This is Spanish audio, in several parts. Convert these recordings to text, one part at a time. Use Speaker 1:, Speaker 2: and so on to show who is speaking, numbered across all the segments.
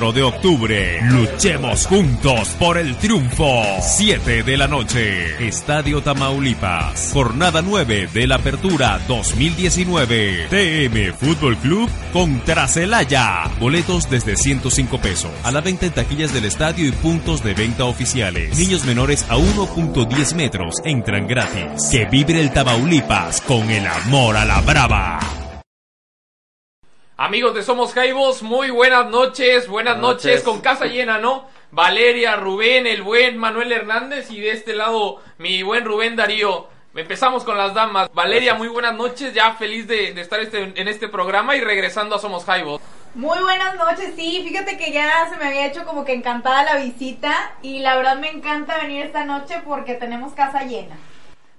Speaker 1: 4 de octubre. Luchemos juntos por el triunfo. 7 de la noche. Estadio Tamaulipas. Jornada 9 de la Apertura 2019. TM Fútbol Club contra Celaya. Boletos desde 105 pesos. A la venta en taquillas del estadio y puntos de venta oficiales. Niños menores a 1.10 metros entran gratis. Que vibre el Tamaulipas con el amor a la brava.
Speaker 2: Amigos de Somos Jaibos, muy buenas noches, buenas noches. con casa llena, ¿no? Valeria, Rubén, el buen Manuel Hernández y de este lado mi buen Rubén Darío. Empezamos con las damas. Valeria, muy buenas noches, ya feliz de, estar este, en este programa y regresando a Somos Jaibos.
Speaker 3: Muy buenas noches, sí, fíjate que ya se me había hecho como que encantada la visita y la verdad me encanta venir esta noche porque tenemos casa llena.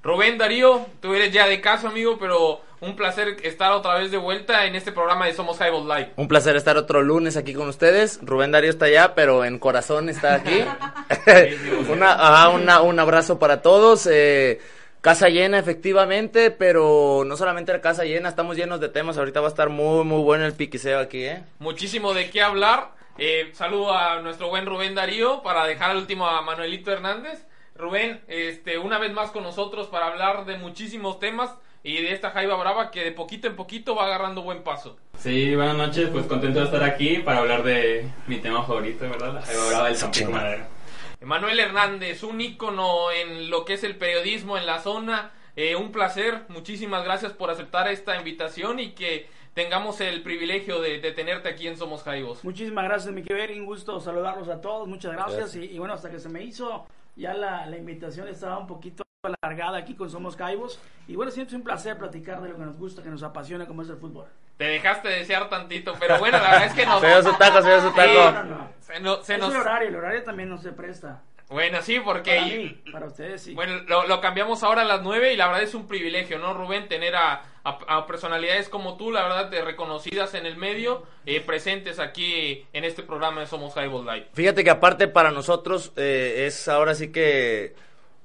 Speaker 2: Rubén Darío, tú eres ya de casa, amigo, pero un placer estar otra vez de vuelta en este programa de Somos Highball Live.
Speaker 4: Un placer estar otro lunes aquí con ustedes. Rubén Darío está allá, pero en corazón está aquí. una, un abrazo para todos. Eh, casa llena, efectivamente, pero no solamente la casa llena, estamos llenos de temas. Ahorita va a estar muy, muy bueno el piquiseo aquí, ¿eh?
Speaker 2: Muchísimo de qué hablar. Eh, saludo a nuestro buen Rubén Darío para dejar al último a Manuelito Hernández. Rubén, este, una vez más con nosotros para hablar de muchísimos temas y de esta Jaiba Brava que de poquito en poquito va agarrando buen paso.
Speaker 5: Sí, buenas noches, pues contento de estar aquí para hablar de mi tema favorito, ¿verdad? La Jaiba Brava del Tampico Madero.
Speaker 2: Emanuel Hernández, un ícono en lo que es el periodismo en la zona. Eh, un placer, muchísimas gracias por aceptar esta invitación y que tengamos el privilegio de, tenerte aquí en Somos Jaibos.
Speaker 6: Muchísimas gracias, mi querido, un gusto saludarlos a todos, muchas gracias. Y, bueno, hasta que se me hizo ya la, la invitación estaba un poquito alargada aquí con Somos Caibos. Y bueno, siempre es un placer platicar de lo que nos gusta, que nos apasiona, como es el fútbol.
Speaker 2: Te dejaste desear tantito, pero bueno, la verdad es que nos...
Speaker 4: Se dio su taco, se dio su taco.
Speaker 6: Se, es el horario, el horario también no se presta.
Speaker 2: Bueno, sí, porque...
Speaker 6: Para, ustedes sí.
Speaker 2: Bueno, lo, cambiamos ahora a las 9 y la verdad es un privilegio, ¿no, Rubén? Tener a, a, personalidades como tú, la verdad, reconocidas en el medio, eh, presentes aquí en este programa de Somos Highball Live.
Speaker 4: Fíjate que aparte para nosotros eh, es ahora sí que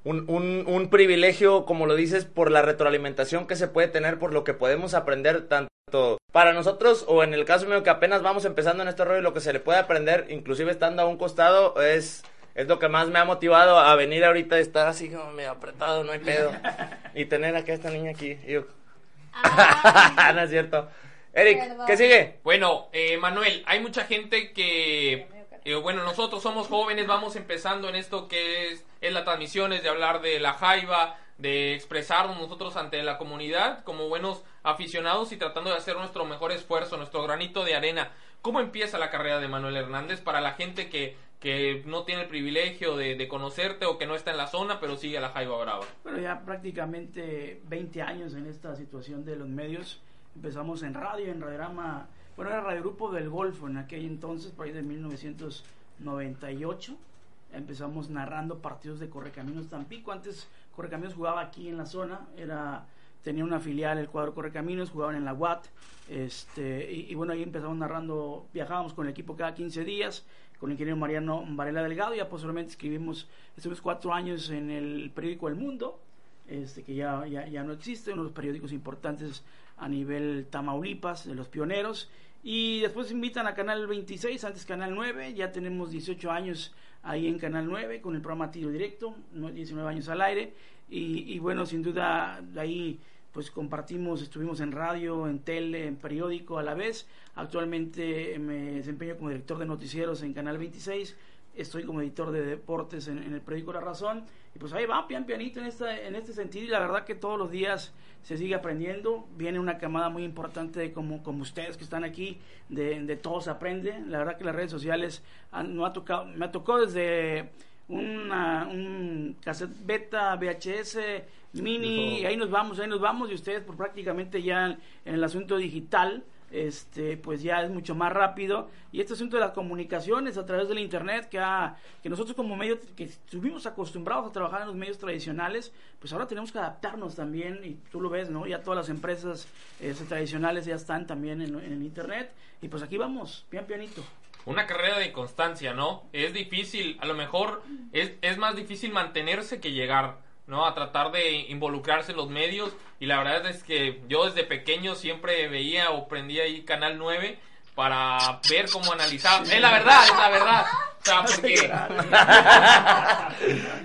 Speaker 4: un, un, privilegio, como lo dices, por la retroalimentación que se puede tener, por lo que podemos aprender tanto para nosotros o en el caso mío que apenas vamos empezando en este rollo, lo que se le puede aprender, inclusive estando a un costado, es, es lo que más me ha motivado a venir ahorita, estar así como medio apretado, no hay pedo, y tener acá a esta niña aquí. Ah. no es cierto. Eric, ¿qué sigue?
Speaker 2: Bueno, eh, Manuel, hay mucha gente que bueno, nosotros somos jóvenes, vamos empezando en esto que es, es la transmisión, es de hablar de la jaiba, de expresarnos nosotros ante la comunidad como buenos aficionados y tratando de hacer nuestro mejor esfuerzo, nuestro granito de arena. ¿Cómo empieza la carrera de Manuel Hernández para la gente que, no tiene el privilegio de, conocerte o que no está en la zona, pero sigue a la Jaiba Brava?
Speaker 6: Bueno, ya prácticamente 20 años en esta situación de los medios. Empezamos en radio, en Radiograma bueno, era Radio Grupo del Golfo en aquel entonces, por ahí de 1998. Empezamos narrando partidos de Correcaminos Tampico. Antes Correcaminos jugaba aquí en la zona, era tenía una filial el cuadro Correcaminos, jugaban en la UAT. Este, y, bueno, ahí empezamos narrando, viajábamos con el equipo cada 15 días, con el ingeniero Mariano Varela Delgado, y ya posteriormente escribimos, estuvimos cuatro años en el periódico El Mundo, este, que ya, ya, ya no existe, uno de los periódicos importantes a nivel Tamaulipas, de los pioneros, y después invitan a Canal 26, antes Canal 9, ya tenemos 18 años ahí en Canal 9 con el programa Tiro Directo, 19 años al aire, y, bueno, sin duda ahí pues compartimos, estuvimos en radio, en tele, en periódico a la vez. Actualmente me desempeño como director de noticieros en Canal 26 estoy como editor de deportes en, en, el periódico La Razón, y pues ahí va, pian pianito en, esta, en este sentido, y la verdad que todos los días se sigue aprendiendo, viene una camada muy importante de como, como ustedes que están aquí, de, de todos aprende, la verdad que las redes sociales han, no ha tocado, me tocó desde una, un cassette beta, VHS, mini, y ahí nos vamos, ahí nos vamos, y ustedes por prácticamente ya en el asunto digital, este pues ya es mucho más rápido. Y este asunto de las comunicaciones a través del internet que, que nosotros como medio que estuvimos acostumbrados a trabajar en los medios tradicionales pues ahora tenemos que adaptarnos también. Y tú lo ves no ya todas las empresas este, tradicionales ya están también en, en el internet. Y pues aquí vamos pian pianito.
Speaker 2: Una carrera de constancia, ¿no? Es difícil, a lo mejor es, es más difícil mantenerse que llegar. ¿No? A tratar de involucrarse en los medios. Y la verdad es que yo desde pequeño siempre veía o prendía ahí Canal 9 para ver cómo analizar. Es la verdad, es la verdad. O sea, porque...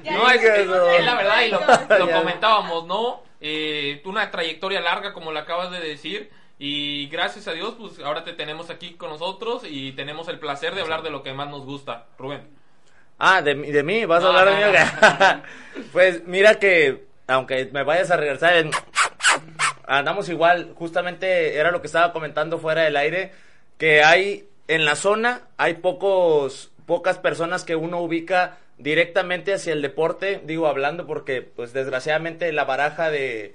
Speaker 2: no, es, es, la verdad y lo, lo comentábamos, ¿no? Eh, una trayectoria larga, como lo acabas de decir. Y gracias a Dios, pues ahora te tenemos aquí con nosotros y tenemos el placer de hablar de lo que más nos gusta. Rubén.
Speaker 4: Ah, de, de mí, vas a hablar de mí. pues mira que, aunque me vayas a regresar, andamos igual. Justamente era lo que estaba comentando fuera del aire, que hay en la zona, hay pocos, pocas personas que uno ubica directamente hacia el deporte, digo hablando porque pues desgraciadamente la baraja de,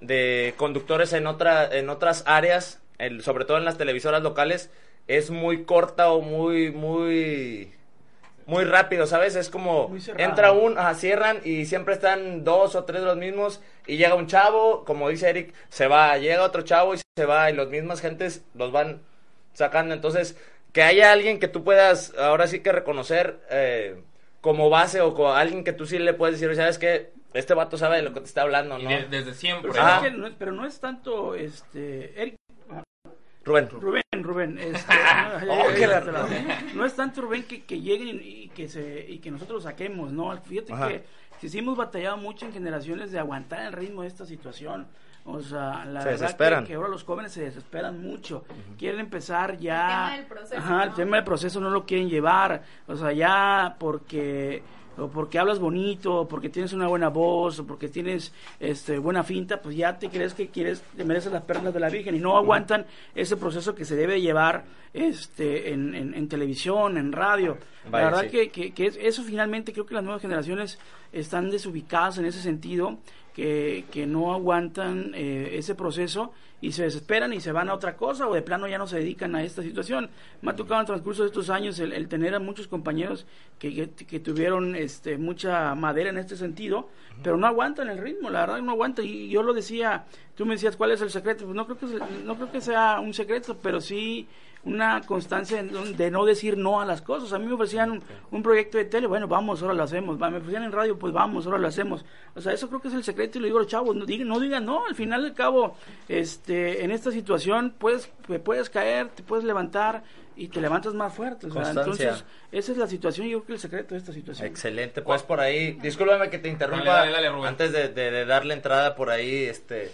Speaker 4: de conductores en, otra, en otras áreas, el, sobre todo en las televisoras locales, es muy corta o muy, muy muy rápido, ¿sabes? Es como entra un, ajá, cierran y siempre están dos o tres de los mismos y llega un chavo, como dice Eric, se va, llega otro chavo y se va y los mismas gentes los van sacando. Entonces, que haya alguien que tú puedas ahora sí que reconocer eh, como base o como alguien que tú sí le puedes decir, ¿sabes qué? Este vato sabe de lo que te está hablando, ¿no?
Speaker 2: desde siempre.
Speaker 6: Pero, no es, pero no es tanto, este, Eric,
Speaker 4: Rubén.
Speaker 6: Rubén, Rubén. Este,
Speaker 4: oh,
Speaker 6: no, no, es tanto Rubén que, que lleguen y que se y que nosotros saquemos, ¿no? Fíjate Ajá. que sí hemos batallado mucho en generaciones de aguantar el ritmo de esta situación. O sea, la
Speaker 4: se
Speaker 6: verdad que, que, ahora los jóvenes se desesperan mucho. Uh -huh. Quieren empezar ya.
Speaker 3: El tema del proceso.
Speaker 6: Ajá,
Speaker 3: ¿no?
Speaker 6: el tema del proceso no lo quieren llevar. O sea, ya porque o porque hablas bonito, o porque tienes una buena voz, o porque tienes este buena finta, pues ya te crees que quieres, te mereces las perlas de la Virgen y no aguantan ese proceso que se debe llevar este en, en, en televisión, en radio. Vaya, la verdad sí. que, que, que, eso finalmente creo que las nuevas generaciones están desubicadas en ese sentido, que, que no aguantan eh, ese proceso y se desesperan y se van a otra cosa o de plano ya no se dedican a esta situación. Me ha tocado en el transcurso de estos años el, tener a muchos compañeros que, que, tuvieron este, mucha madera en este sentido, pero no aguantan el ritmo, la verdad no aguantan. Y yo lo decía, tú me decías cuál es el secreto, pues no creo que, no creo que sea un secreto, pero sí una constancia de no decir no a las cosas. A mí me ofrecían un, un, proyecto de tele, bueno, vamos, ahora lo hacemos. Me ofrecían en radio, pues vamos, ahora lo hacemos. O sea, eso creo que es el secreto y lo digo a los chavos, no digan no, diga no, al final del cabo, este, en esta situación puedes, puedes caer, te puedes levantar y te levantas más fuerte. O sea, entonces, esa es la situación, yo creo que el secreto de esta situación.
Speaker 4: Excelente, pues por ahí, discúlpame que te interrumpa
Speaker 2: dale, dale, dale,
Speaker 4: antes de, de, de darle entrada por ahí, este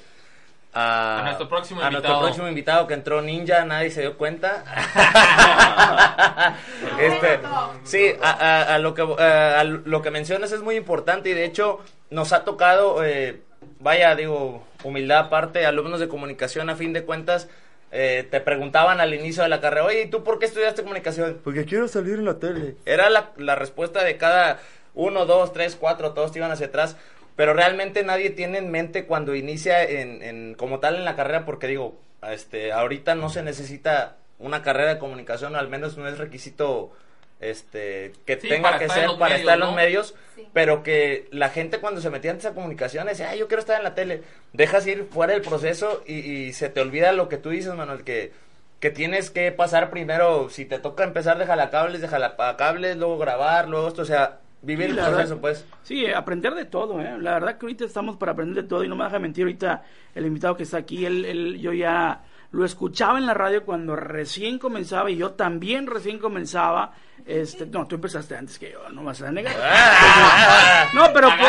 Speaker 2: a, a, nuestro próximo
Speaker 4: a
Speaker 2: invitado.
Speaker 4: nuestro próximo invitado que entró ninja, nadie se dio cuenta. este, sí, a, a, lo que a lo que mencionas es muy importante y de hecho nos ha tocado, eh, vaya, digo, humildad aparte, alumnos de comunicación a fin de cuentas. Eh, te preguntaban al inicio de la carrera, oye, ¿y tú por qué estudiaste comunicación? Porque quiero salir en la tele. Era la, la respuesta de cada uno, dos, tres, cuatro, todos te iban hacia atrás pero realmente nadie tiene en mente cuando inicia en, en, como tal en la carrera porque digo este ahorita no se necesita una carrera de comunicación al menos no es requisito este que
Speaker 2: sí,
Speaker 4: tenga que ser para
Speaker 2: medios,
Speaker 4: estar en
Speaker 2: ¿no?
Speaker 4: los medios
Speaker 3: Sí.
Speaker 4: pero que la gente cuando se metía en esa comunicación decía ay yo quiero estar en la tele dejas ir fuera del proceso y, y se te olvida lo que tú dices Manuel que que tienes que pasar primero si te toca empezar de jalacables de jalacables luego grabar luego esto o sea vivir
Speaker 6: Sí,
Speaker 4: el proceso
Speaker 6: verdad.
Speaker 4: pues
Speaker 6: Sí, aprender de todo, ¿eh? La verdad que ahorita estamos para aprender de todo y no me deja mentir ahorita el invitado que está aquí, él, él yo ya lo escuchaba en la radio cuando recién comenzaba y yo también recién comenzaba. Este, no, tú empezaste antes que yo, no vas a negar. No, pero no, no,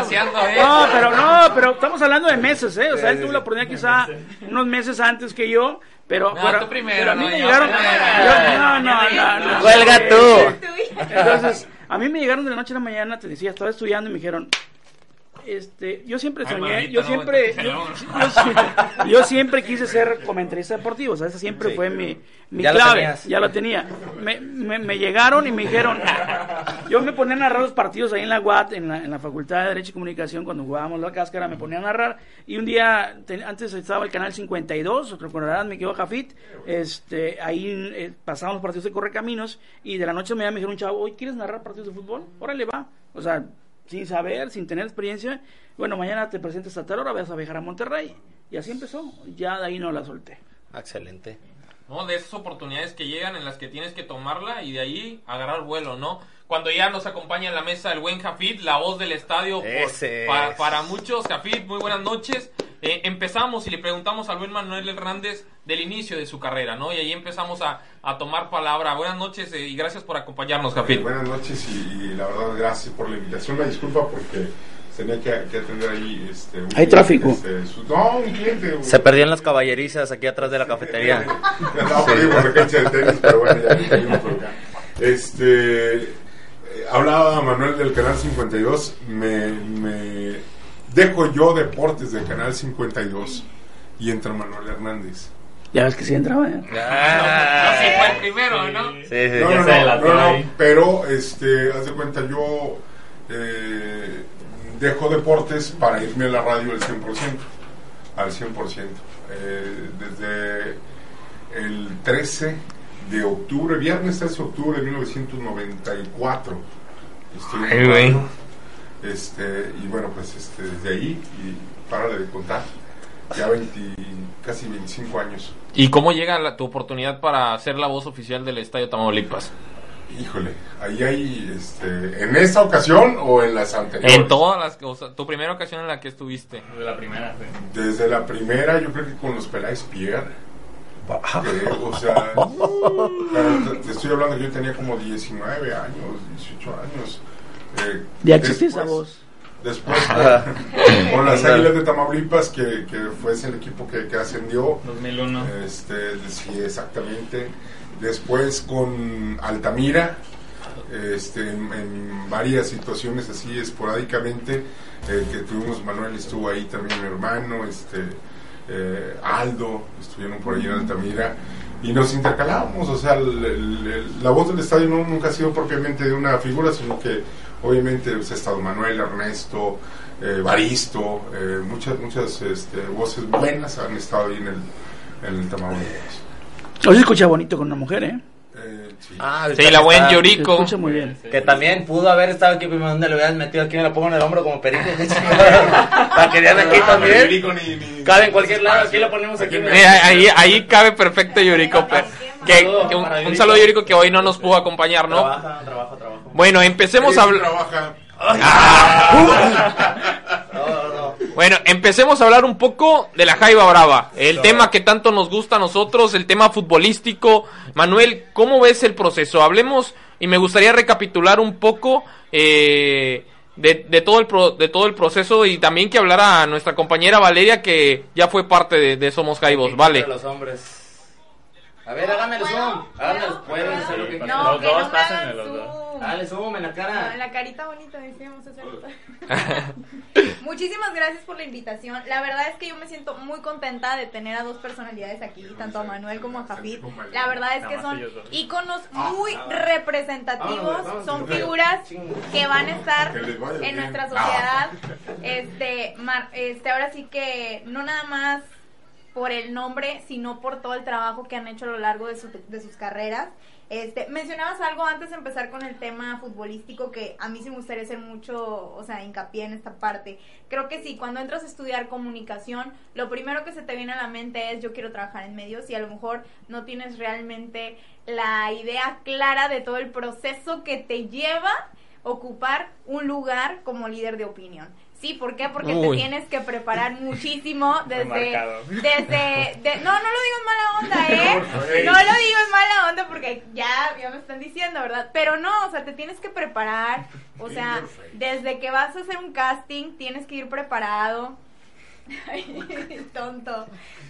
Speaker 2: ¿eh?
Speaker 6: no, pero no, pero estamos hablando de meses, ¿eh? O sea, él tuvo la oportunidad quizá unos meses antes que yo, pero,
Speaker 2: No,
Speaker 6: pero,
Speaker 2: tú primero,
Speaker 6: pero a mí
Speaker 2: no,
Speaker 6: me llegaron. no, no, no, no.
Speaker 4: Cuelga tú.
Speaker 6: Entonces, a mí me llegaron de la noche a la mañana, te decía, estaba estudiando y me dijeron, este, yo siempre
Speaker 2: Ay,
Speaker 6: soñé, yo
Speaker 2: no,
Speaker 6: siempre, yo, siempre quise ser comentarista deportivo, o sea, esa siempre
Speaker 4: Sí.
Speaker 6: fue mi, mi
Speaker 4: Ya lo
Speaker 6: clave,
Speaker 4: tenías.
Speaker 6: ya lo tenía. Me, me, me llegaron y me dijeron, yo me ponía a narrar los partidos ahí en la UAT, en la, en la Facultad de Derecho y Comunicación, cuando jugábamos la cáscara, me ponía a narrar, y un día, te- antes estaba el canal 52, recordarán, me quedó Jafit, este, ahí eh, pasábamos los partidos de Correcaminos, y de la noche a la me dijeron, chavo, ¿hoy quieres narrar partidos de fútbol? Órale, va. O sea, sin saber, sin tener experiencia, bueno, mañana te presentes a tal hora, vas a viajar a Monterrey. Y así empezó, ya de ahí no la solté.
Speaker 4: Excelente.
Speaker 2: ¿no? De esas oportunidades que llegan en las que tienes que tomarla y de ahí agarrar vuelo, ¿no? Cuando ya nos acompaña en la mesa el buen Jafid, la voz del estadio por- para, muchos. Jafid, muy buenas noches. Eh, empezamos y le preguntamos al buen Manuel Hernández del inicio de su carrera, ¿no? Y ahí empezamos a, a tomar palabra. Buenas noches eh, y gracias por acompañarnos, Jafid.
Speaker 7: Eh, buenas noches y, y la verdad gracias por la invitación. Me disculpa porque tenía que, que atender ahí. Este, un
Speaker 6: Hay
Speaker 7: cliente,
Speaker 6: tráfico.
Speaker 7: este, su- no, un cliente.
Speaker 4: Se perdían las caballerizas aquí atrás de la cafetería.
Speaker 7: Por ahí por la cancha de tenis, pero bueno, ya seguimos por acá. Este, hablaba Manuel del Canal 52. Me, me dejo yo deportes del Canal 52 y entra Manuel Hernández.
Speaker 6: Ya ves que sí entraba, ¿eh?
Speaker 2: Así fue el primero, ¿no?
Speaker 4: Sí, sí,
Speaker 7: No,
Speaker 4: ya
Speaker 7: no,
Speaker 4: se
Speaker 7: no,
Speaker 4: adelantó
Speaker 7: no, no,
Speaker 4: ahí.
Speaker 7: pero este, haz de cuenta, yo eh, dejo deportes para irme a la radio al 100%, al 100%. Eh, desde el 13 de octubre, viernes 13 de octubre de 1994. Estoy en
Speaker 2: Ay, güey.
Speaker 7: Este, y bueno, pues este, desde ahí, y párale de contar, ya 20, casi 25 años.
Speaker 2: ¿Y cómo llega la- tu oportunidad para ser la voz oficial del Estadio Tamaulipas?
Speaker 7: Híjole, ahí hay, este, ¿en esta ocasión o en las anteriores?
Speaker 2: En todas las cosas. Tu primera ocasión en la que estuviste.
Speaker 5: De la primera, sí.
Speaker 7: Desde la primera, yo creo que con los Peláez Pierre. Que, o sea, te, estoy hablando que yo tenía como 19 años, 18 años. Eh,
Speaker 6: Ya existe esa voz.
Speaker 7: Después con, con las Águilas de Tamaulipas, que, que fue ese el equipo que, que ascendió.
Speaker 5: 2001.
Speaker 7: Este, sí, exactamente. Después con Altamira, este, en, en varias situaciones así esporádicamente, eh, que tuvimos, Manuel estuvo ahí también, mi hermano, este, eh, Aldo, estuvieron por ahí en Altamira, y nos intercalábamos, o sea, la voz del estadio no, nunca ha sido propiamente de una figura, sino que obviamente pues, ha estado Manuel, Ernesto, eh, Baristo, eh, muchas, muchas este, voces buenas han estado ahí en el, en el Tamaulipas.
Speaker 6: Hoy se bonito con una mujer, ¿eh?
Speaker 7: Sí.
Speaker 4: Ah,
Speaker 2: Sí, la
Speaker 4: que
Speaker 2: buen
Speaker 4: está-
Speaker 6: Se
Speaker 2: Yorico.
Speaker 6: escucha muy bien.
Speaker 4: Que también pudo haber estado aquí, pero ¿dónde le hubieran metido? Aquí me lo pongo en el hombro como perico. Para que vean aquí
Speaker 7: Ah,
Speaker 4: también.
Speaker 7: Federico ni- ni-
Speaker 4: Cabe en cualquier lado, aquí lo ponemos aquí.
Speaker 7: Aquí
Speaker 2: ahí, ahí cabe perfecto Yurico. pe- Que, que un, un saludo Yurico que hoy no nos pudo acompañar, ¿no?
Speaker 4: Trabaja, trabaja, trabaja.
Speaker 2: Bueno, empecemos
Speaker 7: Sí,
Speaker 2: a hablar.
Speaker 7: trabaja.
Speaker 2: Bueno, empecemos a hablar un poco de la Jaiba Brava, el tema que tanto nos gusta a nosotros, el tema futbolístico. Manuel, ¿cómo ves el proceso? Hablemos y me gustaría recapitular un poco eh, de, de todo el pro- de todo el proceso y también que hablara nuestra compañera Valeria que ya fue parte de, de Somos Jaibos, vale.
Speaker 4: Los hombres. A ver, hágame el zoom. Hágame el pueden hacer lo que
Speaker 5: No,
Speaker 4: quieran.
Speaker 3: No,
Speaker 5: Los
Speaker 3: que
Speaker 5: dos,
Speaker 3: no me
Speaker 5: pásenme
Speaker 3: hagan
Speaker 5: los dos.
Speaker 3: zoom.
Speaker 4: Dale zoom en la
Speaker 3: No,
Speaker 4: cara.
Speaker 3: la carita bonita decíamos hacer. Muchísimas gracias por la invitación. La verdad es que yo me siento muy contenta de tener a dos personalidades aquí, tanto a Manuel como a Jafid. La verdad es que son
Speaker 5: dos.
Speaker 3: íconos muy representativos, son figuras que van a estar en nuestra sociedad. Este, mar- este, ahora sí que no nada más por el nombre, sino por todo el trabajo que han hecho a lo largo de, su- sus carreras. Este, mencionabas algo antes de empezar con el tema futbolístico que a mí sí me gustaría hacer mucho, o sea, hincapié en esta parte. Creo que sí, cuando entras a estudiar comunicación, lo primero que se te viene a la mente es yo quiero trabajar en medios y a lo mejor no tienes realmente la idea clara de todo el proceso que te lleva ocupar un lugar como líder de opinión. Sí, ¿por qué? Porque
Speaker 2: Uy.
Speaker 3: te tienes que preparar muchísimo desde... Desde de- no, no lo digo en mala onda, ¿eh? No lo digo en mala onda porque ya, ya me están diciendo, ¿verdad? Pero no, o sea, te tienes que preparar. O sea, desde que vas a hacer un casting, tienes que ir preparado. Ay, tonto.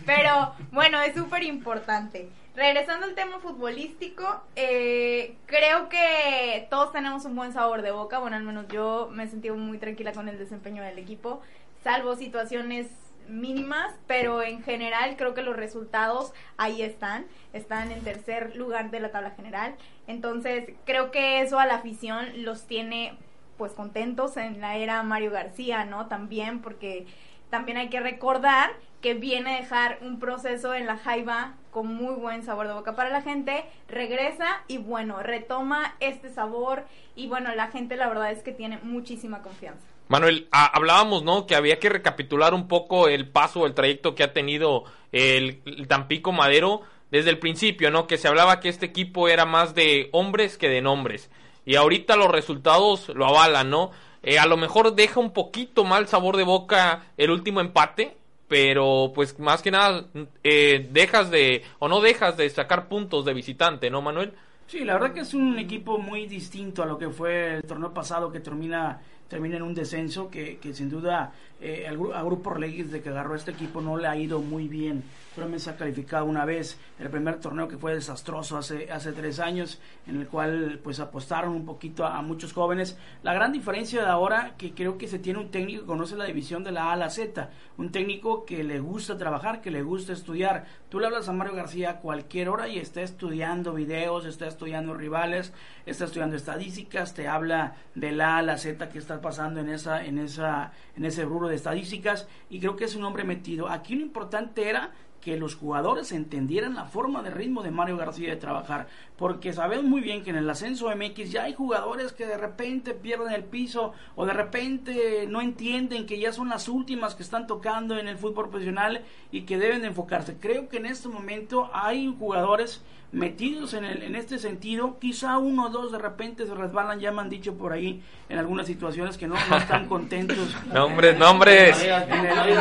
Speaker 3: Pero bueno, es súper importante. Regresando al tema futbolístico, eh, creo que todos tenemos un buen sabor de boca. Bueno, al menos yo me he sentido muy tranquila con el desempeño del equipo, salvo situaciones mínimas, pero en general creo que los resultados ahí están, están en tercer lugar de la tabla general. Entonces, creo que eso a la afición los tiene pues contentos en la era Mario García, ¿no? También porque también hay que recordar que viene a dejar un proceso en la Jaiba con muy buen sabor de boca para la gente, regresa y bueno, retoma este sabor y bueno, la gente la verdad es que tiene muchísima confianza.
Speaker 2: Manuel, a- hablábamos, ¿no? Que había que recapitular un poco el paso, el trayecto que ha tenido el, el Tampico Madero desde el principio, ¿no? Que se hablaba que este equipo era más de hombres que de nombres. Y ahorita los resultados lo avalan, ¿no? Eh, a lo mejor deja un poquito mal sabor de boca el último empate, pero pues más que nada eh, dejas de, o no dejas de sacar puntos de visitante, ¿no, Manuel?
Speaker 6: Sí, la verdad que es un equipo muy distinto a lo que fue el torneo pasado que termina termina en un descenso que, que sin duda eh, al a Grupo Orlegui desde que agarró este equipo no le ha ido muy bien. Solamente se ha calificado una vez el primer torneo que fue desastroso hace, hace tres años, en el cual pues apostaron un poquito a, a muchos jóvenes. La gran diferencia de ahora que creo que se tiene un técnico que conoce la división de la A a la Z, un técnico que le gusta trabajar, que le gusta estudiar. Tú le hablas a Mario García a cualquier hora y está estudiando videos, está estudiando rivales, está estudiando estadísticas, te habla de la A a la Z que está pasando en esa, en esa, en ese rubro de estadísticas y creo que es un hombre metido. Aquí lo importante era que los jugadores entendieran la forma de ritmo de Mario García de trabajar, porque sabemos muy bien que en el ascenso MX ya hay jugadores que de repente pierden el piso o de repente no entienden que ya son las últimas que están tocando en el fútbol profesional y que deben de enfocarse. Creo que en este momento hay jugadores metidos en, el, en este sentido, quizá uno o dos de repente se resbalan, ya me han dicho por ahí en algunas situaciones que no, no están contentos.
Speaker 2: Nombres, nombres.
Speaker 6: En el, en el-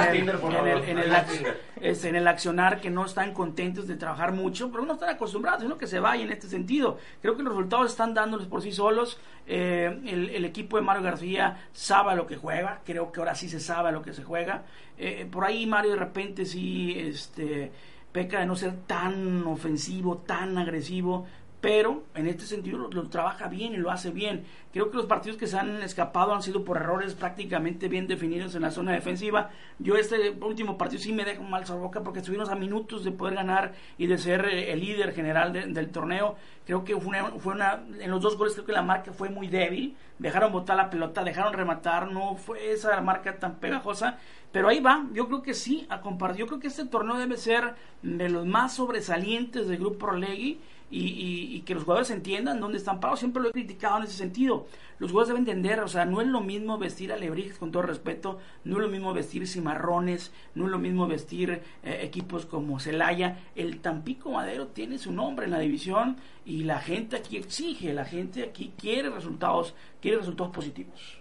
Speaker 6: en el- en el ac- en el accionar que no están contentos de trabajar mucho, pero no están acostumbrados, sino que se vayan en este sentido. Creo que los resultados están dándoles por sí solos. Eh, el, el equipo de Mario García sabe a lo que juega, creo que ahora sí se sabe lo que se juega. Eh, por ahí Mario de repente sí este, peca de no ser tan ofensivo, tan agresivo, pero en este sentido lo, trabaja bien y lo hace bien. Creo que los partidos que se han escapado han sido por errores prácticamente bien definidos en la zona defensiva. Yo este último partido sí me dejo mal boca porque estuvimos a minutos de poder ganar y de ser eh, el líder general de- del torneo. Creo que fue una, fue una, en los dos goles creo que la marca fue muy débil. Dejaron botar la pelota, dejaron rematar, no fue esa marca tan pegajosa. Pero ahí va, yo creo que sí, a compartir. Yo creo que este torneo debe ser de los más sobresalientes del grupo Orlegui y, y- que los jugadores entiendan dónde están parados. Siempre lo he criticado en ese sentido. Los jugadores deben entender, o sea, no es lo mismo vestir a Lebrijes con todo respeto, no es lo mismo vestir cimarrones, no es lo mismo vestir eh, equipos como Celaya. El Tampico Madero tiene su nombre en la división y la gente aquí exige, la gente aquí quiere resultados, quiere resultados positivos.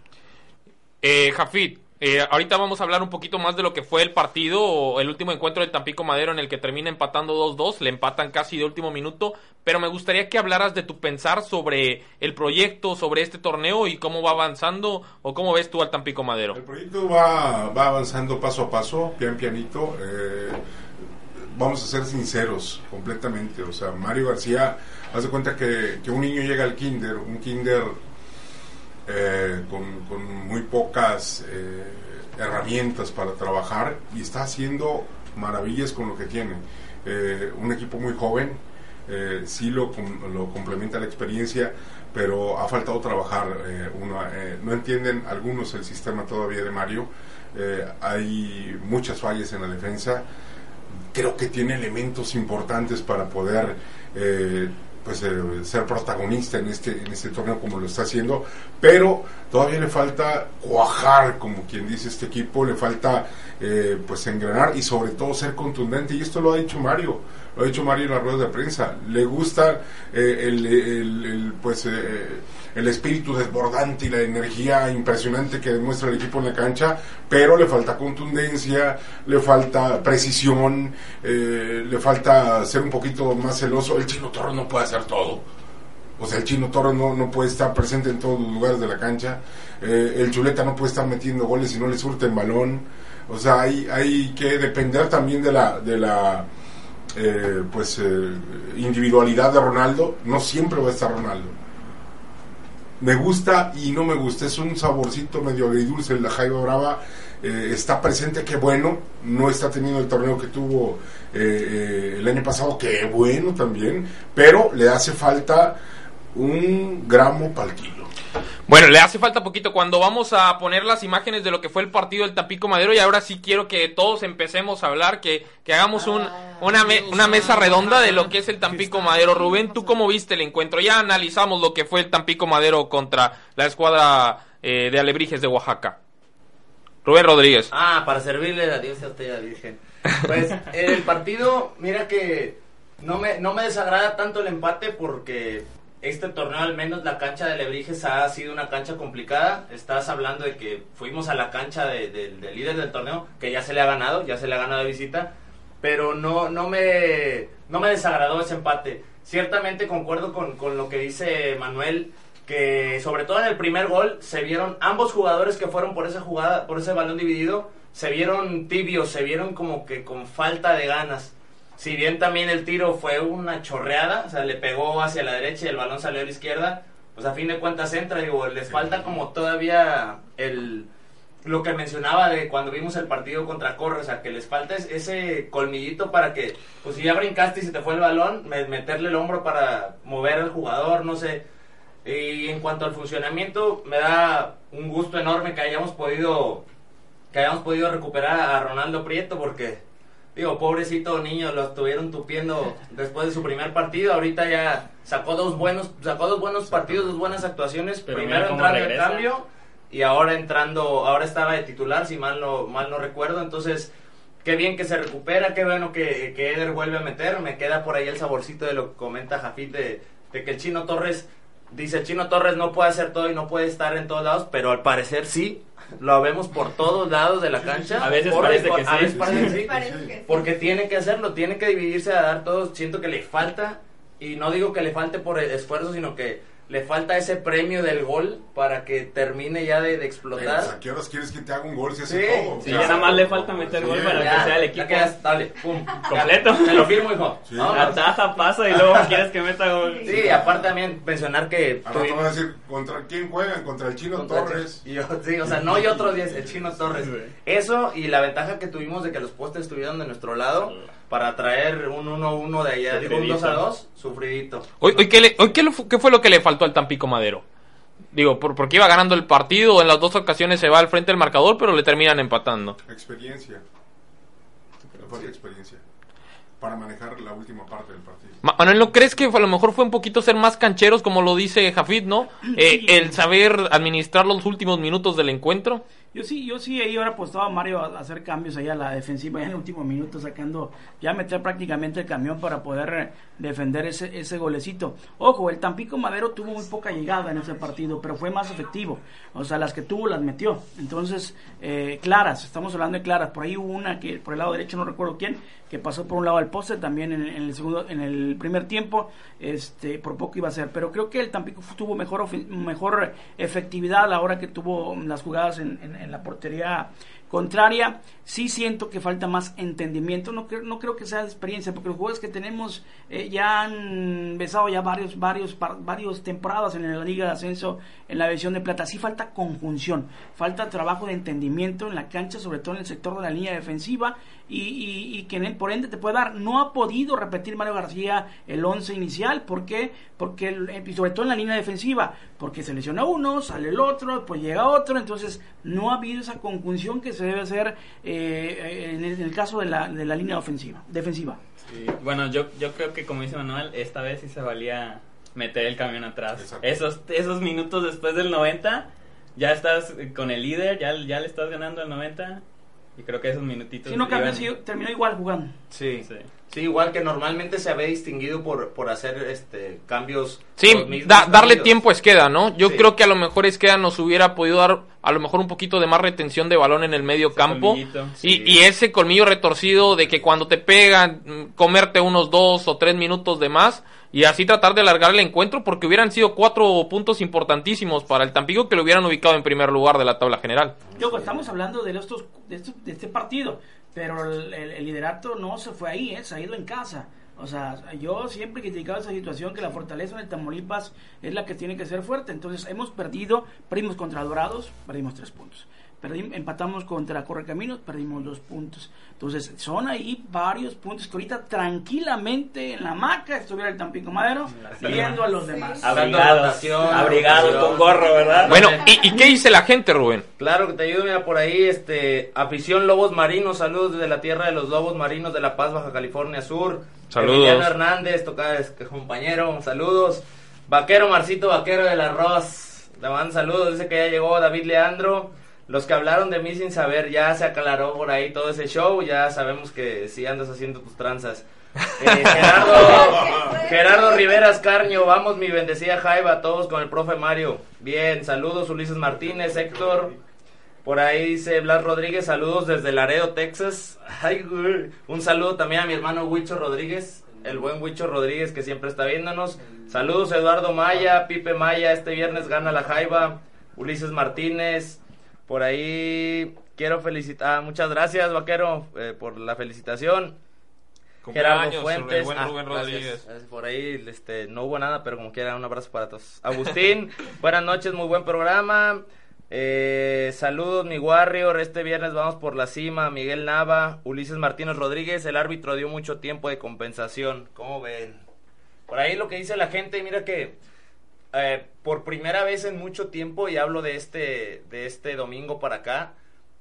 Speaker 2: Eh, Jafit, eh, ahorita vamos a hablar un poquito más de lo que fue el partido, o el último encuentro del Tampico Madero en el que termina empatando 2-2, le empatan casi de último minuto, pero me gustaría que hablaras de tu pensar sobre el proyecto, sobre este torneo y cómo va avanzando, o cómo ves tú al Tampico Madero.
Speaker 7: El proyecto va, va avanzando paso a paso, pian pianito. eh, vamos a ser sinceros completamente. O sea, Mario García, haz de cuenta que, que un niño llega al kinder, un kinder eh, con, muy pocas eh, herramientas para trabajar y está haciendo maravillas con lo que tiene. Eh, un equipo muy joven, eh, sí lo, com- lo complementa la experiencia, pero ha faltado trabajar. no entienden algunos el sistema todavía de Mario. hay muchas fallas en la defensa. Creo que tiene elementos importantes para poder eh, pues, eh, ser protagonista en este, en este torneo como lo está haciendo, pero todavía le falta cuajar, como quien dice este equipo, le falta eh, pues engranar y sobre todo ser contundente, y esto lo ha dicho Mario. Lo ha dicho Mario en la rueda de prensa, le gusta eh, el, el- pues, eh, el espíritu desbordante y la energía impresionante que demuestra el equipo en la cancha, pero le falta contundencia, le falta precisión, eh, le falta ser un poquito más celoso. El Chino Torres no puede hacer todo. O sea, el Chino Torres no, no puede estar presente en todos los lugares de la cancha. Eh, el Chuleta no puede estar metiendo goles si no le surte el balón. O sea, hay, hay que depender también de la, de la eh, pues, eh, individualidad de Ronaldo. No siempre va a estar Ronaldo. Me gusta y no me gusta. Es un saborcito medio agridulce. La Jaiba Brava eh, está presente, qué bueno. No está teniendo el torneo que tuvo eh, el año pasado, qué bueno también. Pero le hace falta un gramo para el kilo.
Speaker 2: Bueno, le hace falta poquito cuando vamos a poner las imágenes de lo que fue el partido del Tampico Madero y ahora sí quiero que todos empecemos a hablar, que, que hagamos un, una, me- una mesa redonda de lo que es el Tampico Madero. Rubén, ¿tú cómo viste el encuentro? Ya analizamos lo que fue el Tampico Madero contra la escuadra eh, de Alebrijes de Oaxaca. Rubén Rodríguez.
Speaker 4: Ah, para servirle a Dios y a usted, a Virgen. Pues en el partido, mira que no me, no me desagrada tanto el empate porque este torneo, al menos la cancha de Lebrijes, ha sido una cancha complicada. Estás hablando de que fuimos a la cancha de- de- del líder del torneo, que ya se le ha ganado, ya se le ha ganado de visita, pero no, no, me, no me desagradó ese empate. Ciertamente concuerdo con, con lo que dice Manuel, que sobre todo en el primer gol se vieron ambos jugadores que fueron por esa jugada, por ese balón dividido, se vieron tibios, se vieron como que con falta de ganas. Si bien también el tiro fue una chorreada, o sea, le pegó hacia la derecha y el balón salió a la izquierda, pues a fin de cuentas entra, digo, les falta como todavía el lo que mencionaba de cuando vimos el partido contra Corre, o sea, que les falta es- ese colmillito para que, pues si ya brincaste y se te fue el balón, me- meterle el hombro para mover al jugador, no sé. Y en cuanto al funcionamiento, me da un gusto enorme que hayamos podido que hayamos podido recuperar a Ronaldo Prieto porque digo, pobrecito niño, lo estuvieron tupiendo después de su primer partido, ahorita ya sacó dos buenos sacó dos buenos partidos, dos buenas actuaciones,
Speaker 5: Pero
Speaker 4: primero entrando
Speaker 5: regresa.
Speaker 4: cambio y ahora entrando, ahora estaba de titular si mal no mal no recuerdo, entonces qué bien que se recupera, qué bueno que, que Eder vuelve a meter, me queda por ahí el saborcito de lo que comenta Jafit de, de que el Chino Torres Dice, el Chino Torres no puede hacer todo y no puede estar en todos lados, pero al parecer sí. Lo vemos por todos lados de la cancha.
Speaker 5: A veces parece que
Speaker 4: a
Speaker 5: sí.
Speaker 4: veces parece que sí.
Speaker 3: Parece que sí.
Speaker 4: Porque tiene que hacerlo, tiene que dividirse a dar todo. Siento que le falta, y no digo que le falte por el esfuerzo, sino que le falta ese premio del gol para que termine ya de, de
Speaker 7: Pero,
Speaker 4: explotar.
Speaker 7: ¿A qué horas quieres que te haga un gol si hace
Speaker 4: Sí,
Speaker 7: todo?
Speaker 5: Sí, ya nada más le falta meter gol
Speaker 7: Sí,
Speaker 5: para
Speaker 4: Ya,
Speaker 5: que sea el
Speaker 4: ya
Speaker 5: equipo
Speaker 4: quedas, dale, pum.
Speaker 5: completo.
Speaker 4: Te lo firmo, hijo.
Speaker 7: Sí.
Speaker 4: Vámonos.
Speaker 5: Ataja, pasa y luego quieres que meta gol.
Speaker 4: Sí, aparte también mencionar que
Speaker 7: a decir, ¿contra quién juegan? Contra el Chino
Speaker 4: Contra el
Speaker 7: Torres.
Speaker 4: Y yo- sí, o sea, no hay otro 10, el Chino Torres.
Speaker 5: Sí.
Speaker 4: Eso y la ventaja que tuvimos de que los postes estuvieron de nuestro lado para traer un 1-1 de allá, digo un
Speaker 5: Sufridito.
Speaker 4: 2-2, sufridito.
Speaker 2: Hoy, hoy, ¿qué, le- hoy ¿qué, lo qué fue lo que le faltó al Tampico Madero? Digo, por, porque iba ganando el partido, en las dos ocasiones se va al frente del marcador, pero le terminan empatando.
Speaker 7: Experiencia. Le falta experiencia. Para manejar la última parte del partido.
Speaker 2: Ma- Manuel, ¿no crees que a lo mejor fue un poquito ser más cancheros, como lo dice Jafid, no? Eh, el saber administrar los últimos minutos del encuentro.
Speaker 6: Yo sí, yo sí, ahí ahora apostaba a Mario a hacer cambios ahí a la defensiva, ya en el último minuto sacando, ya meter prácticamente el camión para poder eh, defender ese, ese golecito. Ojo, el Tampico Madero tuvo muy poca llegada en ese partido, pero fue más efectivo. O sea, las que tuvo las metió. Entonces, eh, claras, estamos hablando de claras. Por ahí hubo una que por el lado derecho, no recuerdo quién, que pasó por un lado del poste también en, el segundo, en el primer tiempo, este, por poco iba a ser. Pero creo que el Tampico tuvo mejor, mejor efectividad a la hora que tuvo las jugadas en, en- la portería contraria. Sí siento que falta más entendimiento. No creo, no creo que sea experiencia, porque los jugadores que tenemos eh, ya han besado ya varios, varios, par- varios temporadas en la Liga de Ascenso, en la división de plata. Sí falta conjunción, falta trabajo de entendimiento en la cancha, sobre todo en el sector de la línea defensiva, y, y- y que en él, por ende te puede dar. No ha podido repetir Mario García el 11 inicial, ¿por qué? Porque, el- y sobre todo en la línea defensiva, porque se lesiona uno, sale el otro, pues llega otro, entonces no ha habido esa conjunción que se debe hacer eh, en, el, en el caso de la, de la línea ofensiva, defensiva.
Speaker 5: Sí, Bueno, yo, yo creo que como dice Manuel, esta vez sí se valía meter el camión atrás.
Speaker 7: Exacto.
Speaker 5: Esos, esos minutos después del 90, ya estás con el líder, ya, ya le estás ganando al 90 Y creo que esos minutitos.
Speaker 6: Si no cambió,
Speaker 5: iban-
Speaker 6: sí, terminó igual jugando.
Speaker 4: Sí.
Speaker 5: Sí.
Speaker 4: Sí, igual que normalmente se había distinguido por, por hacer este cambios.
Speaker 2: Sí, da- darle
Speaker 4: cambios.
Speaker 2: tiempo a Esqueda, ¿no? Yo
Speaker 4: Sí.
Speaker 2: creo que a lo mejor Esqueda nos hubiera podido dar a lo mejor un poquito de más retención de balón en el medio
Speaker 5: Ese
Speaker 2: campo.
Speaker 5: colmillito,
Speaker 2: Y,
Speaker 4: sí.
Speaker 2: y ese colmillo retorcido de que cuando te pegan, mm, comerte unos dos o tres minutos de más y así tratar de alargar el encuentro porque hubieran sido cuatro puntos importantísimos para el Tampico que lo hubieran ubicado en primer lugar de la tabla general.
Speaker 6: Yo, estamos hablando de, estos, de, estos- de este partido, pero el, el- liderato no se fue ahí, ¿eh? se ha ido en casa. O sea, yo siempre he criticado esa situación que la fortaleza en el Tamaulipas es la que tiene que ser fuerte. Entonces, hemos perdido, perdimos contra Dorados, perdimos tres puntos. Perdim- empatamos contra Correcaminos, perdimos dos puntos. Entonces, son ahí varios puntos que ahorita tranquilamente en la maca estuviera el Tampico Madero viendo a los demás.
Speaker 8: Abrigados, abrigados con gorro, ¿verdad?
Speaker 2: Bueno, ¿y, y qué dice la gente, Rubén?
Speaker 4: Claro que te ayudo, mira, por ahí, este, afición Lobos Marinos, saludos desde la tierra de los Lobos Marinos de La Paz, Baja California Sur.
Speaker 2: Saludos.
Speaker 4: Emiliano Hernández, toca, es- compañero, saludos. Vaquero Marcito, vaquero del arroz, le mandan saludos, dice que ya llegó David Leandro. Los que hablaron de mí sin saber, ya se aclaró por ahí todo ese show, ya sabemos que sí andas haciendo tus tranzas. Eh, Gerardo, Gerardo Riveras Carño, vamos mi bendecida Jaiba, todos con el profe Mario. Bien, saludos Ulises Martínez, Héctor. Por ahí dice Blas Rodríguez, saludos desde Laredo, Texas. Ay. Un saludo también a mi hermano Huicho Rodríguez, el buen Huicho Rodríguez que siempre está viéndonos. Saludos Eduardo Maya, Pipe Maya, este viernes gana la Jaiba. Ulises Martínez, por ahí quiero felicitar, muchas gracias vaquero eh, por la felicitación. Gerardo Fuentes.
Speaker 2: buen
Speaker 4: Ah,
Speaker 2: Rubén
Speaker 4: gracias.
Speaker 2: Rodríguez.
Speaker 4: Gracias. Por ahí este, no hubo nada, pero como quiera, un abrazo para todos. Agustín, buenas noches, muy buen programa. Eh, saludos, mi Warrior. Este viernes vamos por la cima. Miguel Nava, Ulises Martínez Rodríguez. El árbitro dio mucho tiempo de compensación. ¿Cómo ven? Por ahí lo que dice la gente, mira que eh, por primera vez en mucho tiempo, y hablo de este, de este domingo para acá,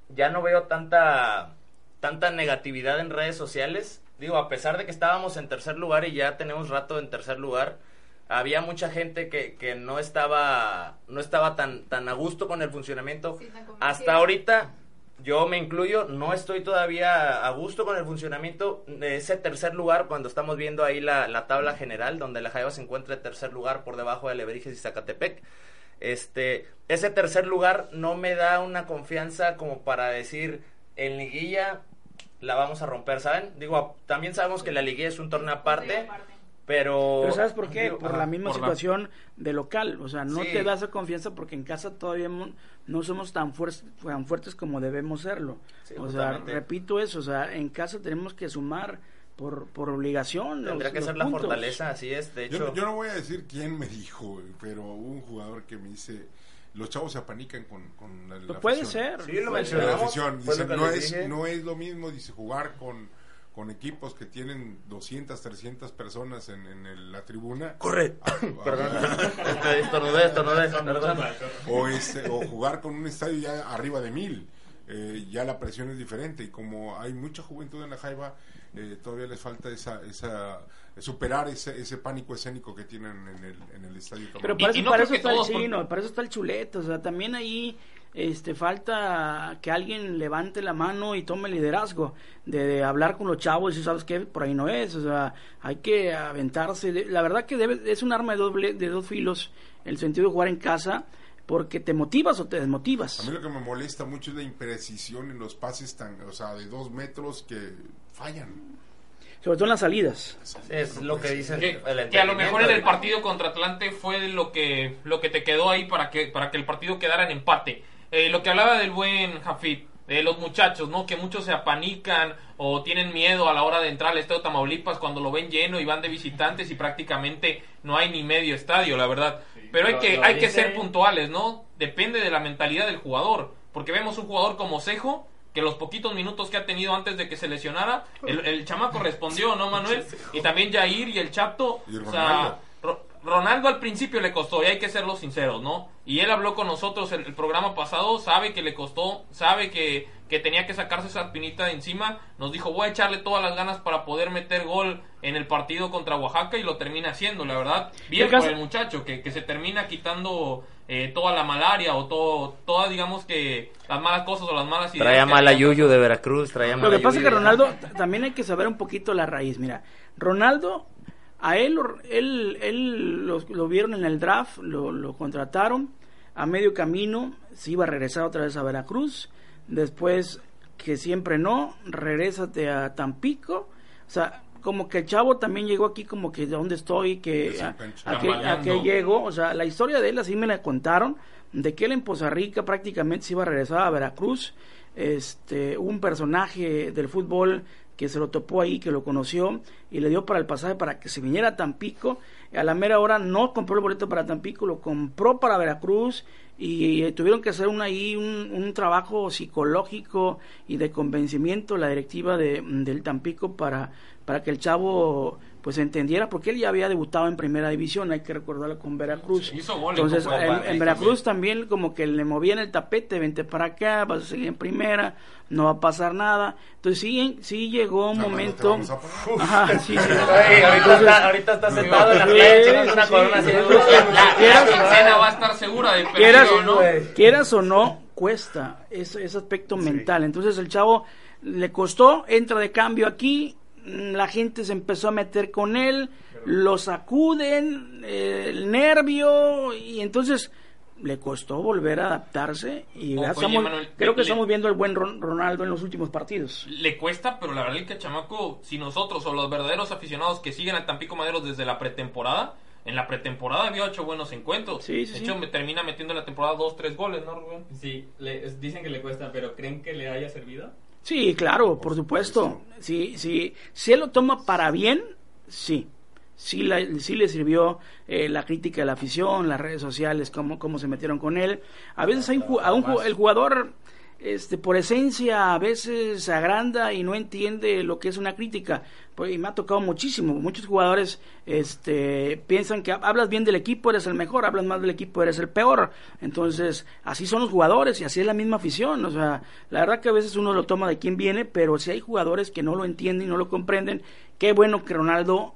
Speaker 4: ya no veo tanta, tanta negatividad en redes sociales. Digo, a pesar de que estábamos en tercer lugar y ya tenemos rato en tercer lugar, había mucha gente que, que no estaba, no estaba tan, tan a gusto con el funcionamiento.
Speaker 3: Sí.
Speaker 4: Hasta ahorita, yo me incluyo, no estoy todavía a gusto con el funcionamiento de ese tercer lugar cuando estamos viendo ahí la, la tabla general, donde la Jaiba se encuentra en tercer lugar por debajo de Lebrijes y Zacatepec. Este, ese tercer lugar no me da una confianza como para decir en liguilla la vamos a romper, ¿saben? Digo, también sabemos que la liguilla es un torneo aparte, pero...
Speaker 6: Pero ¿sabes por qué? Por
Speaker 4: ajá,
Speaker 6: la misma
Speaker 2: por la-
Speaker 6: situación de local. O sea, no
Speaker 4: Sí.
Speaker 6: te da esa confianza porque en casa todavía no somos tan, fuer- tan fuertes como debemos serlo.
Speaker 4: Sí,
Speaker 6: o sea, repito eso. O sea, en casa tenemos que sumar por, por obligación.
Speaker 4: Tendría
Speaker 6: los-
Speaker 4: que
Speaker 6: los
Speaker 4: ser la fortaleza, así es, de
Speaker 7: Yo,
Speaker 4: hecho...
Speaker 7: yo no voy a decir quién me dijo, pero hubo un jugador que me dice, los chavos se apanican con, con la, la
Speaker 6: Pues puede
Speaker 7: afición".
Speaker 6: ser.
Speaker 4: Sí, lo
Speaker 6: puede
Speaker 7: La
Speaker 4: mencionamos.
Speaker 7: afición. Dice, no, es,
Speaker 4: dije.
Speaker 7: no es lo mismo, dice, jugar con, con equipos que tienen 200, 300 personas en, en el- la tribuna.
Speaker 4: Corre. Perdón. Este, estornudé, estornudé, perdón.
Speaker 7: o, este, o jugar con un estadio ya arriba de mil. Eh, ya la presión es diferente y como hay mucha juventud en la Jaiba, eh, todavía les falta esa, esa superar ese, ese pánico escénico que tienen en el, en el estadio.
Speaker 6: Pero para
Speaker 2: y
Speaker 6: eso,
Speaker 2: no
Speaker 6: para
Speaker 2: creo
Speaker 6: eso
Speaker 2: que
Speaker 6: está el chino, para eso está el chuleto. O sea, también ahí este, falta que alguien levante la mano y tome liderazgo de, de hablar con los chavos y sabes qué, por ahí no es. O sea, hay que aventarse. De- La verdad que debe, es un arma de, doble, de dos filos el sentido de jugar en casa porque te motivas o te desmotivas.
Speaker 7: A mí lo que me molesta mucho es la imprecisión en los pases tan, o sea, de dos metros que fallan.
Speaker 6: Sobre todo en las salidas.
Speaker 4: Es lo que dicen.
Speaker 2: Que,
Speaker 4: el
Speaker 2: que a lo mejor en el partido contra Atlante fue lo que lo que te quedó ahí para que para que el partido quedara en empate. Eh, lo que hablaba del buen Jafid, de los muchachos, ¿no? Que muchos se apanican o tienen miedo a la hora de entrar al estadio Tamaulipas cuando lo ven lleno y van de visitantes y prácticamente no hay ni medio estadio, la verdad. Pero hay
Speaker 5: lo-
Speaker 2: que
Speaker 5: lo
Speaker 2: hay que ser puntuales, ¿no? Depende de la mentalidad del jugador, porque vemos un jugador como Cejo que los poquitos minutos que ha tenido antes de que se lesionara, el, el chamaco respondió, ¿no, Manuel? Y también Jair y el Chapto,
Speaker 7: Y
Speaker 2: o sea,
Speaker 7: Ronaldo.
Speaker 2: Ro- Ronaldo al principio le costó, y hay que serlo sinceros, ¿no? Y él habló con nosotros el, el programa pasado, sabe que le costó, sabe que, que tenía que sacarse esa pinita de encima. Nos dijo, voy a echarle todas las ganas para poder meter gol en el partido contra Oaxaca y lo termina haciendo, la verdad. Bien por el muchacho, que, que se termina quitando eh, toda la malaria o todo, todas, digamos que las malas cosas o las malas ideas.
Speaker 4: Traía mala
Speaker 2: había.
Speaker 4: Yuyu de Veracruz, traía
Speaker 6: Lo
Speaker 4: mala
Speaker 6: que pasa es que Ronaldo también hay que saber un poquito la raíz. Mira, Ronaldo, a él, lo- él, él lo, lo vieron en el draft, lo, lo contrataron. A medio camino se iba a regresar otra vez a Veracruz. Después, que siempre no, regrésate a Tampico. O sea, como que el chavo también llegó aquí como que de dónde estoy, que a, a que, a que
Speaker 2: Tambaleando.
Speaker 6: llegó. O sea, la historia de él así me la contaron, de que él en Poza Rica prácticamente se iba a regresar a Veracruz. Este, un personaje del fútbol que se lo topó ahí, que lo conoció y le dio para el pasaje para que se viniera a Tampico. A la mera hora no compró el boleto para Tampico, lo compró para Veracruz y, eh, tuvieron que hacer ahí un, un trabajo psicológico y de convencimiento la directiva de, del Tampico para, para que el chavo pues entendiera porque él ya había debutado en primera división, hay que recordarlo con Veracruz.
Speaker 2: Hizo gol en
Speaker 6: Entonces, en, en Veracruz también como que le movían el tapete, vente para acá, vas a seguir en primera, no va a pasar nada. Entonces sí, sí llegó un
Speaker 7: no te
Speaker 6: momento...
Speaker 7: vamos a poner.
Speaker 6: Ajá, sí, sí.
Speaker 4: Oye, ahorita,
Speaker 6: Entonces-
Speaker 4: está, ahorita está sentado en la playa una corona
Speaker 6: sí.
Speaker 4: así.
Speaker 2: La, quincena va a estar segura de
Speaker 6: quieras,
Speaker 2: perdido, ¿no?
Speaker 6: quieras o no, cuesta ese, ese aspecto mental. Entonces el chavo le costó, entra de cambio aquí, la gente se empezó a meter con él, lo sacuden, eh, el nervio, y entonces le costó volver a adaptarse y
Speaker 2: Oye,
Speaker 6: ya estamos-
Speaker 2: Manuel,
Speaker 6: creo que
Speaker 2: le-
Speaker 6: estamos viendo el buen Ron- Ronaldo en los últimos partidos.
Speaker 2: Le cuesta, pero la verdad es que Chamaco, si nosotros o los verdaderos aficionados que siguen al Tampico Madero desde la pretemporada, en la pretemporada había hecho buenos encuentros.
Speaker 6: Sí, sí,
Speaker 2: de
Speaker 6: sí.
Speaker 2: hecho, me termina metiendo en la temporada dos, tres goles, ¿no, Rubén?
Speaker 5: Sí, le- es- dicen que le cuesta, pero ¿creen que le haya servido?
Speaker 6: Sí, claro, por supuesto. Sí, sí. Si él lo toma para bien, sí. Sí, la- sí le sirvió eh, la crítica de la afición, las redes sociales, cómo, cómo se metieron con él. A veces hay un, a un el jugador, este, por esencia, a veces agranda y no entiende lo que es una crítica. Pues, y me ha tocado muchísimo. Muchos jugadores este, piensan que hablas bien del equipo, eres el mejor, hablas mal del equipo, eres el peor. Entonces, así son los jugadores y así es la misma afición. O sea, la verdad que a veces uno lo toma de quién viene, pero si hay jugadores que no lo entienden y no lo comprenden, qué bueno que Ronaldo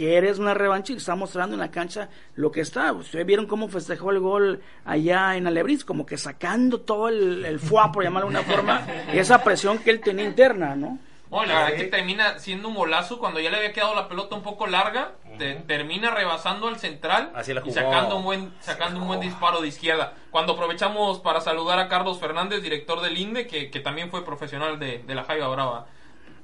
Speaker 6: que eres una revancha y está mostrando en la cancha lo que está. Ustedes vieron cómo festejó el gol allá en Alebriz, como que sacando todo el, el fuá, por llamarlo de una forma, y esa presión que él tenía interna, ¿no?
Speaker 2: No, la verdad que termina siendo un golazo cuando ya le había quedado la pelota un poco larga, te- termina rebasando al central
Speaker 4: Así
Speaker 2: y sacando un buen sacando un buen disparo de izquierda. Cuando aprovechamos para saludar a Carlos Fernández, director del INDE, que, que también fue profesional de, de la Jaiba Brava.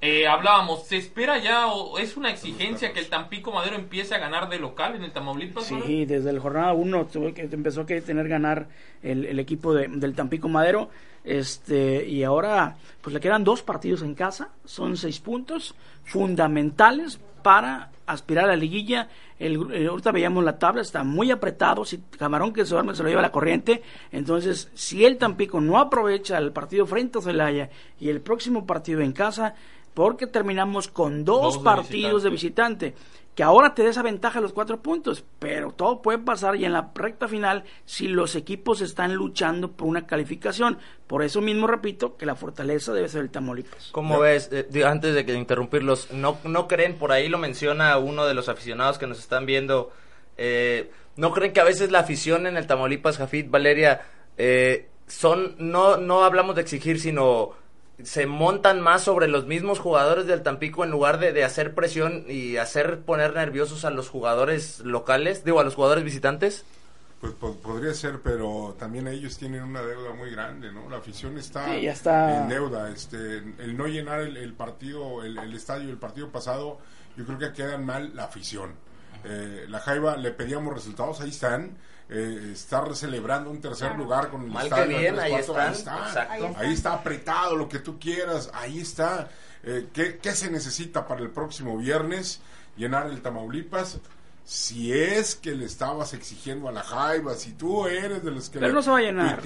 Speaker 2: Eh, hablábamos, ¿se espera ya o es una exigencia que el Tampico Madero empiece a ganar de local en el Tamaulipas?
Speaker 6: Sí, desde el jornada 1 tuvo que empezó a que tener ganar el, el equipo de- del Tampico Madero. Este, y ahora, pues le quedan dos partidos en casa, son seis puntos fundamentales para aspirar a la liguilla. El, gru- eh, ahorita veíamos la tabla, está muy apretado. Si Camarón que se duerme se lo lleva la corriente. Entonces, si el Tampico no aprovecha el partido frente a Celaya y el próximo partido en casa, porque terminamos con dos,
Speaker 2: Dos de
Speaker 6: partidos de visitante, que ahora te da esa ventaja los cuatro puntos, pero todo puede pasar y en la recta final si los equipos están luchando por una calificación. Por eso mismo repito que la fortaleza debe ser el Tamaulipas.
Speaker 4: ¿Cómo ves? Eh, antes de que interrumpirlos, ¿no, ¿no creen, por ahí lo menciona uno de los aficionados que nos están viendo, eh, ¿no creen que a veces la afición en el Tamaulipas, Jafit, Valeria, eh, son, no, no hablamos de exigir, sino se montan más sobre los mismos jugadores del Tampico en lugar de, de hacer presión y hacer poner nerviosos a los jugadores locales, digo, a los jugadores visitantes?
Speaker 7: Pues po- podría ser, pero también ellos tienen una deuda muy grande, ¿no? La afición está,
Speaker 6: Sí, ya está.
Speaker 7: en deuda. Este, el no llenar el, el partido, el, el estadio, el partido pasado, yo creo que quedan mal la afición. Eh, la Jaiba le pedíamos resultados, ahí están. Eh, estar celebrando un tercer lugar con el
Speaker 4: Mal que
Speaker 7: estadio en
Speaker 4: bien,
Speaker 7: tres
Speaker 4: ahí
Speaker 7: cuartos,
Speaker 4: están,
Speaker 7: ahí está. Ahí está apretado lo que tú quieras, ahí está. Eh, ¿qué, qué se necesita para el próximo viernes? Llenar el Tamaulipas. Si es que le estabas exigiendo a la Jaiba, si tú eres de los que
Speaker 6: Pero
Speaker 7: le
Speaker 6: no se va a llenar.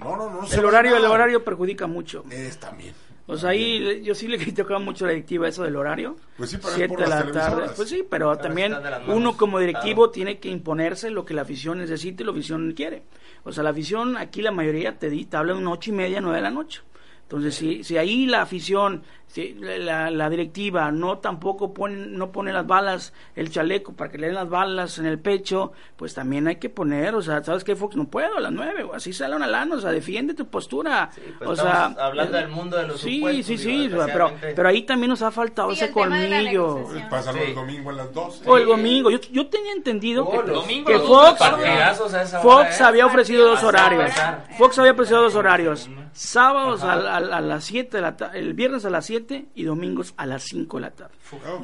Speaker 7: No, no, no se
Speaker 6: El
Speaker 7: va a
Speaker 6: horario, el horario perjudica mucho.
Speaker 7: Es también.
Speaker 6: O sea, ahí le- yo sí le criticaba mucho a la directiva eso del horario.
Speaker 7: Pues sí, pero es
Speaker 6: Siete
Speaker 7: por
Speaker 6: de la tarde. Pues sí, pero
Speaker 4: Pero
Speaker 6: también uno como directivo
Speaker 4: claro.
Speaker 6: tiene que imponerse lo que la afición necesita y la afición quiere. O sea, la afición aquí la mayoría te, di- te habla de una ocho y media, nueve de la noche. Entonces, si, si ahí la afición, si la, la directiva no tampoco pone, no pone las balas, el chaleco para que le den las balas en el pecho, pues también hay que poner, o sea, ¿sabes qué, Fox? No puedo a las nueve, así sale una lana, o sea, defiende tu postura.
Speaker 4: pues
Speaker 6: o sea,
Speaker 4: hablando
Speaker 6: eh,
Speaker 4: del mundo de los
Speaker 6: Sí,
Speaker 4: supuestos,
Speaker 6: sí,
Speaker 4: digo,
Speaker 6: sí, pero, pero ahí también nos ha faltado
Speaker 3: Sí,
Speaker 6: ese colmillo.
Speaker 4: Sí.
Speaker 7: el domingo a las 12.
Speaker 6: O el domingo, yo, yo tenía entendido
Speaker 4: Oh,
Speaker 6: que,
Speaker 4: los
Speaker 2: Domingo dos
Speaker 6: Fox,
Speaker 4: hora,
Speaker 6: Fox
Speaker 4: ¿eh?
Speaker 6: había ofrecido dos horarios. Fox había ofrecido dos horarios. Sábados a, a- a las 7 de la tarde, el viernes a las 7 y domingos a las 5 de la tarde.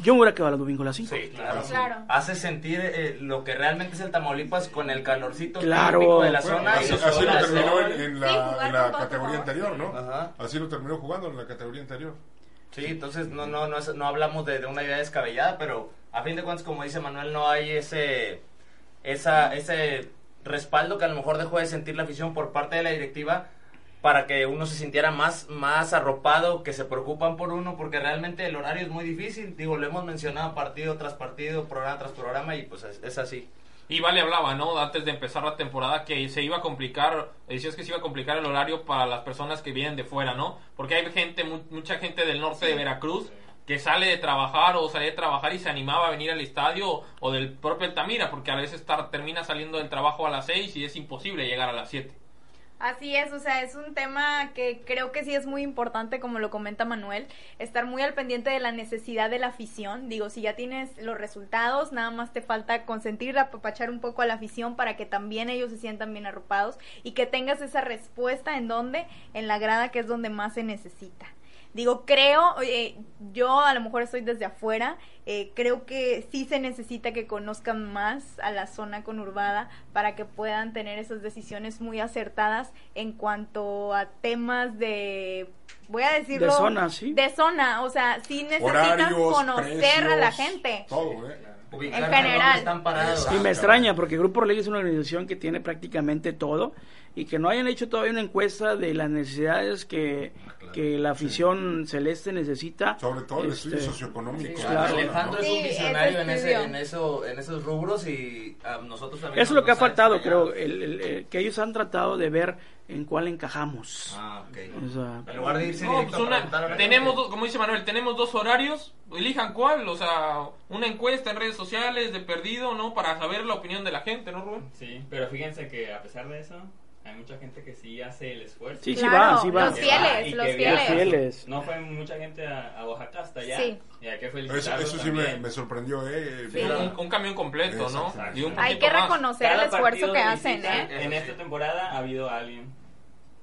Speaker 6: Yo me hubiera quedado el domingo a las 5.
Speaker 4: Sí, claro.
Speaker 3: Claro.
Speaker 4: Hace sentir eh, lo que realmente es el Tamaulipas con el calorcito
Speaker 6: Claro.
Speaker 4: típico de la
Speaker 7: Bueno,
Speaker 4: zona.
Speaker 7: así,
Speaker 4: y los
Speaker 7: así lo terminó en, la, en categoría anterior, ¿no?
Speaker 4: Ajá.
Speaker 7: Así lo terminó jugando en la categoría anterior.
Speaker 4: Sí, entonces no, no, no, es- no hablamos de, de una idea descabellada, pero a fin de cuentas, como dice Manuel, no hay ese, esa, ese respaldo que a lo mejor dejó de sentir la afición por parte de la directiva para que uno se sintiera más, más arropado, que se preocupan por uno, porque realmente el horario es muy difícil. Digo, lo hemos mencionado partido tras partido, programa tras programa, y pues es, es así.
Speaker 2: Y Vale hablaba, ¿no? Antes de empezar la temporada que se iba a complicar, decías que se iba a complicar el horario para las personas que vienen de fuera, ¿no? Porque hay gente, mu- mucha gente del norte de Veracruz que sale de trabajar o sale de trabajar y se animaba a venir al estadio o del propio Altamira, porque a veces tar- termina saliendo del trabajo a las 6 y es imposible llegar a las 7.
Speaker 3: Así es, o sea, es un tema que creo que sí es muy importante, como lo comenta Manuel, estar muy al pendiente de la necesidad de la afición. Digo, si ya tienes los resultados, nada más te falta consentir, apapachar un poco a la afición para que también ellos se sientan bien arropados y que tengas esa respuesta en donde, en la grada, que es donde más se necesita. Digo, creo, eh, yo a lo mejor estoy desde afuera, eh, creo que sí se necesita que conozcan más a la zona conurbada para que puedan tener esas decisiones muy acertadas en cuanto a temas de, voy a decirlo,
Speaker 6: De zona, sí.
Speaker 3: de zona, o sea, sí necesitan
Speaker 7: Horarios,
Speaker 3: conocer a la gente.
Speaker 7: Todo, ¿eh?
Speaker 4: Ubicar
Speaker 3: En general.
Speaker 4: están parados.
Speaker 6: Y me extraña porque Grupo Orlegui es una organización que tiene prácticamente todo y que no hayan hecho todavía una encuesta de las necesidades que, que la afición celeste necesita.
Speaker 7: Sobre todo el estudio
Speaker 6: Este,
Speaker 7: socioeconómico.
Speaker 4: Sí,
Speaker 6: Claro.
Speaker 4: Alejandro es
Speaker 3: Sí,
Speaker 4: un visionario en,
Speaker 3: ese estudio.
Speaker 4: en, eso, en esos rubros y a nosotros también.
Speaker 6: Eso es lo que ha faltado, creo, el- el- el- que ellos han tratado de ver en cuál encajamos.
Speaker 4: Ah, ok.
Speaker 6: O sea,
Speaker 4: En lugar de irse
Speaker 2: No, pues una- tenemos dos, como dice Manuel, tenemos dos horarios, elijan cuál, o sea, una encuesta en redes sociales de perdido, ¿no? Para saber la opinión de la gente, ¿no, Rubén?
Speaker 5: Sí, pero fíjense que a pesar de eso, hay mucha gente que sí hace el esfuerzo.
Speaker 6: Sí, sí
Speaker 3: Claro,
Speaker 6: va, sí va.
Speaker 3: los fieles, los fieles.
Speaker 5: No fue mucha gente a, a Oaxaca hasta allá.
Speaker 3: Sí.
Speaker 5: Y hay que
Speaker 7: Eso,
Speaker 5: felicitarlos
Speaker 7: eso sí me, sorprendió, ¿eh?
Speaker 3: Sí.
Speaker 7: Mira,
Speaker 2: Un, un camión completo, ¿no?
Speaker 7: Exacto.
Speaker 2: Y un
Speaker 3: Hay que
Speaker 2: más.
Speaker 3: reconocer el
Speaker 5: Cada
Speaker 3: esfuerzo que hacen,
Speaker 5: visita,
Speaker 3: ¿eh?
Speaker 5: En esta temporada ha habido alguien.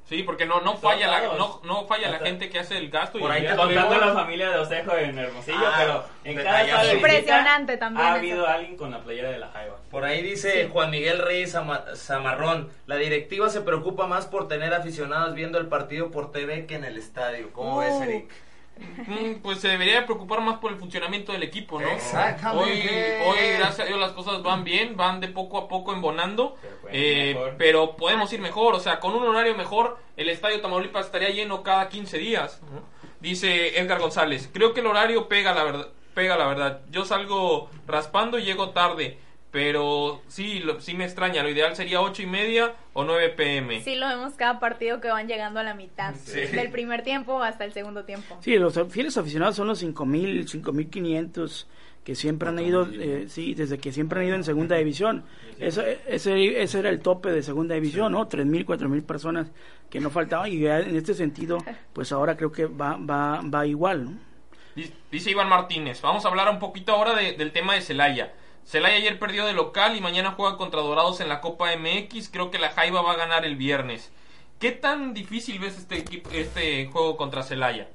Speaker 2: Sí, porque no, no falla la, no, no falla la gente que hace el gasto.
Speaker 4: Por
Speaker 2: y
Speaker 4: ahí
Speaker 5: Contando la familia de Osejo en Hermosillo,
Speaker 4: Ah,
Speaker 5: pero en cada visita
Speaker 3: Impresionante también
Speaker 5: Ha
Speaker 3: eso.
Speaker 5: habido alguien con la playera de la Jaiba.
Speaker 4: Por ahí dice Juan Miguel Reyes Zama- Zamarrón, la directiva se preocupa más por tener aficionados viendo el partido por TV que en el estadio. ¿Cómo
Speaker 3: Uh.
Speaker 4: ves, Eric?
Speaker 2: Mm, Pues se debería de preocupar más por el funcionamiento del equipo, ¿no? Hoy,
Speaker 4: Exactamente.
Speaker 2: hoy, gracias a Dios, las cosas van bien, van de poco a poco embonando,
Speaker 5: Pero
Speaker 2: eh, pero podemos ir mejor, o sea, con un horario mejor, el estadio Tamaulipas estaría lleno cada 15 días. ¿no? Dice Edgar González, creo que el horario pega la verdad, pega la verdad. Yo salgo raspando y llego tarde, pero sí, lo- sí me extraña, lo ideal sería 8 y media o 9 pm.
Speaker 3: Sí, lo vemos cada partido que van llegando a la mitad
Speaker 4: Sí.
Speaker 3: del primer tiempo hasta el segundo tiempo.
Speaker 6: Sí, los fieles aficionados son los 5.000, 5.500 que siempre han ido, eh, sí, desde que siempre han ido en segunda división. Eso, ese, ese era el tope de segunda división, ¿no? 3.000, 4.000 personas que no faltaban y en este sentido, pues ahora creo que va, va, va igual,
Speaker 2: Dice Iván Martínez, vamos a hablar un poquito ahora de- del tema de Celaya. Celaya ayer perdió de local y mañana juega contra Dorados en la Copa MX. Creo que la Jaiba va a ganar el viernes. ¿Qué tan difícil ves este equipo, este juego contra Celaya?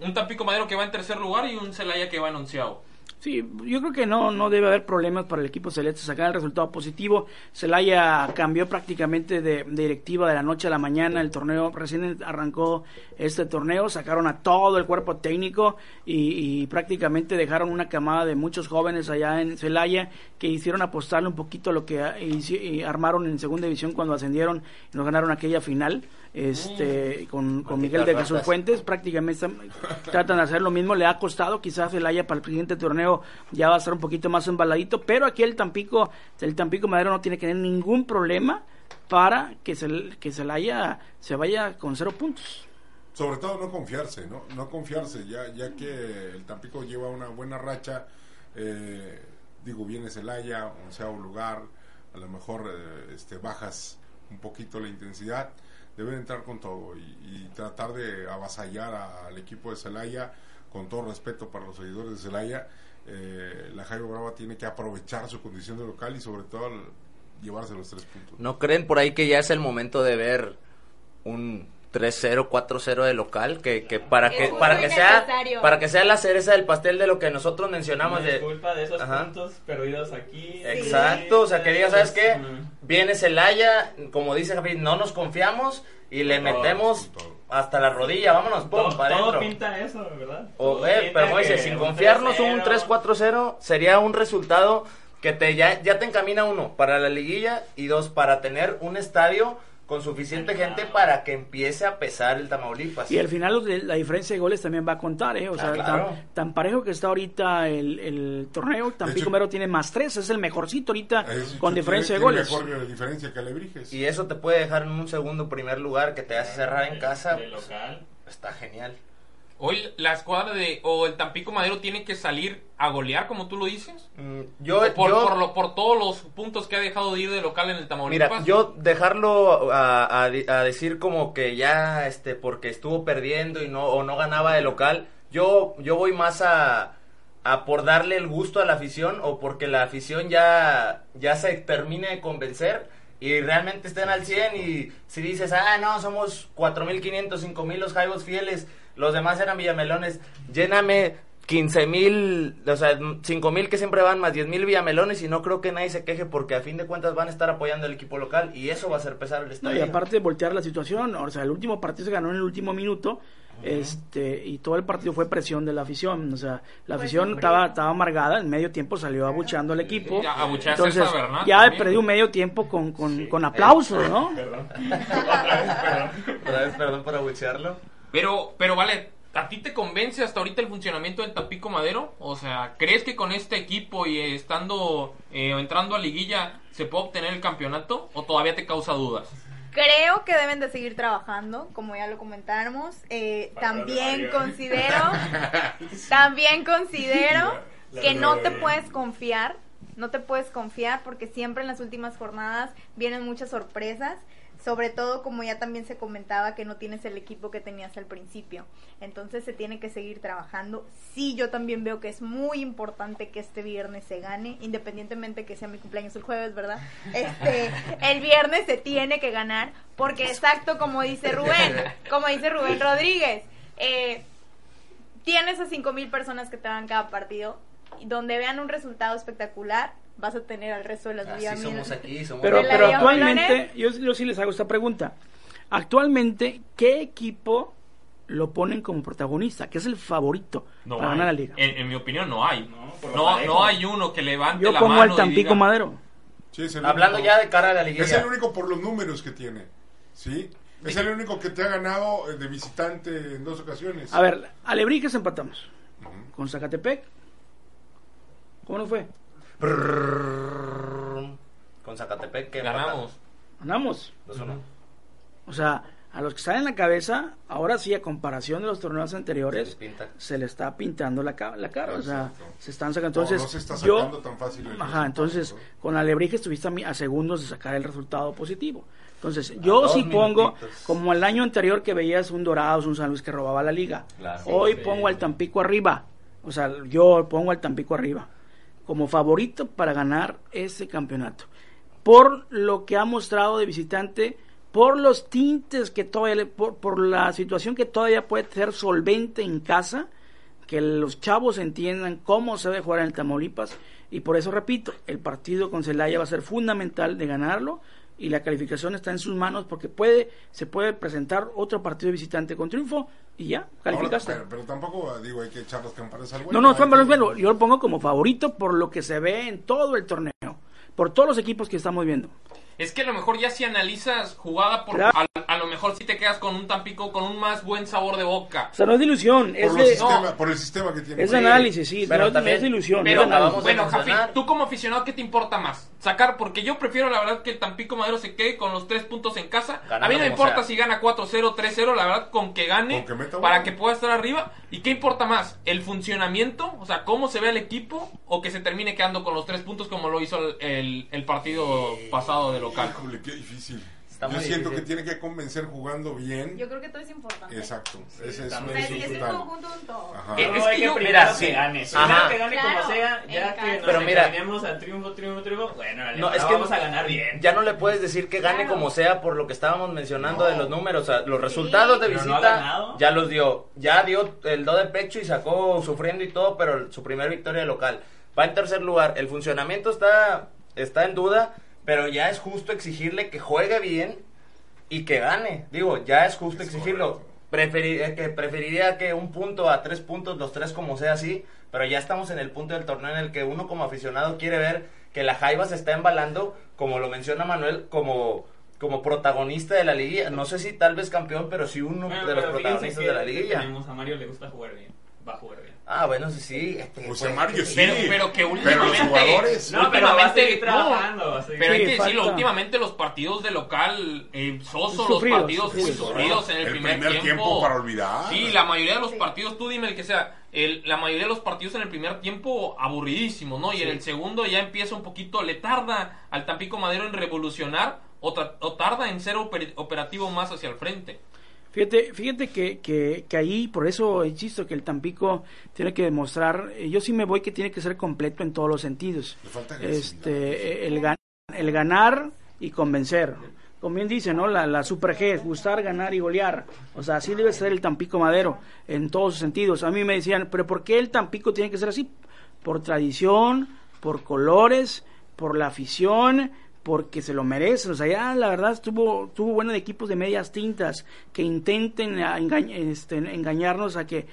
Speaker 2: Un Tampico Madero que va en tercer lugar y un Celaya que va en onceavo.
Speaker 6: Sí, yo creo que no, no debe haber problemas para el equipo celeste sacar el resultado positivo. Celaya cambió prácticamente de, directiva de la noche a la mañana. El torneo recién arrancó este torneo, sacaron a todo el cuerpo técnico y, y prácticamente dejaron una camada de muchos jóvenes allá en Celaya que hicieron apostarle un poquito a lo que y armaron en segunda división cuando ascendieron y nos ganaron aquella final este con, con Miguel de Jesús. Fuentes prácticamente están- tratan de hacer lo mismo le ha costado quizás el haya para el siguiente torneo ya va a estar un poquito más embaladito pero aquí el Tampico el Tampico Madero no tiene que tener ningún problema para que se que se haya se vaya con cero puntos
Speaker 7: Sobre todo no confiarse, ¿no? No confiarse, ya, ya que el Tampico lleva una buena racha, eh, digo, viene Celaya, onceavo lugar, a lo mejor eh, este, bajas un poquito la intensidad, deben entrar con todo y, y tratar de avasallar al equipo de Celaya, con todo respeto para los seguidores de Celaya, eh, la Jairo Brava tiene que aprovechar su condición de local y sobre todo llevarse los tres puntos.
Speaker 4: ¿No creen por ahí que ya es el momento de ver un 3-0, 4-0 de local? Que, que para que para que sea para que sea la cereza del pastel de lo que nosotros mencionamos
Speaker 5: No
Speaker 4: de
Speaker 5: es culpa de esos
Speaker 4: Ajá.
Speaker 5: puntos perdidos aquí.
Speaker 4: Exacto, o sea, que diga, ¿sabes qué? Viene Celaya, como dice Javi, no nos confiamos y le
Speaker 5: Todo,
Speaker 4: metemos
Speaker 7: todo.
Speaker 4: hasta la rodilla, vámonos, pum,
Speaker 5: Todo,
Speaker 4: para
Speaker 5: todo
Speaker 4: adentro.
Speaker 5: pinta eso, ¿verdad?
Speaker 4: O, eh,
Speaker 5: pinta
Speaker 4: pero como dice, sin
Speaker 5: un
Speaker 4: confiarnos un
Speaker 5: 3-0,
Speaker 4: 3-4-0 sería un resultado que te ya, ya te encamina uno para la liguilla y dos para tener un estadio con suficiente gente para que empiece a pesar el Tamaulipas.
Speaker 6: y al final los de- la diferencia de goles también va a contar eh o sea
Speaker 4: Ah, claro.
Speaker 6: tan, tan parejo que está ahorita el, el torneo Tampico Madero tiene más tres es el mejorcito ahorita con
Speaker 7: tiene-
Speaker 6: diferencia de goles
Speaker 7: Mejor diferencia que Alebrijes.
Speaker 4: Y eso te puede dejar en un segundo primer lugar que te hace cerrar en casa.
Speaker 5: De local.
Speaker 4: Está genial.
Speaker 2: Hoy la escuadra de o el Tampico Madero tiene que salir a golear, como tú lo dices.
Speaker 4: Mm, Yo,
Speaker 2: por,
Speaker 4: yo-
Speaker 2: por, lo- por todos los puntos que ha dejado de ir de local en el Tamaulipas.
Speaker 4: Mira, yo dejarlo a, a a decir como que ya, este, porque estuvo perdiendo y no, o no ganaba de local, yo, yo voy más a, a por darle el gusto a la afición o porque la afición ya, ya se termine de convencer y realmente estén al 100 y si dices, ah, no, somos 4.500, 5.000 los Jaivos fieles, los demás eran Villamelones, lléname 15 mil, o sea, 5 mil que siempre van más 10 mil Villamelones y no creo que nadie se queje porque a fin de cuentas van a estar apoyando al equipo local y eso va a hacer pesar el
Speaker 6: No,
Speaker 4: estadio.
Speaker 6: y aparte de voltear la situación, o sea, el último partido se ganó en el último minuto, este, y todo el partido fue presión de la afición, o sea, la
Speaker 3: Pues
Speaker 6: afición estaba, estaba amargada, en medio tiempo salió abucheando al equipo,
Speaker 2: Ya,
Speaker 6: entonces ya un medio tiempo con, con, con aplausos, ¿no?
Speaker 5: Perdón. Otra vez, perdón.
Speaker 4: Otra vez, perdón por abuchearlo.
Speaker 2: Pero, pero vale, ¿a ti te convence hasta ahorita el funcionamiento del Tampico Madero? O sea, ¿crees que con este equipo y estando eh, entrando a liguilla se puede obtener el campeonato? ¿O todavía te causa dudas?
Speaker 3: Creo que deben de seguir trabajando, como ya lo comentamos. Eh, también considero, también considero que no te puedes confiar, no te puedes confiar porque siempre en las últimas jornadas vienen muchas sorpresas. Sobre todo, como ya también se comentaba, que no tienes el equipo que tenías al principio. Entonces se tiene que seguir trabajando. Sí, yo también veo que es muy importante que este viernes se gane, independientemente que sea mi cumpleaños el jueves, ¿verdad? Este, el viernes se tiene que ganar, porque exacto como dice Rubén, como dice Rubén Rodríguez, eh, tienes a cinco mil personas que te van cada partido, donde vean un resultado espectacular, vas a tener al resto de las
Speaker 4: Así somos aquí, somos
Speaker 6: Pero,
Speaker 3: ¿De la
Speaker 6: pero
Speaker 3: Liga
Speaker 6: actualmente, yo, yo sí les hago esta pregunta, actualmente, ¿qué equipo lo ponen como protagonista? ¿Qué es el favorito
Speaker 2: No
Speaker 6: para
Speaker 2: hay.
Speaker 6: ganar la liga?
Speaker 2: En, en mi opinión no hay.
Speaker 5: No,
Speaker 2: No, hay uno que levante
Speaker 6: Yo
Speaker 2: la
Speaker 6: pongo
Speaker 2: mano
Speaker 6: al
Speaker 2: y
Speaker 6: Tampico
Speaker 2: diga,
Speaker 6: Madero.
Speaker 7: Sí, es el
Speaker 4: Hablando
Speaker 7: único.
Speaker 4: ya de cara a la
Speaker 7: Es el único por los números que tiene. ¿Sí? Es el único que te ha ganado eh, de visitante en dos ocasiones.
Speaker 6: A ver, Alebrijes empatamos.
Speaker 7: Ujú.
Speaker 6: Con Zacatepec. ¿Cómo no fue?
Speaker 4: Con Zacatepec que
Speaker 2: Ganamos.
Speaker 6: Ganamos.
Speaker 4: empatan. 2-1.
Speaker 6: O sea, a los que están en la cabeza, ahora sí, a comparación de los torneos anteriores,
Speaker 4: Se
Speaker 6: le está pintando la, ca- la cara. O sea,
Speaker 7: Exacto.
Speaker 6: se están sacando.
Speaker 7: No,
Speaker 6: Entonces,
Speaker 7: no se está
Speaker 6: yo.
Speaker 7: sacando tan fácil el
Speaker 6: Ajá, entonces,
Speaker 7: ¿no?
Speaker 6: con Alebrije estuviste a, mi- a segundos de sacar el resultado positivo. Entonces, yo sí pongo, como el año anterior que veías un Dorados, un San Luis que robaba la liga.
Speaker 4: Claro.
Speaker 6: Hoy
Speaker 5: Sí.
Speaker 6: pongo al Tampico arriba. O sea, yo pongo al Tampico arriba. Como favorito para ganar ese campeonato. Por lo que ha mostrado de visitante, por los tintes que todavía, por, por la situación que todavía puede ser solvente en casa, que los chavos entiendan cómo se debe jugar en el Tamaulipas y por eso repito, el partido con Celaya va a ser fundamental de ganarlo y la calificación está en sus manos porque puede se puede presentar otro partido visitante con triunfo y ya calificaste.
Speaker 7: Ahora, pero, pero tampoco digo hay que echar las campanas al vuelo.
Speaker 6: no, no, Juan Manuel, bueno, yo lo pongo como favorito por lo que se ve en todo el torneo, por todos los equipos que estamos viendo.
Speaker 2: Es que a lo mejor ya si analizas jugada por
Speaker 6: Claro.
Speaker 2: a, a lo mejor si te quedas con un Tampico con un más buen sabor de boca.
Speaker 6: O sea, no es de ilusión, es
Speaker 7: por, los
Speaker 6: de,
Speaker 7: sistema- por el sistema que tiene.
Speaker 6: es de análisis, sí,
Speaker 4: Pero
Speaker 6: no,
Speaker 4: también-
Speaker 6: es de ilusión.
Speaker 2: Pero
Speaker 6: es
Speaker 2: bueno, Jafi, tú como aficionado, ¿qué te importa más? Sacar, porque yo prefiero la verdad que el Tampico Madero se quede con los tres puntos en casa.
Speaker 4: Ganando
Speaker 2: a mí no me importa
Speaker 4: sea.
Speaker 2: si gana 4-0, 3-0, la verdad con que gane
Speaker 7: Con que meta
Speaker 2: para que pueda estar arriba. ¿Y qué importa más? ¿El funcionamiento? O sea, cómo se ve el equipo o que se termine quedando con los tres puntos como lo hizo el, el- el partido pasado de local.
Speaker 7: Híjole, qué difícil.
Speaker 4: Está
Speaker 7: Yo siento
Speaker 4: difícil.
Speaker 7: que tiene que convencer jugando bien.
Speaker 3: Yo creo que todo es importante.
Speaker 7: Exacto. Ese es un
Speaker 3: es, es un conjunto de un todo.
Speaker 7: Ajá.
Speaker 2: Eh,
Speaker 5: No,
Speaker 2: es
Speaker 5: hay
Speaker 2: que yo-
Speaker 4: mira,
Speaker 5: que
Speaker 4: sí.
Speaker 5: gane.
Speaker 4: Ajá.
Speaker 5: Primero que gane
Speaker 3: Claro,
Speaker 5: como sea, ya que nos
Speaker 4: Pero mira-
Speaker 5: al triunfo, triunfo, triunfo. Bueno, le
Speaker 4: No, es que
Speaker 5: vamos a ganar bien.
Speaker 4: Ya no le puedes decir que gane
Speaker 3: Claro.
Speaker 4: como sea por lo que estábamos mencionando de los números. O sea, los resultados de
Speaker 5: no ha
Speaker 4: visita
Speaker 5: ganado.
Speaker 4: ya los dio. Ya dio el do de pecho y sacó sufriendo y todo, pero su primera victoria de local. Va en tercer lugar. El funcionamiento está, está en duda, pero ya es justo exigirle que juegue bien y que gane. Digo, ya es justo
Speaker 7: Es
Speaker 4: exigirlo.
Speaker 7: correcto.
Speaker 4: Preferi- eh, que preferiría que un punto a tres puntos, los tres como sea así, pero ya estamos en el punto del torneo en el que uno como aficionado quiere ver que la Jaiba se está embalando, como lo menciona Manuel, como, como protagonista de la liguilla. No sé si tal vez campeón, pero sí uno
Speaker 5: Bueno,
Speaker 4: de los protagonistas
Speaker 5: que
Speaker 4: de la liguilla.
Speaker 5: Tenemos a Mario, le gusta jugar bien. Va a jugar bien.
Speaker 4: Ah, bueno, sí, sí. este,
Speaker 7: Pues
Speaker 4: pues,
Speaker 7: Mario sí.
Speaker 2: Pero, pero que
Speaker 7: Pero los
Speaker 2: últimamente...
Speaker 7: jugadores.
Speaker 5: No, pero va a
Speaker 2: últimamente-
Speaker 5: seguir
Speaker 2: no,
Speaker 5: seguir-
Speaker 2: Pero hay
Speaker 6: Sí,
Speaker 2: que decirlo, últimamente los partidos de local, eh, sosos los partidos muy sufridos. en el,
Speaker 7: El
Speaker 2: primer,
Speaker 7: primer tiempo para olvidar.
Speaker 2: Sí, la mayoría de los partidos, tú dime el que sea, el, la mayoría de los partidos en el primer tiempo aburridísimos, ¿no? Y en el segundo ya empieza un poquito, le tarda al Tampico Madero en revolucionar o, tra- o tarda en ser oper- operativo más hacia el frente.
Speaker 6: Fíjate, fíjate que, que, que ahí, por eso insisto que el Tampico tiene que demostrar, eh, yo sí me voy que tiene que ser completo en todos los sentidos. Este, el, el ganar y convencer. Como bien dice, ¿no? La, la Super G, gustar, ganar y golear. O sea, así debe ser el Tampico Madero, en todos sus sentidos. A mí me decían, ¿pero por qué el Tampico tiene que ser así? Por tradición, por colores, por la afición, porque se lo merece. O sea, ya la verdad estuvo, estuvo bueno de equipos de medias tintas que intenten este, engañarnos a que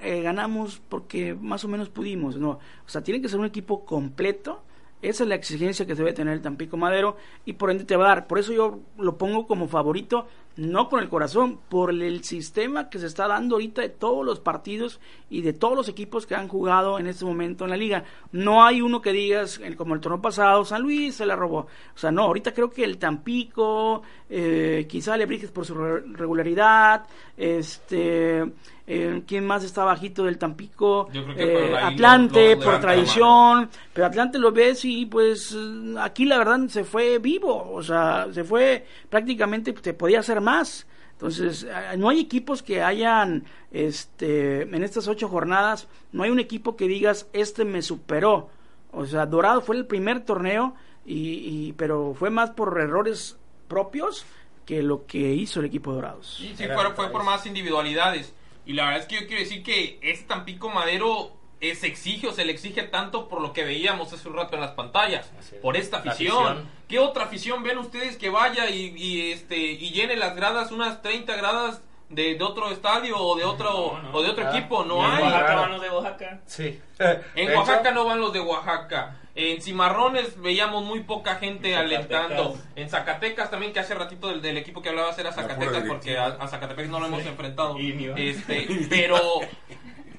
Speaker 6: eh, ganamos porque más o menos pudimos. No, o sea, tiene que ser un equipo completo. Esa es la exigencia que debe tener el Tampico Madero y por ende te va a dar. Por eso yo lo pongo como favorito, no con el corazón, por el sistema que se está dando ahorita de todos los partidos y de todos los equipos que han jugado en este momento en la liga. No hay uno que digas, como el torneo pasado, San Luis se la robó. O sea, no, ahorita creo que el Tampico, eh, quizá Lebrijes por su re- regularidad, este, eh, ¿quién más está bajito del Tampico?
Speaker 2: Yo creo que
Speaker 6: Eh, Atlante,
Speaker 2: lo- lo
Speaker 6: por tradición, pero Atlante lo ves y pues aquí la verdad se fue vivo, o sea, se fue prácticamente, te podía hacer más. Entonces, no hay equipos que hayan, este, en estas ocho jornadas, no hay un equipo que digas, este me superó. O sea, Dorado fue el primer torneo, y, y- pero fue más por errores propios que lo que hizo el equipo Dorados.
Speaker 2: Sí, sí, fue, fue por más individualidades. Y la verdad es que yo quiero decir que este Tampico Madero se exige o se le exige tanto por lo que veíamos hace un rato en las pantallas,
Speaker 4: es.
Speaker 2: por esta afición.
Speaker 4: afición.
Speaker 2: ¿Qué otra afición ven ustedes que vaya y, y, este y llene las gradas, unas 30 gradas de, de otro estadio o de otro
Speaker 5: No, no,
Speaker 2: o de otro
Speaker 4: nada.
Speaker 2: equipo? No
Speaker 5: Y en
Speaker 2: hay.
Speaker 5: Oaxaca van los de Oaxaca.
Speaker 4: Sí.
Speaker 2: En
Speaker 4: De
Speaker 2: Oaxaca
Speaker 4: hecho,
Speaker 2: no van los de Oaxaca. En Cimarrones veíamos muy poca gente
Speaker 5: Zacatecas.
Speaker 2: alentando. En Zacatecas también, que hace ratito del, del equipo que hablabas era Zacatecas, porque a, a Zacatepec no lo hemos enfrentado.
Speaker 5: Y.
Speaker 2: Este, pero,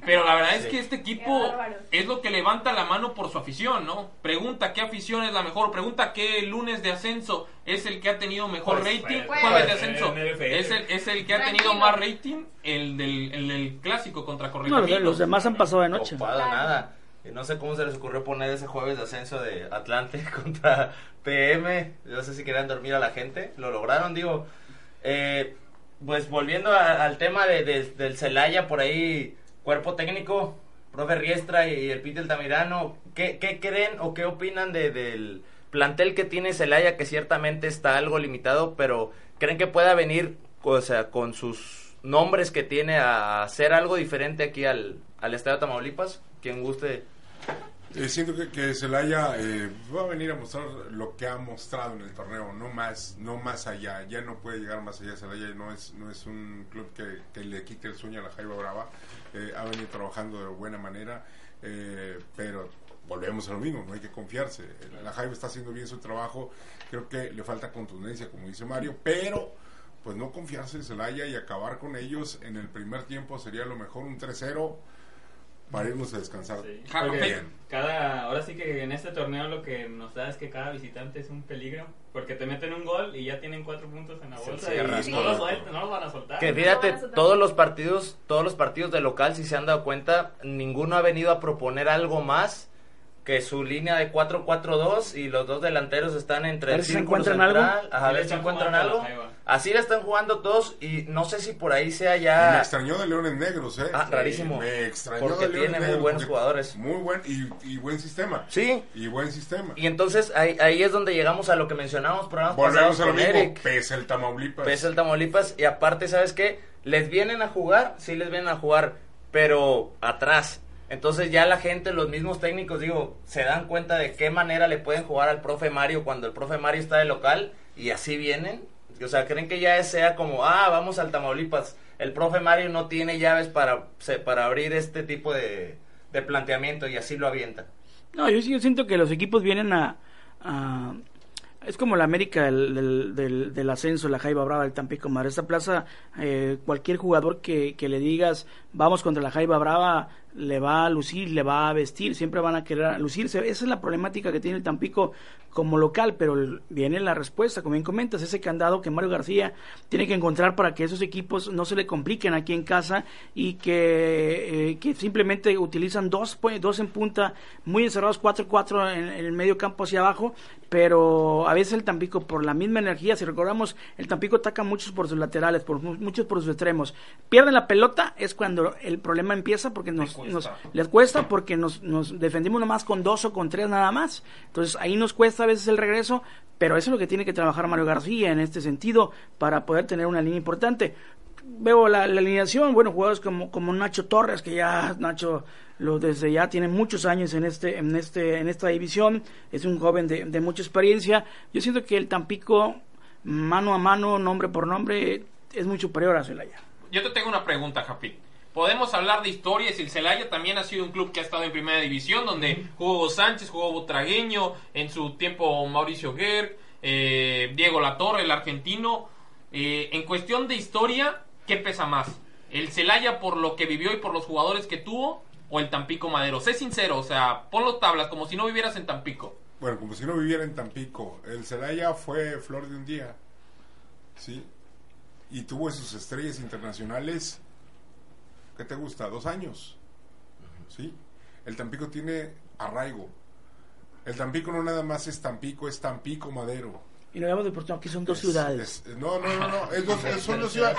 Speaker 2: pero la verdad es que este equipo es lo que levanta la mano por su afición, ¿no? Pregunta qué afición es la mejor. Pregunta qué lunes de ascenso es el que ha tenido mejor
Speaker 5: Pues,
Speaker 2: rating.
Speaker 5: pues,
Speaker 2: Jueves de
Speaker 5: pues,
Speaker 2: ascenso es el, es el que ha tenido
Speaker 3: Tranquilo.
Speaker 2: más rating, el del, el del clásico contra
Speaker 6: No, los,
Speaker 2: Correcaminos.
Speaker 6: los demás han pasado de noche.
Speaker 3: Claro.
Speaker 4: nada. No sé cómo se les ocurrió poner ese jueves de ascenso de Atlante contra PM. No sé si querían dormir a la gente. Lo lograron, digo. Eh, pues volviendo a- al tema de, de- del Celaya, por ahí, cuerpo técnico, profe Riestra y el Pete Altamirano, ¿qué, qué creen o qué opinan de- del plantel que tiene Celaya, que ciertamente está algo limitado, pero creen que pueda venir, o sea, con sus nombres que tiene a hacer algo diferente aquí al, al Estadio Tamaulipas. Quien guste.
Speaker 7: Eh, siento que, que Celaya eh, va a venir a mostrar lo que ha mostrado en el torneo, no más, no más allá. Ya no puede llegar más allá. Celaya no es, no es un club que, que le quite el sueño a la Jaiba Brava. Eh, ha venido trabajando de buena manera, eh, pero volvemos a lo mismo, no hay que confiarse. La Jaiba está haciendo bien su trabajo. Creo que le falta contundencia, como dice Mario, pero pues no confiarse en Celaya y acabar con ellos en el primer tiempo sería lo mejor un 3-0 para irnos a descansar.
Speaker 5: Porque
Speaker 7: Bien.
Speaker 5: Cada, ahora sí que en este torneo lo que nos da es que cada visitante es un peligro, porque te meten un gol y ya tienen cuatro puntos en la bolsa
Speaker 4: Sí,
Speaker 5: y
Speaker 4: sí.
Speaker 5: no los, sueltan, no los van a soltar.
Speaker 4: Que fíjate, todos los partidos, todos los partidos de local, si se han dado cuenta, ninguno ha venido a proponer algo más que su línea de 4-4-2 y los dos delanteros están entre
Speaker 6: A ver
Speaker 4: el
Speaker 6: si se encuentran algo.
Speaker 4: central, ajá, a ver si encuentran algo. Así la están jugando todos y no sé si por ahí sea
Speaker 7: Y Me
Speaker 4: ya
Speaker 7: extrañó de Leones Negros, ¿eh?
Speaker 4: Ah, rarísimo.
Speaker 7: Me extrañó
Speaker 4: Porque
Speaker 7: de Leones
Speaker 4: tiene muy buenos jugadores.
Speaker 7: Muy buen y, y buen sistema.
Speaker 4: Sí.
Speaker 7: Y buen sistema.
Speaker 4: Y entonces ahí, ahí es donde llegamos a lo que mencionamos programas
Speaker 7: Volvemos a lo mismo.
Speaker 4: Eric.
Speaker 7: Pese el Tamaulipas.
Speaker 4: Pese el Tamaulipas y aparte, ¿sabes qué? Les vienen a jugar, sí les vienen a jugar, pero atrás. Entonces ya la gente, los mismos técnicos, digo, se dan cuenta de qué manera le pueden jugar al profe Mario cuando el profe Mario está de local y así vienen. O sea, creen que ya sea como, ah, vamos al Tamaulipas. El profe Mario no tiene llaves para, para abrir este tipo de, de planteamiento y así lo avienta.
Speaker 6: No, yo yo siento que los equipos vienen a... a- es como la América del, del, del- ascenso, la Jaiba Brava, el Tampico Madre. Esta plaza, eh, cualquier jugador que, que le digas, vamos contra la Jaiba Brava, le va a lucir, le va a vestir, siempre van a querer lucirse. Esa es la problemática que tiene el Tampico como local, pero viene la respuesta, como bien comentas, ese candado que Mario García tiene que encontrar para que esos equipos no se le compliquen aquí en casa y que, eh, que simplemente utilizan dos, dos en punta, muy encerrados, 4-4 en, en el medio campo hacia abajo, pero a veces el Tampico, por la misma energía, si recordamos, el Tampico ataca muchos por sus laterales, por mu- muchos por sus extremos. Pierden la pelota, es cuando el problema empieza porque nos, nos les cuesta porque nos, nos defendimos nomás con dos o con tres nada más. Entonces ahí nos cuesta a veces el regreso, pero eso es lo que tiene que trabajar Mario García en este sentido para poder tener una línea importante. Veo la, la alineación, bueno, jugadores como, como Nacho Torres, que ya Nacho lo desde ya tiene muchos años en este, en este, en esta división, es un joven de, de mucha experiencia. Yo siento que el Tampico, mano a mano, nombre por nombre, es mucho superior a Celaya.
Speaker 2: Yo te tengo una pregunta, Japit. Podemos hablar de historias. El Celaya también ha sido un club que ha estado en primera división, donde jugó Sánchez, jugó Botragueño, en su tiempo Mauricio Guer, eh, Diego Latorre, el argentino. Eh, en cuestión de historia, ¿qué pesa más? ¿El Celaya por lo que vivió y por los jugadores que tuvo? ¿O el Tampico Madero? Sé sincero, o sea, ponlo tablas como si no vivieras en Tampico.
Speaker 7: Bueno, como si no viviera en Tampico. El Celaya fue flor de un día. ¿Sí? Y tuvo sus estrellas internacionales. ¿Qué te gusta? Dos años. ¿Sí? El Tampico tiene arraigo. El Tampico no nada más es Tampico, es Tampico Madero.
Speaker 6: Y no habíamos de Porto, aquí son dos
Speaker 7: Es-
Speaker 6: ciudades.
Speaker 7: es- no, no, no, no. es dos- es- son dos ciudades.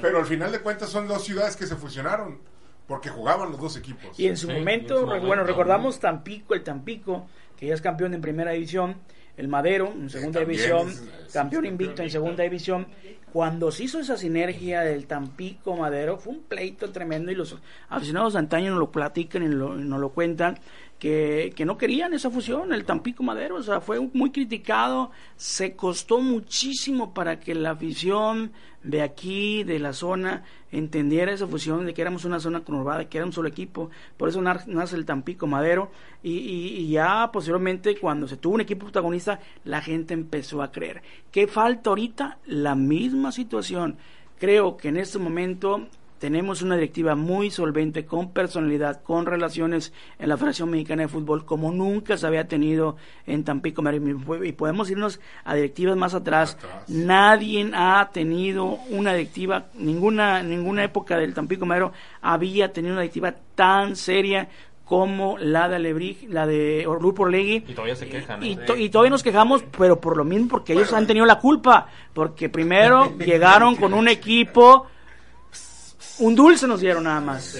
Speaker 7: Pero al final de cuentas son dos ciudades que se fusionaron. Porque jugaban los dos equipos.
Speaker 6: Y en su
Speaker 5: Sí,
Speaker 6: momento,
Speaker 5: en su momento.
Speaker 6: bueno, recordamos Tampico, el Tampico, que ya es campeón en primera división, el Madero en segunda división,
Speaker 7: es- es-
Speaker 6: campeón
Speaker 7: es
Speaker 6: invicto en segunda división. Cuando se hizo esa sinergia del Tampico Madero, fue un pleito tremendo y los aficionados antaño nos lo platican y lo- y nos lo cuentan, que, que no querían esa fusión, el Tampico Madero, o sea, fue muy criticado, se costó muchísimo para que la afición de aquí, de la zona, entendiera esa fusión de que éramos una zona conurbada, que era un solo equipo, por eso nace el Tampico Madero, y, y- y ya posteriormente cuando se tuvo un equipo protagonista, la gente empezó a creer. ¿Qué falta ahorita? La misma situación. Creo que en este momento tenemos una directiva muy solvente, con personalidad, con relaciones en la Federación Mexicana de Fútbol, como nunca se había tenido en Tampico. Y podemos irnos a directivas más atrás.
Speaker 7: Atrás.
Speaker 6: Nadie ha tenido una directiva, ninguna, ninguna época del Tampico Madero había tenido una directiva tan seria como la de Alebrij, la de Grupo Orlegui.
Speaker 2: Y todavía se quejan, ¿eh?
Speaker 6: Y, to- y todavía nos quejamos, pero por lo mismo, porque ellos han tenido la culpa. Porque primero llegaron con un equipo, un dulce nos dieron nada más.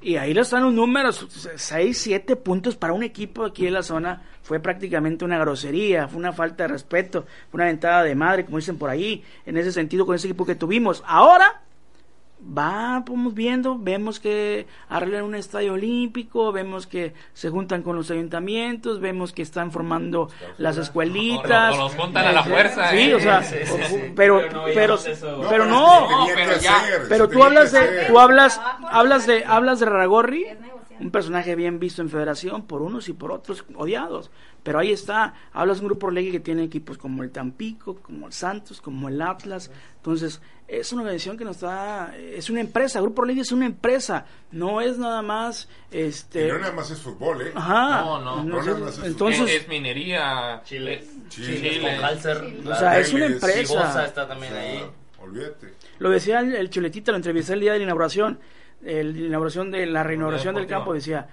Speaker 6: Y ahí lo están los números, 6, 7 puntos para un equipo aquí en la zona. Fue prácticamente una grosería, fue una falta de respeto, fue una ventada de madre, como dicen por ahí, en ese sentido con ese equipo que tuvimos. Ahora va, vamos viendo, vemos que arreglan un estadio olímpico, vemos que se juntan con los ayuntamientos, vemos que están formando las escuelitas.
Speaker 2: O los juntan a la fuerza,
Speaker 6: Sí,
Speaker 2: ¿eh?
Speaker 6: o sea,
Speaker 2: Sí, sí,
Speaker 6: o-
Speaker 2: sí.
Speaker 6: pero,
Speaker 2: Pero no
Speaker 6: pero,
Speaker 2: No, pero
Speaker 6: tú hablas de, tú hablas, hablas de, hablas de Raragorri, un personaje bien visto en Federación por unos y por otros odiados. Pero ahí está, hablas de un grupo Orlegui que tiene equipos como el Tampico, como el Santos, como el Atlas. Entonces, es una organización que nos está, es una empresa, Grupo Orlegui es una empresa, no es nada más, este...
Speaker 7: Y no nada más es fútbol, ¿eh?
Speaker 6: Ajá.
Speaker 2: No, no.
Speaker 7: No nada más es
Speaker 6: Entonces-
Speaker 2: es, es minería.
Speaker 5: Chile.
Speaker 7: Chile.
Speaker 6: O sea, es una empresa.
Speaker 4: Está también ahí.
Speaker 7: Olvídate.
Speaker 6: Lo decía el, el Chuletita, lo entrevisté el día de la inauguración, el, la inauguración de la reinauguración del campo, decía,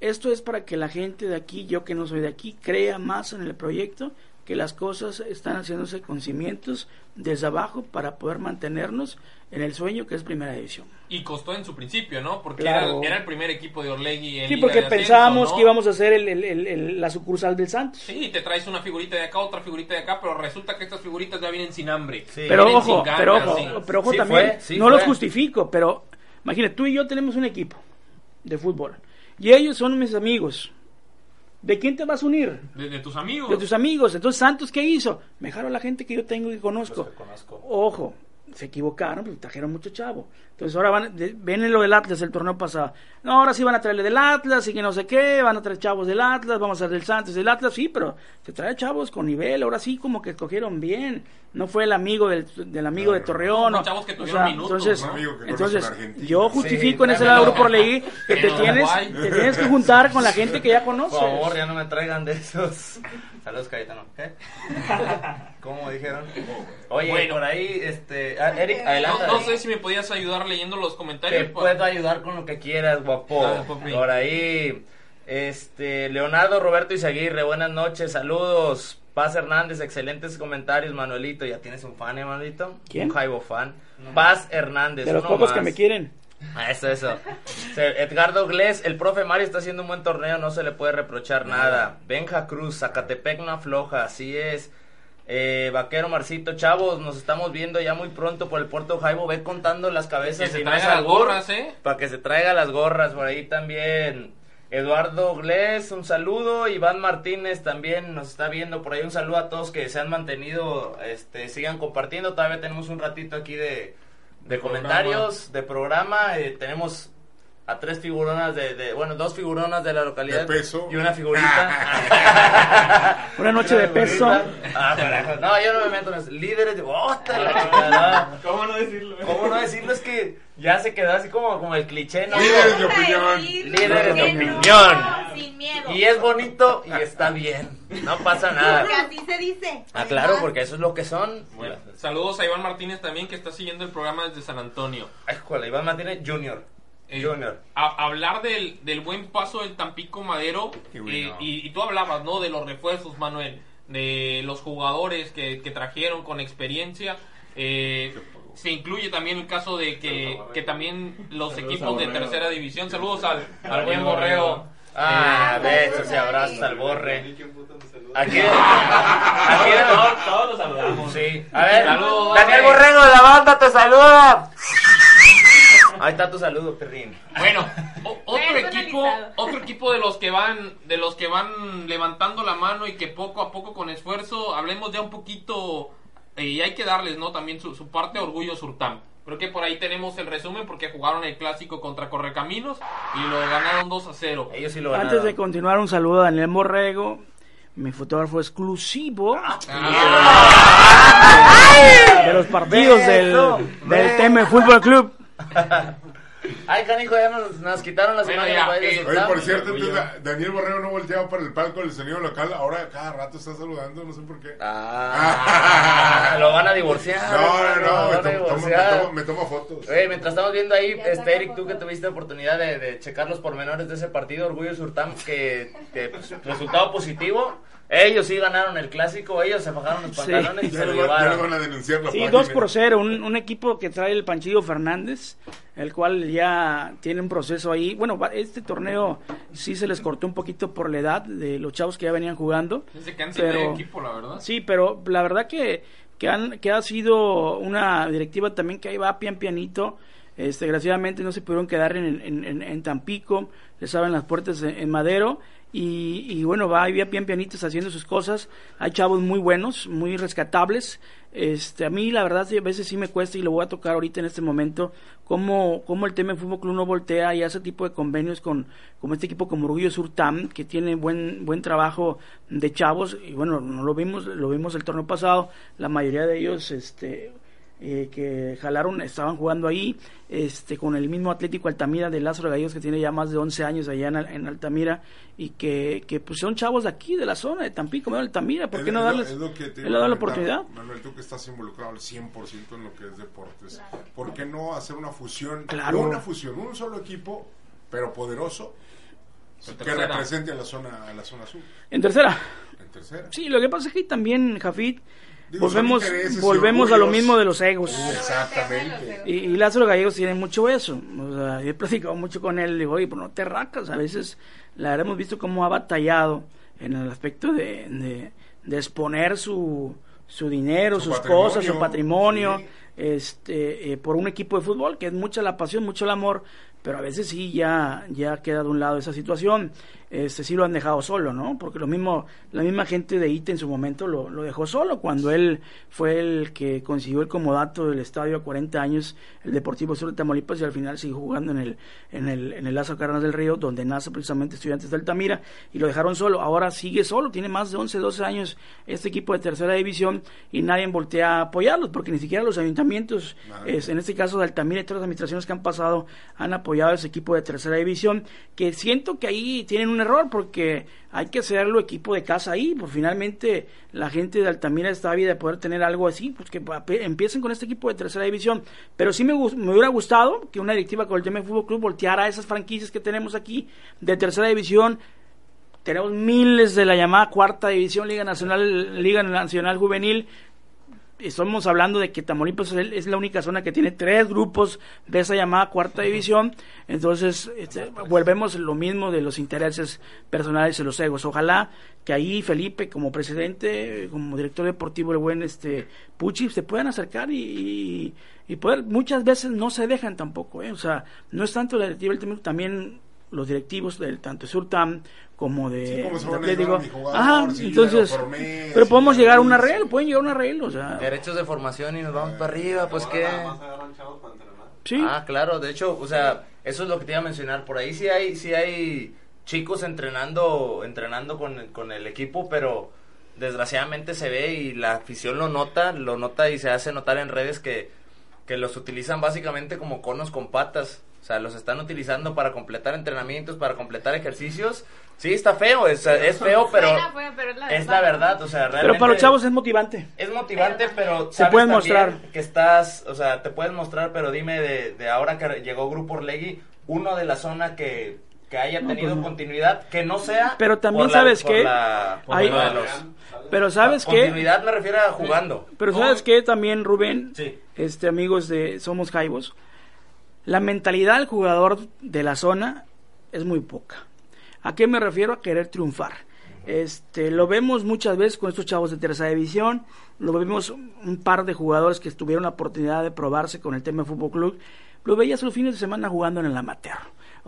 Speaker 6: esto es para que la gente de aquí, yo que no soy de aquí, crea más en el proyecto, que las cosas están haciéndose con cimientos desde abajo para poder mantenernos en el sueño que es primera división.
Speaker 2: Y costó en su principio, ¿no? Porque
Speaker 6: Claro.
Speaker 2: era, era el primer equipo de Orlegui en
Speaker 6: Sí,
Speaker 2: Liga
Speaker 6: porque
Speaker 2: Ascenso,
Speaker 6: pensábamos
Speaker 2: ¿no?
Speaker 6: que íbamos a hacer el- el- el- el- la sucursal del Santos.
Speaker 2: Sí, te traes una figurita de acá, otra figurita de acá, pero resulta que estas figuritas ya vienen sin hambre.
Speaker 6: Pero
Speaker 2: Vienen
Speaker 6: ojo,
Speaker 2: sin ganas,
Speaker 6: pero ojo,
Speaker 2: sí.
Speaker 6: pero ojo
Speaker 2: Sí
Speaker 6: también,
Speaker 2: fue, sí
Speaker 6: no los
Speaker 2: fue.
Speaker 6: justifico, pero imagínate, tú y yo tenemos un equipo de fútbol y ellos son mis amigos. ¿De quién te vas a unir?
Speaker 2: De, de tus amigos.
Speaker 6: De tus amigos. Entonces, Santos, ¿qué hizo? Me dejaron la gente que yo tengo y conozco. Ojo, se equivocaron, pues trajeron mucho chavo. Entonces, ahora van, de- ven lo del Atlas el torneo pasado. No, ahora sí van a traerle del Atlas y que no sé qué, van a traer chavos del Atlas, vamos a hacer del Santos del Atlas, sí, pero se trae chavos con nivel, ahora sí como que escogieron bien. No fue el amigo del, del amigo de Torreón.
Speaker 2: Son
Speaker 6: o-
Speaker 2: chavos que
Speaker 6: o
Speaker 2: tuvieron
Speaker 6: sea,
Speaker 2: minutos,
Speaker 6: entonces,
Speaker 2: ¿no? Amigo que conoce
Speaker 6: entonces yo
Speaker 7: Sí,
Speaker 6: justifico en ese lado por ley que te
Speaker 4: En
Speaker 6: tienes, te tienes que juntar con la gente que ya conoces.
Speaker 4: Por favor, ya no me traigan de esos. Saludos, Cayetano. ¿Qué? ¿Cómo dijeron? Oye,
Speaker 2: Bueno.
Speaker 4: por ahí, este. ah, Eric, adelanta.
Speaker 2: No, no sé si me podías ayudar leyendo los comentarios.
Speaker 4: Te puedo ayudar con lo que quieras, guapo.
Speaker 2: Dale, papi.
Speaker 4: Por ahí, este, Leonardo Roberto Izaguirre, buenas noches, saludos. Paz Hernández, excelentes comentarios, Manuelito. ¿Ya tienes un fan, eh, Manuelito?
Speaker 6: ¿Quién?
Speaker 4: Un Jaibo fan. Paz Hernández,
Speaker 6: De los
Speaker 4: uno
Speaker 6: pocos que me quieren.
Speaker 4: Ah, Eso, eso. Edgardo Glés, el profe Mario está haciendo un buen torneo, no se le puede reprochar nada. Benja Cruz, Zacatepec no afloja, así es. Eh, Vaquero Marcito, chavos, nos estamos viendo ya muy pronto por el puerto Jaibo. Ve contando las cabezas.
Speaker 2: Que se traiga las gorras, ¿eh?
Speaker 4: Para que se traiga las gorras, por ahí también. Eduardo Glés, un saludo. Iván Martínez también nos está viendo. Por ahí un saludo a todos que se han mantenido, este, sigan compartiendo. Todavía tenemos un ratito aquí de, de comentarios, de programa. Eh, tenemos a tres figuronas de, de- bueno, dos figuronas de la localidad.
Speaker 7: De peso.
Speaker 4: Y una figurita.
Speaker 6: Una noche de peso.
Speaker 4: Ah. No, yo no me meto en eso. Líderes de... ¡Oh, la chingada!
Speaker 5: ¿Cómo no decirlo?
Speaker 4: ¿Cómo no decirlo? Es que ya se quedó así como, como el cliché, ¿no?
Speaker 7: Líderes de opinión.
Speaker 4: Líderes de opinión.
Speaker 3: Sin miedo.
Speaker 4: Y es bonito y está bien. No pasa nada.
Speaker 3: Porque así se dice.
Speaker 4: Ah, claro, porque eso es lo que son.
Speaker 2: Bueno, saludos a Iván Martínez también que está siguiendo el programa desde San Antonio.
Speaker 4: Ay, joder, Iván Martínez Junior.
Speaker 2: Eh,
Speaker 4: Junior.
Speaker 2: a- hablar del, del buen paso del Tampico Madero eh, y, y tú hablabas no de los refuerzos Manuel de los jugadores que, que trajeron con experiencia eh, se incluye también el caso de que, que también los
Speaker 5: Saludos
Speaker 2: equipos de tercera división saludos al, al buen Borrego.
Speaker 4: Ah,
Speaker 3: Eh,
Speaker 4: besos y abrazos al borre. Aquí,
Speaker 5: Aquí todos, todos los saludamos.
Speaker 4: Sí. A ver,
Speaker 2: Saludos,
Speaker 4: Daniel
Speaker 2: Borre.
Speaker 4: Borrego de la banda te saluda. Ahí está tu saludo, perrín.
Speaker 2: Bueno, o- otro equipo, otro equipo de los que van, de los que van levantando la mano y que poco a poco con esfuerzo, hablemos ya un poquito eh, y hay que darles, ¿no? También su, su parte de orgullo Surtam. Creo que por ahí tenemos el resumen porque jugaron el clásico contra Correcaminos y lo ganaron 2 a 0.
Speaker 4: Ellos sí lo
Speaker 6: Antes
Speaker 4: ganaron.
Speaker 6: de continuar, un saludo a Daniel Borrego, mi fotógrafo exclusivo de los partidos del, del. Teme Fútbol Club.
Speaker 4: Ay, canijo, ya nos, nos quitaron las imágenes
Speaker 7: Oye, por cierto, entonces, Daniel Borrego no volteaba para el palco del sonido local, ahora cada rato está saludando, no sé por qué.
Speaker 4: Ah, lo van a divorciar.
Speaker 7: No, no, no, me tomo, tomo- me,
Speaker 4: divorciar.
Speaker 7: tomo, me tomo fotos.
Speaker 4: Oye, mientras estamos viendo ahí, este Eric, tú que tuviste oportunidad de, de checar los pormenores de ese partido, Orgullo Surtam, que, que, pues, resultado positivo. Ellos sí ganaron el clásico, ellos se bajaron los
Speaker 6: Sí.
Speaker 4: pantalones y se lo llevaron.
Speaker 7: van a denunciar la
Speaker 6: Sí,
Speaker 7: página.
Speaker 6: 2 por 0, un, un equipo que trae el Panchillo Fernández, el cual ya tiene un proceso ahí. Bueno, va- este torneo sí se les cortó un poquito por la edad de los chavos que ya venían jugando. Pero,
Speaker 2: equipo, la verdad.
Speaker 6: sí, pero la verdad que, que, han, que ha sido una directiva también que ahí va pian pianito. Este, desgraciadamente no se pudieron quedar en, en, en- en Tampico, les abren las puertas en, en Madero y, y bueno, va bien, bien pianitos haciendo sus cosas. Hay chavos muy buenos, muy rescatables. Este, a mí la verdad a veces sí me cuesta y lo voy a tocar ahorita en este momento, cómo, cómo el tema del Fútbol Club no voltea y hace tipo de convenios con, con este equipo como Orgullo Sur TAM, que tiene buen, buen trabajo de chavos y bueno, no lo vimos, lo vimos el torneo pasado, la mayoría de ellos, este, eh, que jalaron, estaban jugando ahí, este, con el mismo Atlético Altamira de Lázaro Gallegos que tiene ya más de 11 años allá en, Al- en Altamira y que, que pues son chavos de aquí, de la zona de Tampico, de Altamira, ¿por qué no darles,
Speaker 7: lo
Speaker 6: lo la oportunidad?
Speaker 7: Manuel, tú que estás involucrado al 100% en lo que es deportes, ¿por qué no hacer una fusión?
Speaker 6: Claro.
Speaker 7: Una fusión, un solo equipo, pero poderoso, que
Speaker 2: tercera.
Speaker 7: represente a la zona, a la zona sur,
Speaker 6: En tercera.
Speaker 7: en tercera.
Speaker 6: Sí, lo que pasa es que también, Jafit,
Speaker 7: Digo,
Speaker 6: volvemos, volvemos a lo mismo de los egos.
Speaker 7: Exactamente.
Speaker 6: Y, y Lázaro Gallegos tiene mucho eso. O sea, yo he platicado mucho con él. Le digo, oye, pues no te racas. A veces, la hemos visto cómo ha batallado en el aspecto de, de, de exponer su, su dinero,
Speaker 7: Su
Speaker 6: sus cosas, su patrimonio,
Speaker 7: sí.
Speaker 6: este, eh, por un equipo de fútbol, que es mucha la pasión, mucho el amor. Pero a veces sí ya, ya queda de un lado esa situación. Este, sí lo han dejado solo, ¿no? Porque lo mismo, la misma gente de ITE en su momento lo, lo dejó solo cuando él fue el que consiguió el comodato del estadio a 40 años, el Deportivo Sur de Tamaulipas, y al final siguió jugando en el, en el, en el Lazo Carnas del Río, donde nace precisamente Estudiantes de Altamira, y lo dejaron solo. Ahora sigue solo, tiene más de 11, 12 años este equipo de tercera división, y nadie voltea a apoyarlos, porque ni siquiera los ayuntamientos, es, en este caso de Altamira y todas las administraciones que han pasado, han apoyado a ese equipo de tercera división, que siento que ahí tienen un error, porque hay que hacerlo equipo de casa ahí, pues finalmente la gente de Altamira está ávida de poder tener algo así, pues que empiecen con este equipo de tercera división. Pero sí me, me hubiera gustado que una directiva con el tema Fútbol Club volteara a esas franquicias que tenemos aquí de tercera división. Tenemos miles de la llamada cuarta división, Liga Nacional, Liga Nacional Juvenil. Estamos hablando de que Tamaulipas es el- es la única zona que tiene tres grupos de esa llamada cuarta división. Entonces, este, volvemos lo mismo de los intereses personales y los egos. Ojalá que ahí Felipe, como presidente, como director deportivo, el buen este Pucci, se puedan acercar y, y, y poder. Muchas veces no se dejan tampoco, ¿eh? O sea, no es tanto la directiva, también los directivos del tanto Surtam como de,
Speaker 7: Sí, como
Speaker 6: de Atlético.
Speaker 7: jugador,
Speaker 6: Ajá,
Speaker 7: sí,
Speaker 6: entonces,
Speaker 7: formé,
Speaker 6: pero podemos llegar a un arreglo, pueden llegar a un arreglo, o sea,
Speaker 4: Derechos de formación y nos vamos para arriba, pues qué.
Speaker 6: sí.
Speaker 4: Ah, claro, de hecho, o sea, eso es lo que te iba a mencionar. Por ahí sí hay, sí hay chicos entrenando, entrenando con, con el equipo, pero desgraciadamente se ve y la afición lo nota, lo nota y se hace notar en redes que, que los utilizan básicamente como conos con patas. O sea, los están utilizando para completar entrenamientos, para completar ejercicios. Sí, está feo, es, es feo, pero
Speaker 3: Suena feo, pero es la
Speaker 4: es la verdad. O sea, realmente
Speaker 6: pero para los chavos es motivante.
Speaker 4: es motivante, pero
Speaker 6: Se
Speaker 4: sabes
Speaker 6: pueden mostrar.
Speaker 4: que estás, o sea, te puedes mostrar, pero dime de, de ahora que llegó Grupo Orlegui, uno de la zona que, que haya
Speaker 6: No,
Speaker 4: tenido
Speaker 6: pues
Speaker 4: continuidad, que no sea.
Speaker 6: Pero también
Speaker 4: por la-
Speaker 6: sabes
Speaker 4: por
Speaker 6: que
Speaker 4: la- por
Speaker 6: hay-
Speaker 4: lo de los-
Speaker 6: Pero sabes que
Speaker 4: Continuidad me refiero a jugando.
Speaker 6: Pero sabes que también, Rubén,
Speaker 4: Sí.
Speaker 6: este amigos de Somos Jaivos, la mentalidad del jugador de la zona es muy poca. ¿A qué me refiero? A querer triunfar. Este, lo vemos muchas veces con estos chavos de tercera división, lo vemos un par de jugadores que tuvieron la oportunidad de probarse con el tema de Fútbol Club, lo veías los fines de semana jugando en el amateur.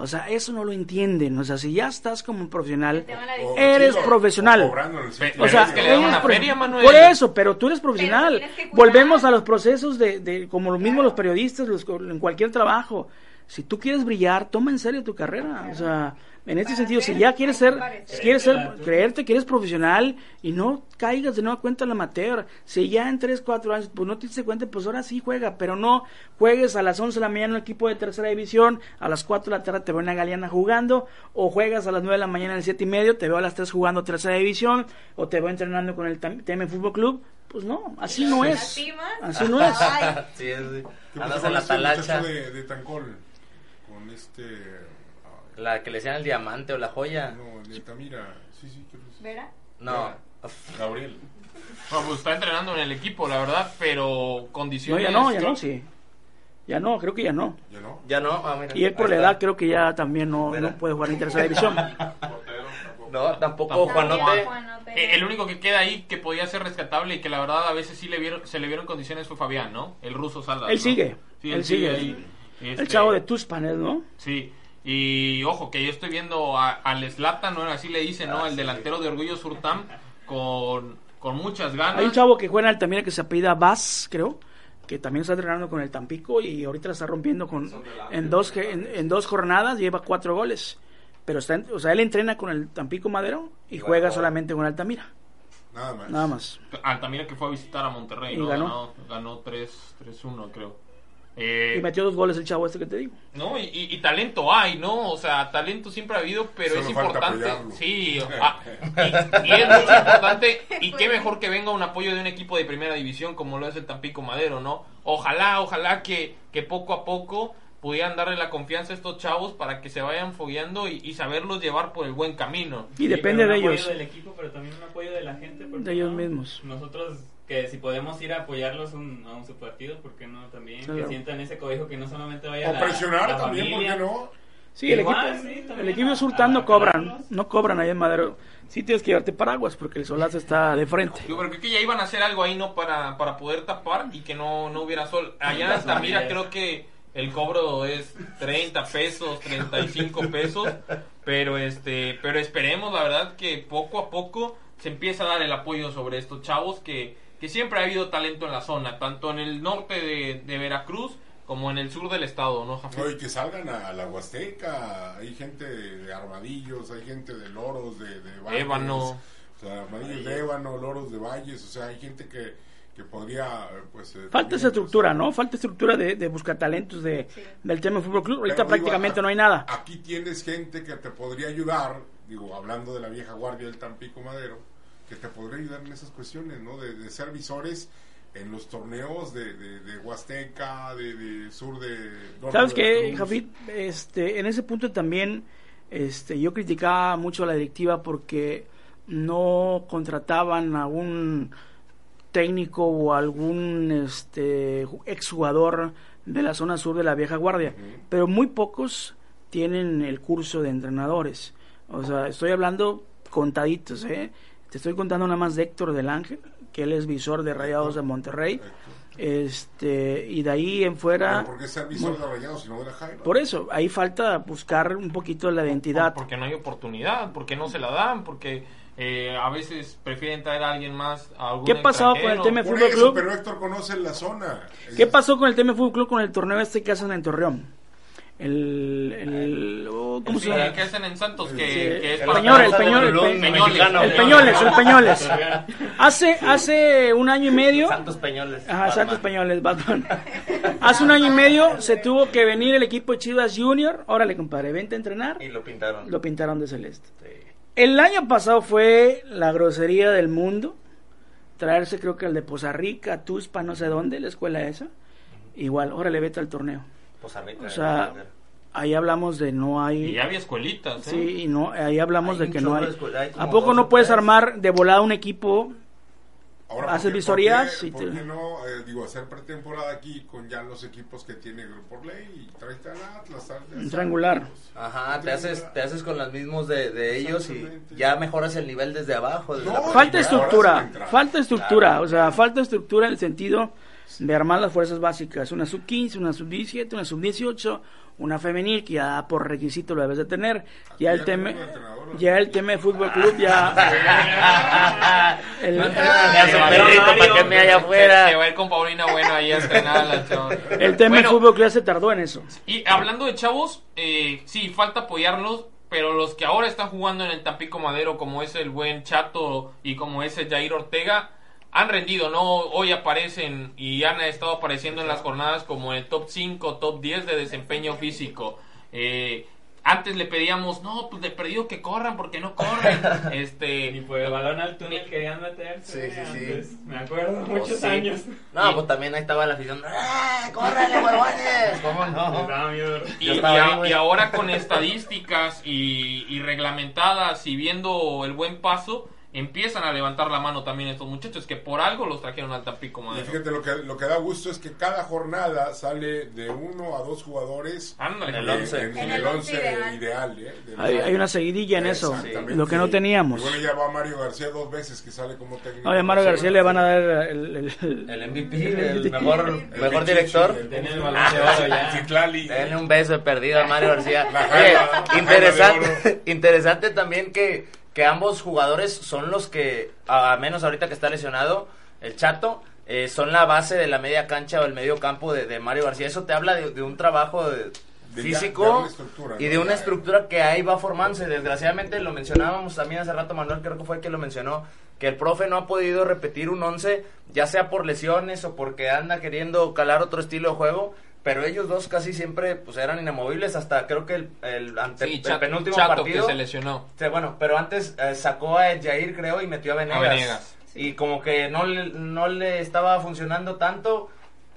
Speaker 6: O sea, eso no lo entienden. O sea, si ya estás como profesional,
Speaker 3: la
Speaker 7: O-
Speaker 6: eres
Speaker 7: sí,
Speaker 6: profesional.
Speaker 7: o cobrando
Speaker 6: sea,
Speaker 2: es que
Speaker 6: eres
Speaker 2: una
Speaker 6: pro-
Speaker 2: feria, Manuel.
Speaker 6: por eso, pero tú eres profesional. Volvemos a los procesos de, de como lo mismo los periodistas, los, en cualquier trabajo. Si tú quieres brillar, toma en serio tu carrera. O sea, en este sentido, si ya quieres ser, si quieres ser, creerte que eres profesional y no caigas de nueva cuenta en la amateur. Si ya en 3, 4 años, pues no te diste cuenta, pues ahora sí juega, pero no juegues a las 11 de la mañana en un equipo de tercera división, a las 4 de la tarde te veo en la Galeana jugando, o juegas a las 9 de la mañana en el 7 y medio, te veo a las 3 jugando tercera división, o te veo entrenando con el TM Fútbol Club. Pues no, así no es.
Speaker 3: lastimas?
Speaker 6: Así no es.
Speaker 4: Sí,
Speaker 7: ¿Qué
Speaker 4: andas en la talacha.
Speaker 7: de, de Tancol? Con este...
Speaker 4: La que le decían el diamante o la joya.
Speaker 7: no, de Tamira. Sí, sí.
Speaker 3: ¿Vera?
Speaker 4: No.
Speaker 7: Gabriel.
Speaker 2: No, pues está entrenando en el equipo, la verdad, pero
Speaker 6: No,
Speaker 2: condiciones.
Speaker 6: ya no, ya no, sí. Ya no, creo que ya no.
Speaker 7: ¿Ya no?
Speaker 4: Ya no. Ah, mira,
Speaker 6: Y él por
Speaker 4: ahí
Speaker 6: la
Speaker 4: está.
Speaker 6: edad creo que ya también no, no puede jugar en tercera división.
Speaker 4: No, tampoco
Speaker 2: Tampoco
Speaker 4: Juanote.
Speaker 3: Juanote.
Speaker 2: Eh, el único que queda ahí que podía ser rescatable y que la verdad a veces sí le vieron, se le vieron condiciones fue Fabián, ¿no? El ruso Salas.
Speaker 6: Él
Speaker 2: ¿no?
Speaker 6: sigue,
Speaker 2: Sí,
Speaker 6: él sigue.
Speaker 2: ahí. Este,
Speaker 6: El chavo de Tuspan, ¿no?
Speaker 2: Sí. Y ojo, que yo estoy viendo a- al Slatan, ¿no? Así le dicen, ¿no? El delantero de Orgullo Surtam, con, con muchas ganas.
Speaker 6: Hay un chavo que juega en Altamira que se apellida Vaz, creo, que también está entrenando con el Tampico y ahorita la está rompiendo con en dos en, en dos jornadas lleva cuatro goles. Pero está, en- o sea, él entrena con el Tampico Madero y juega solamente con Altamira.
Speaker 7: Nada más.
Speaker 6: Nada más.
Speaker 2: Altamira que fue a visitar a Monterrey,
Speaker 6: Y
Speaker 2: ¿no?
Speaker 6: ganó.
Speaker 2: Ganó, ganó 3 3-1, creo. Eh,
Speaker 6: Y metió dos goles el chavo este que te digo.
Speaker 2: No, y, y- y talento hay, ¿no? O sea, talento siempre ha habido, pero
Speaker 7: Solo
Speaker 2: es importante. Sí, ah, y, y es mucho importante. Y qué mejor que venga un apoyo de un equipo de primera división como lo es el Tampico Madero, ¿no? Ojalá, ojalá que, que poco a poco pudieran darle la confianza a estos chavos para que se vayan fogueando y, y saberlos llevar por el buen camino.
Speaker 6: Y depende
Speaker 5: pero
Speaker 6: de
Speaker 5: un apoyo
Speaker 6: ellos.
Speaker 5: del equipo, pero también un apoyo de la gente. ¿por qué
Speaker 6: De ellos
Speaker 5: no?
Speaker 6: mismos.
Speaker 5: Nosotros, que si podemos ir a apoyarlos un- a un su partido, ¿por qué no? También
Speaker 6: Claro.
Speaker 5: que sientan ese cobijo que no solamente vaya
Speaker 7: O
Speaker 5: la,
Speaker 7: presionar
Speaker 5: la
Speaker 7: también, ¿por
Speaker 5: familia.
Speaker 7: qué no?
Speaker 6: Sí, el
Speaker 5: Igual,
Speaker 6: equipo,
Speaker 5: sí,
Speaker 6: el equipo
Speaker 5: a-
Speaker 6: Surtán no
Speaker 5: a
Speaker 6: cobran, no cobran ahí en Madero. Sí tienes que llevarte paraguas porque el solazo está de frente.
Speaker 2: Yo creo que ya iban a hacer algo ahí, ¿no? Para, para poder tapar y que no, no hubiera sol. Allá en Altamira creo que el cobro es 30 pesos, 35 pesos. Pero este, pero esperemos, la verdad, que poco a poco se empieza a dar el apoyo sobre estos chavos que, que siempre ha habido talento en la zona, tanto en el norte de, de Veracruz como en el sur del estado, ¿no, Jafet?
Speaker 7: No, y que salgan a, a la Huasteca. Hay gente de armadillos, hay gente de loros, de, de valles.
Speaker 2: Ébano.
Speaker 7: O sea, armadillos de ébano, loros de valles. O sea, hay gente que, que podría, pues. eh,
Speaker 6: Falta esa estructura, ¿no? Falta estructura de, de buscar talentos de, del tema Fútbol Club. Ahorita
Speaker 7: Pero digo,
Speaker 6: prácticamente
Speaker 7: a-
Speaker 6: no hay nada.
Speaker 7: Aquí tienes gente que te podría ayudar, digo, hablando de la vieja guardia del Tampico Madero, que te podría ayudar en esas cuestiones, ¿no? De, de ser visores en los torneos de, de, de Huasteca, de, de sur de... norte
Speaker 6: ¿Sabes qué. Jafit? Este, en ese punto también este, yo criticaba mucho a la directiva porque no contrataban a un técnico o algún este, ju- exjugador de la zona sur de la vieja guardia, pero muy pocos tienen el curso de entrenadores. O sea, estoy hablando contaditos, ¿eh? Te estoy contando nada más de Héctor del Ángel, que él es visor de Rayados de Monterrey. Este, y de ahí en fuera.
Speaker 7: ¿por qué ser visor de Rayados y no de la Jaiba?
Speaker 6: Por eso, ahí falta buscar un poquito la identidad.
Speaker 2: Porque no hay oportunidad, porque no se la dan, porque eh, a veces prefieren traer a alguien más. A algún
Speaker 6: ¿Qué pasó con el
Speaker 7: Por
Speaker 6: Fútbol Club?
Speaker 7: pero Héctor conoce la zona.
Speaker 6: ¿Qué pasó con el tema Fútbol Club con el torneo este que hacen en Torreón? El, el oh, ¿cómo se llama?
Speaker 2: que hacen en Santos, que,
Speaker 6: Sí,
Speaker 2: que es
Speaker 6: el Peñol, el Peñol, el Pe- el Peñoles, el Peñoles. Hace, hace un año y medio,
Speaker 4: Santos Peñoles.
Speaker 6: Ajá,
Speaker 4: Batman.
Speaker 6: Santos Peñoles, Batman. Hace un año y medio se tuvo que venir el equipo de Chivas Junior. Órale, compadre, vente a entrenar.
Speaker 4: Y lo pintaron.
Speaker 6: Lo pintaron de celeste.
Speaker 4: Sí.
Speaker 6: El año pasado fue la grosería del mundo. Traerse, creo que al de Poza Rica, Tuspa, no sé dónde, la escuela esa. Igual, órale, vete al torneo.
Speaker 4: Poza Rica,
Speaker 6: O sea, ahí hablamos de no hay.
Speaker 2: Y ya había escuelitas, ¿eh?
Speaker 6: Sí, y no, ahí hablamos
Speaker 4: Hay
Speaker 6: de que no hay.
Speaker 4: escuela, hay
Speaker 6: ¿A poco no puedes
Speaker 4: tres.
Speaker 6: armar de volada un equipo?
Speaker 7: Ahora,
Speaker 6: haces
Speaker 7: ¿por qué-
Speaker 6: visorías
Speaker 7: ¿Por qué,
Speaker 6: y
Speaker 7: por
Speaker 6: te-
Speaker 7: qué no, eh, digo, hacer pretemporada aquí con ya los equipos que tiene por ley y tráete al Atlas?
Speaker 6: Un triangular.
Speaker 4: Ajá, te haces, te haces con los mismos de, de ellos y ya mejoras el nivel desde abajo. Desde
Speaker 7: No,
Speaker 4: la
Speaker 7: Falta
Speaker 6: estructura, falta estructura, o sea, falta estructura en el sentido de armar las fuerzas básicas, una sub 15, una sub 17, una sub 18, una femenil que ya por requisito lo debes de tener. Ya el tema, ya el tema de fútbol club ya el-
Speaker 4: Ya su perrito para que me haya
Speaker 2: Se,
Speaker 4: afuera.
Speaker 2: se va a ir con Paulina Bueno ahí a entrenar a la chava.
Speaker 6: el tema de fútbol club ya se tardó en eso.
Speaker 2: Y hablando de chavos, eh, sí, falta apoyarlos, pero los que ahora están jugando en el Tampico Madero, como es el buen Chato y como es el Jair Ortega, han rendido, ¿no? Hoy aparecen y han estado apareciendo en las jornadas como el top 5, top 10 de desempeño físico. Eh, antes le pedíamos, no, pues de perdido que corran porque no corren.
Speaker 5: Ni
Speaker 2: este,
Speaker 5: por el balón al túnel querían meterse.
Speaker 4: Sí, sí, sí.
Speaker 5: antes. Me acuerdo,
Speaker 4: Oh,
Speaker 5: muchos
Speaker 4: sí.
Speaker 5: años.
Speaker 4: No, pues también ahí estaba la afición. ¡Ah, ¡Córrele, huevones! ¿Cómo
Speaker 5: Les
Speaker 4: no?
Speaker 2: Y, a- y ahora con estadísticas y, y reglamentadas y viendo el buen paso, empiezan a levantar la mano también estos muchachos que por algo los trajeron al Tampico
Speaker 7: Y
Speaker 2: Madero.
Speaker 7: fíjate, lo que, lo que da gusto es que cada jornada sale de uno a dos jugadores
Speaker 2: Ándale.
Speaker 4: En el
Speaker 7: en,
Speaker 4: once.
Speaker 7: en- el
Speaker 3: el
Speaker 7: once
Speaker 3: once
Speaker 7: ideal.
Speaker 3: ideal.
Speaker 7: ¿eh?
Speaker 6: Hay, una seguidilla en eso, lo que no teníamos.
Speaker 7: Y bueno, ya va Mario García dos veces que sale como técnico.
Speaker 6: No, y a Mario García le van a dar el, el-
Speaker 4: El MVP, el mejor,
Speaker 7: el
Speaker 4: mejor director. Denle un beso de perdido a Mario García. Oye,
Speaker 7: de
Speaker 4: interesante, interesante también que, que ambos jugadores son los que, a menos ahorita que está lesionado, el Chato, eh, son la base de la media cancha o el medio campo de, de Mario García. Eso te habla de, de un trabajo de- físico
Speaker 7: de
Speaker 4: y
Speaker 7: ¿no?
Speaker 4: de una estructura que ahí va formándose. Desgraciadamente lo mencionábamos también hace rato, Manuel creo que fue el que lo mencionó, que el profe no ha podido repetir un 11, ya sea por lesiones o porque anda queriendo calar otro estilo de juego. Pero ellos dos casi siempre pues eran inamovibles hasta creo que el, el, ante,
Speaker 2: Sí,
Speaker 4: el penúltimo
Speaker 2: Chato
Speaker 4: partido.
Speaker 2: que se lesionó.
Speaker 4: Sí, bueno, pero antes eh, sacó a Jair, creo, y metió a Venegas.
Speaker 2: A Venegas.
Speaker 4: Y como que no le, no le estaba funcionando tanto,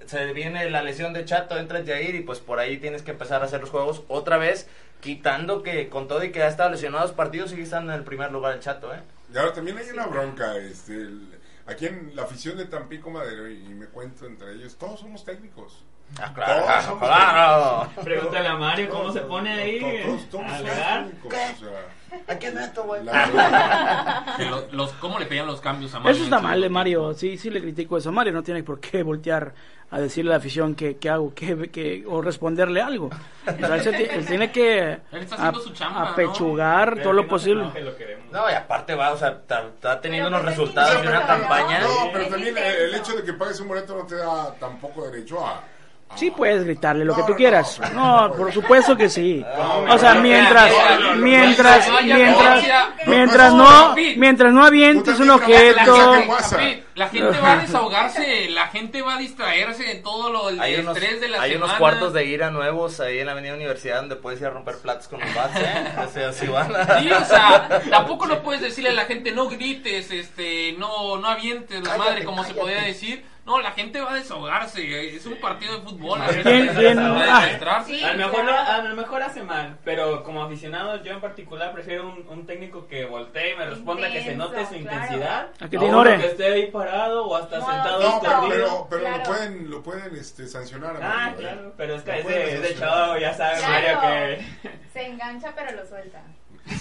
Speaker 4: se viene la lesión de Chato, entra Jair y pues por ahí tienes que empezar a hacer los juegos otra vez, quitando que con todo y que ha estado lesionado los partidos, sigue estando en el primer lugar el Chato, ¿eh?
Speaker 7: Y ahora también hay una bronca, este, el- aquí en la afición de Tampico Madero, y, y me cuento entre ellos, todos somos técnicos.
Speaker 4: Ah,
Speaker 7: Todos somos
Speaker 4: claro.
Speaker 5: Pregúntale a Mario cómo se pone ahí a
Speaker 7: somos
Speaker 5: alegar.
Speaker 7: técnicos, o sea,
Speaker 4: ¿A quién meto, güey?
Speaker 2: los, ¿Cómo le pedían los cambios a Mario?
Speaker 6: Eso está mal Mario, sí, sí le critico eso a Mario, no tiene por qué voltear a decirle a la afición que, que hago, que, que, o responderle algo. O sea, él, se ti- él tiene que
Speaker 2: Él está haciendo su chamba, ¿no?
Speaker 6: apechugar todo lo posible.
Speaker 4: No, y aparte va, o sea, está, está teniendo
Speaker 3: Pero
Speaker 4: unos
Speaker 3: pues es
Speaker 4: resultados de una campaña.
Speaker 7: No, pero también el hecho de que pagues un boleto no te da tampoco derecho a...
Speaker 6: Sí puedes gritarle lo que tú quieras.
Speaker 7: no.
Speaker 6: Por supuesto que sí. O sea, mientras, mientras, mientras,
Speaker 2: no,
Speaker 6: mientras
Speaker 7: no,
Speaker 6: mientras no avientes un objeto.
Speaker 2: La gente va a desahogarse, la gente va a distraerse de todo lo del
Speaker 4: Hay unos,
Speaker 2: estrés de la
Speaker 4: hay
Speaker 2: semana.
Speaker 4: unos cuartos de ira nuevos ahí en la Avenida Universidad donde puedes ir a romper platos con los bats, ¿eh? O sea, así van.
Speaker 2: Sí, o sea, tampoco no puedes decirle a la gente no grites, este, no, no avientes la
Speaker 4: Cállate,
Speaker 2: madre como se podría decir. No, la gente va a desahogarse, es un partido de fútbol, la gente
Speaker 6: ¿Quién- quién?
Speaker 2: va
Speaker 6: Ah.
Speaker 2: a desestresarse.
Speaker 3: Sí.
Speaker 5: A lo, mejor, lo- a lo mejor hace mal, pero como aficionado, yo en particular prefiero un, un técnico que voltee y me responda que se note su intensidad.
Speaker 6: A que te
Speaker 5: uno
Speaker 6: ignore.
Speaker 5: que esté ahí parado o hasta
Speaker 3: No,
Speaker 5: sentado
Speaker 7: No, pero,
Speaker 5: escondido.
Speaker 7: pero, pero
Speaker 3: Claro.
Speaker 7: lo pueden, lo pueden este, sancionar.
Speaker 5: Ah,
Speaker 7: amigo,
Speaker 5: claro, pero es que
Speaker 7: Lo
Speaker 5: es
Speaker 7: pueden
Speaker 5: de, es de
Speaker 7: sancionar.
Speaker 5: chavo, ya sabe
Speaker 3: Claro.
Speaker 5: Mario que...
Speaker 3: Se engancha pero lo suelta.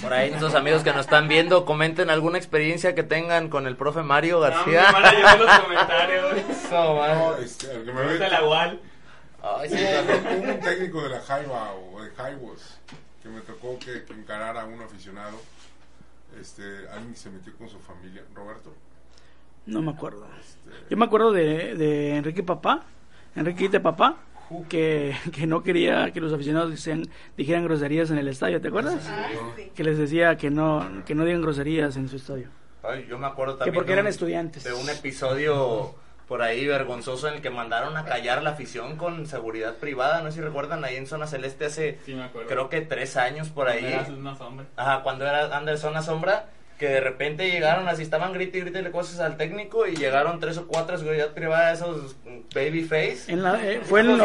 Speaker 4: Por ahí nuestros amigos que nos están viendo, comenten alguna experiencia que tengan con el profe Mario
Speaker 5: No, me
Speaker 4: García.
Speaker 5: van a llevar los comentarios.
Speaker 4: No, man.
Speaker 7: No, este, el que me ve-
Speaker 5: Pregúntale a Wal.
Speaker 4: Ay, sí,
Speaker 7: Hubo un técnico de la Jaiba o de Jaivos que me tocó que, que encarara a un aficionado. Este, alguien que se metió con su familia. Roberto.
Speaker 6: No me acuerdo. Yo me acuerdo de, de Enrique Papá, Enrique de Papá, que, que no quería que los aficionados decían- dijeran groserías en el estadio, ¿te acuerdas?
Speaker 3: Ay, sí.
Speaker 6: Que les decía que no, que no digan groserías en su estadio.
Speaker 4: Ay, yo me acuerdo
Speaker 6: Que
Speaker 4: también.
Speaker 6: porque
Speaker 4: de
Speaker 6: eran
Speaker 4: un-
Speaker 6: estudiantes.
Speaker 4: De un episodio por ahí vergonzoso en el que mandaron a callar la afición con seguridad privada. No sé si recuerdan ahí en Zona Celeste hace
Speaker 5: Sí, me acuerdo.
Speaker 4: creo que tres años por ahí.
Speaker 5: Era una sombra.
Speaker 4: Ajá, cuando era Anderson a sombra, que de repente llegaron, así estaban grite y grite cosas al técnico y llegaron tres o cuatro seguridad privada, esos babyface.
Speaker 6: En la, eh, fue, en,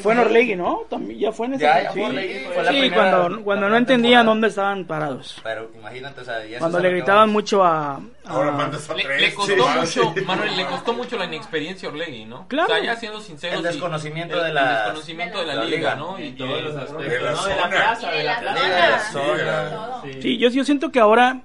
Speaker 6: fue en Orlegui, ¿no? También, ya fue en ese
Speaker 4: Ya, ya
Speaker 6: sí.
Speaker 4: fue Orlegui, fue la
Speaker 6: Sí,
Speaker 4: primera-
Speaker 6: cuando, cuando no entendían
Speaker 4: temporada.
Speaker 6: dónde estaban parados.
Speaker 4: Pero imagínate, o sea, y eso
Speaker 6: Cuando le gritaban
Speaker 4: vamos.
Speaker 6: mucho a... a-
Speaker 7: Ahora mandas a
Speaker 2: Le,
Speaker 7: tres.
Speaker 2: le costó
Speaker 7: sí.
Speaker 2: mucho,
Speaker 7: Sí.
Speaker 2: Manuel, le costó mucho la inexperiencia a Orlegui, ¿no?
Speaker 6: Claro.
Speaker 2: O sea, ya siendo sinceros.
Speaker 4: El desconocimiento de la-
Speaker 2: el desconocimiento de la,
Speaker 4: la
Speaker 2: liga,
Speaker 4: liga.
Speaker 2: ¿no? Y
Speaker 5: Y todos los
Speaker 2: que-
Speaker 5: aspectos,
Speaker 7: de la
Speaker 5: ¿no? De la
Speaker 7: zona.
Speaker 5: plaza, de la
Speaker 3: la
Speaker 5: plaza.
Speaker 4: De la.
Speaker 5: Sí.
Speaker 6: Sí, yo, yo siento que ahora,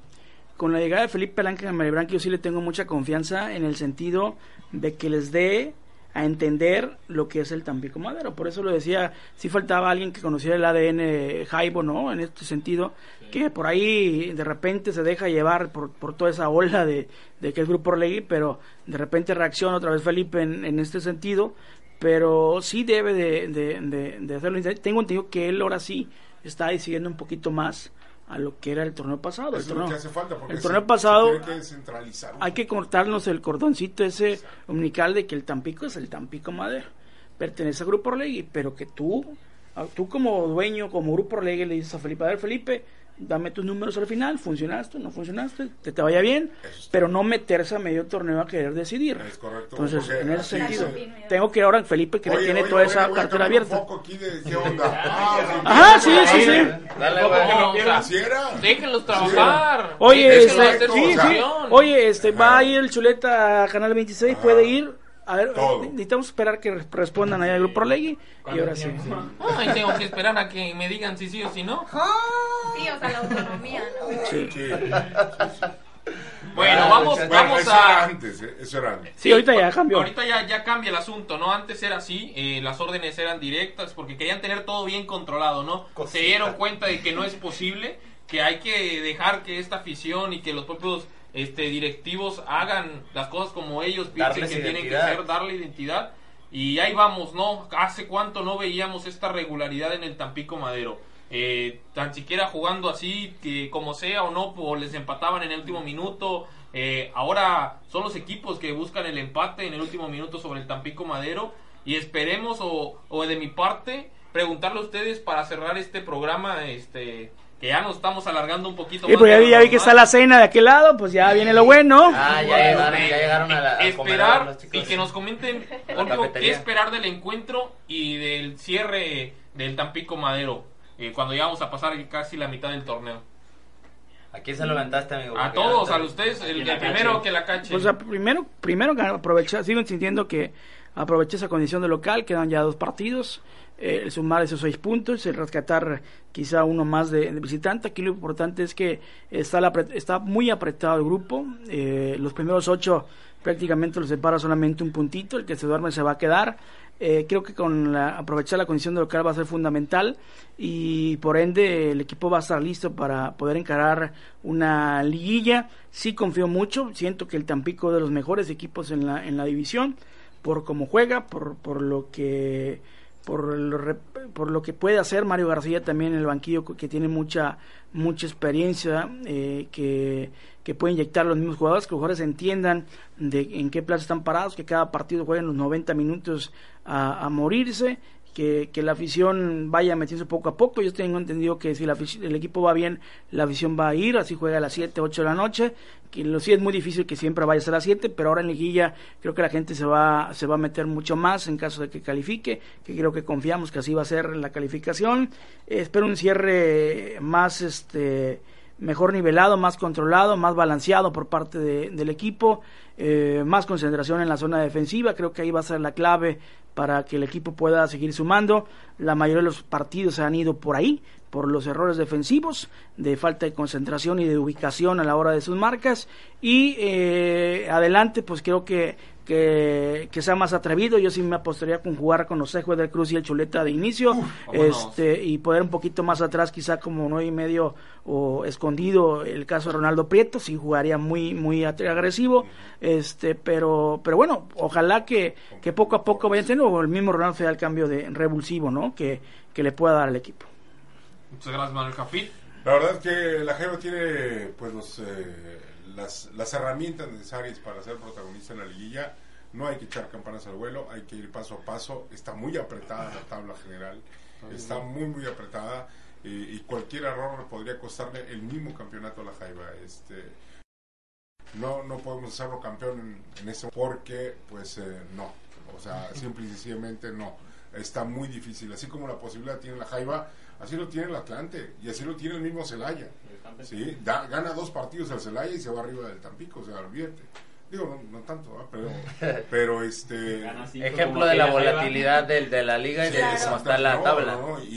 Speaker 6: con la llegada de Felipe Blanca en Maribranque, yo sí le tengo mucha confianza en el sentido de que les dé a entender lo que es el Tampico Madero. Por eso lo decía, si faltaba alguien que conociera el ADN Jaibo, ¿no? En este sentido, que por ahí de repente se deja llevar por, por toda esa ola de, de que es Grupo Orlegui, pero de repente reacciona otra vez Felipe en, en este sentido, pero sí debe de, de, de- de hacerlo. Tengo entendido que él ahora sí está decidiendo un poquito más a lo que era el torneo pasado.
Speaker 7: Eso
Speaker 6: El
Speaker 7: es lo
Speaker 6: torneo,
Speaker 7: que hace falta. Porque
Speaker 6: el
Speaker 7: se-
Speaker 6: torneo
Speaker 7: se
Speaker 6: pasado
Speaker 7: que
Speaker 6: hay que cortarnos el cordoncito ese umbilical de que el Tampico es el Tampico Madero. Pertenece al Grupo Orlegui, pero que tú, a- tú como dueño, como Grupo Orlegui, le dices a Felipe, a ver Felipe, dame tus números al final, funcionaste, no funcionaste, que te vaya bien, pero no meterse a medio torneo a querer decidir.
Speaker 7: Es correcto.
Speaker 6: Entonces, en ese sentido,
Speaker 7: es.
Speaker 6: tengo que ir ahora Felipe, que
Speaker 7: Oye,
Speaker 6: tiene
Speaker 7: oye,
Speaker 6: toda
Speaker 7: oye,
Speaker 6: esa
Speaker 7: voy a
Speaker 6: cartera abierta.
Speaker 7: Un poco aquí de qué onda. Ah,
Speaker 6: Ajá, sí, sí, sí.
Speaker 4: Dale,
Speaker 2: déjenlos trabajar.
Speaker 6: Oye, este, sí, sí. Oye, este, va a ir el chuleta a Canal 26, puede ir. A ver,
Speaker 7: Todo.
Speaker 6: necesitamos esperar que re- respondan ahí al grupo Orlegui. Y ahora sí.
Speaker 2: Ay, tengo que esperar a que me digan si sí o si no.
Speaker 3: Sí, o sea, la autonomía, ¿no?
Speaker 6: Sí.
Speaker 7: Sí.
Speaker 2: Bueno,
Speaker 7: Ah,
Speaker 2: vamos,
Speaker 7: bueno,
Speaker 2: vamos
Speaker 7: eso era
Speaker 2: a...
Speaker 7: antes, eh, eso era antes.
Speaker 6: Sí, ahorita ya cambió.
Speaker 2: Ahorita ya, ya cambia el asunto, ¿no? Antes era así, eh, las órdenes eran directas porque querían tener todo bien controlado, ¿no? Se dieron cuenta de que no es posible, que hay que dejar que esta afición y que los propios este, directivos hagan las cosas como ellos piensen
Speaker 4: Darles
Speaker 2: que tienen que ser, darle identidad. Y ahí vamos, ¿no? ¿Hace cuánto no veíamos esta regularidad en el Tampico Madero? Eh, tan siquiera jugando así, que como sea o no, pues les empataban en el último minuto. Eh, ahora son los equipos que buscan el empate en el último minuto sobre el Tampico Madero. Y esperemos, o, o de mi parte, preguntarle a ustedes para cerrar este programa, este que ya nos estamos alargando un poquito
Speaker 6: Y
Speaker 2: más
Speaker 6: pues ya, vi que está la cena de aquel lado, pues ya viene lo bueno.
Speaker 4: Ah, ya llegaron, ya llegaron a la. a
Speaker 2: esperar
Speaker 4: los chicos.
Speaker 2: y que nos comenten Olga, qué esperar del encuentro y del cierre del Tampico Madero eh, cuando ya vamos a pasar casi la mitad del torneo
Speaker 4: ¿A quién se lo aventaste, amigo?
Speaker 2: a todos a ustedes el, primero que la cache
Speaker 6: O sea, primero, primero que aprovechar, sigo sintiendo que aproveché esa condición de local, quedan ya dos partidos, eh, sumar esos seis puntos, el rescatar quizá uno más de, visitante. Aquí lo importante es que está, muy apretado el grupo, eh, los primeros ocho prácticamente los separa solamente un puntito, el que se duerme se va a quedar. Eh, creo que con la, aprovechar la condición de local va a ser fundamental y por ende el equipo va a estar listo para poder encarar una liguilla. Sí confío mucho, siento que el Tampico es de los mejores equipos en la, división por cómo juega, por lo que por rep- por lo que puede hacer Mario García también en el banquillo que tiene mucha mucha experiencia eh, que, que puede inyectar a los mismos jugadores que los jugadores entiendan de en qué plaza están parados que cada partido jueguen los 90 minutos a, a morirse que, que la afición vaya metiéndose poco a poco. Yo tengo entendido que si la el equipo va bien, la afición va a ir, así juega a las 7, 8 de la noche. Que lo sí es muy difícil que siempre vaya a las 7, pero ahora en liguilla creo que la gente se va, se va a meter mucho más en caso de que califique, que creo que confiamos que así va a ser la calificación. Espero un cierre más este mejor nivelado, más controlado, más balanceado por parte de- del equipo, eh, más concentración en la zona defensiva, creo que ahí va a ser la clave para que el equipo pueda seguir sumando. La mayoría de los partidos se han ido por ahí, por los errores defensivos, de falta de concentración y de ubicación a la hora de sus marcas. Y eh, adelante, pues creo que, que, que sea más atrevido. Yo sí me apostaría con jugar con los Ejos del Cruz y el Chuleta de inicio. este Y poder un poquito más atrás, quizá como nueve y medio o escondido el caso de Ronaldo Prieto, sí jugaría muy muy agresivo, este pero pero bueno, ojalá que, que poco a poco vayan teniendo o el mismo Ronaldo sea el cambio de revulsivo, ¿no? Que, que le pueda dar al equipo.
Speaker 2: muchas gracias Manuel Jafit
Speaker 7: La verdad es que la Jaiba tiene pues los, eh, las, las herramientas necesarias para ser protagonista en la liguilla. No hay que echar campanas al vuelo, hay que ir paso a paso. Está muy apretada la tabla general, está muy muy apretada y, y cualquier error podría costarle el mismo campeonato a la Jaiba. Este, no, no podemos hacerlo campeón en, en eso porque pues eh, no, o sea, simple y sencillamente no. Está muy difícil, así como la posibilidad tiene la Jaiba, así lo tiene el Atlante y así lo tiene el mismo Celaya. Sí, da- gana dos partidos al Celaya y se va arriba del Tampico, o sea, olvídate. Digo, no, no tanto, pero, pero este...
Speaker 4: Ejemplo de la volatilidad del- de, la liga y
Speaker 7: Sí,
Speaker 4: de cómo está la
Speaker 7: no,
Speaker 4: tabla.
Speaker 7: no, no, Y,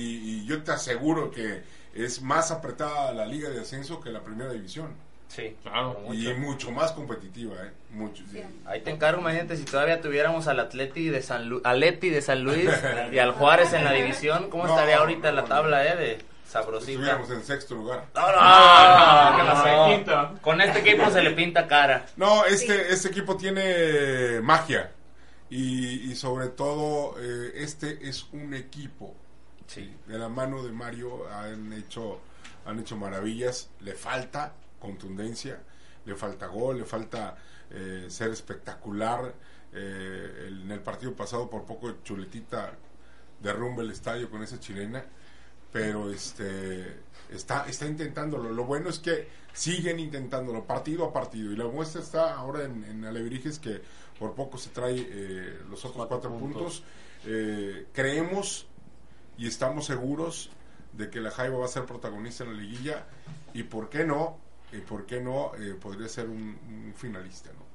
Speaker 7: y yo te aseguro que es más apretada la liga de ascenso que la primera división.
Speaker 4: Sí,
Speaker 2: Claro.
Speaker 7: Y
Speaker 4: mucho.
Speaker 7: mucho más competitiva, ¿eh? Mucho, sí.
Speaker 4: Ahí te encargo, imagínate, si todavía tuviéramos al Atleti de San, Lu Aleti de San Luis y al Juárez en la división, ¿cómo
Speaker 7: No,
Speaker 4: estaría ahorita la tabla,
Speaker 7: no.
Speaker 4: eh? De sabrosita.
Speaker 7: Estuviéramos en sexto lugar.
Speaker 4: No, no, no,
Speaker 5: no,
Speaker 4: no.
Speaker 5: quinto.
Speaker 4: Con este equipo se le pinta cara.
Speaker 7: No, este, este equipo tiene magia. Y, y sobre todo, eh, este es un equipo.
Speaker 4: Sí.
Speaker 7: De la mano de Mario han hecho, han hecho maravillas. Le falta contundencia, le falta gol, le falta eh, ser espectacular. Eh, el- en el partido pasado, por poco Chuletita derrumba el estadio con esa chilena. Pero este está, está intentándolo. Lo bueno es que siguen intentándolo partido a partido. Y la muestra está ahora en, en Alebrijes que por poco se trae eh, los otros cuatro, puntos. Eh, creemos y estamos seguros de que la Jaiba va a ser protagonista en la liguilla y por qué no, y por qué no eh, podría ser un, un finalista, ¿no?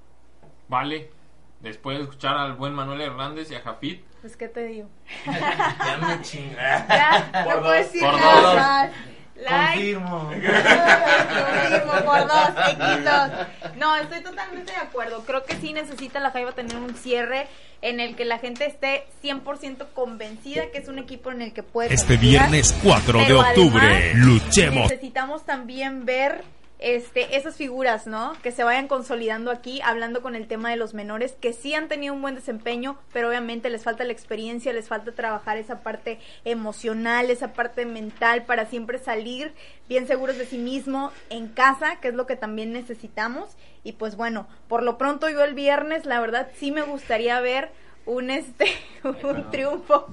Speaker 2: Vale. Después de escuchar al buen Manuel Hernández y a Jafit.
Speaker 3: Pues, ¿qué te digo?
Speaker 4: Ya me chingué.
Speaker 3: Ya, no
Speaker 4: Por
Speaker 3: puedo
Speaker 4: dos,
Speaker 3: decir
Speaker 4: por
Speaker 3: nada
Speaker 4: dos.
Speaker 3: más. Like.
Speaker 4: Confirmo.
Speaker 3: Confirmo, por dos, X2. No, estoy totalmente de acuerdo. Creo que sí necesita la Jaiba tener un cierre en el que la gente esté 100% convencida que es un equipo en el que puede
Speaker 1: Este
Speaker 3: confiar.
Speaker 1: viernes 4 de octubre, luchemos.
Speaker 3: Necesitamos también ver este esas figuras, ¿no? Que se vayan consolidando aquí, hablando con el tema de los menores, que sí han tenido un buen desempeño, pero obviamente les falta la experiencia, les falta trabajar esa parte emocional, esa parte mental para siempre salir bien seguros de sí mismo en casa, que es lo que también necesitamos. Y pues bueno, por lo pronto yo el viernes, la verdad sí me gustaría ver un este un triunfo,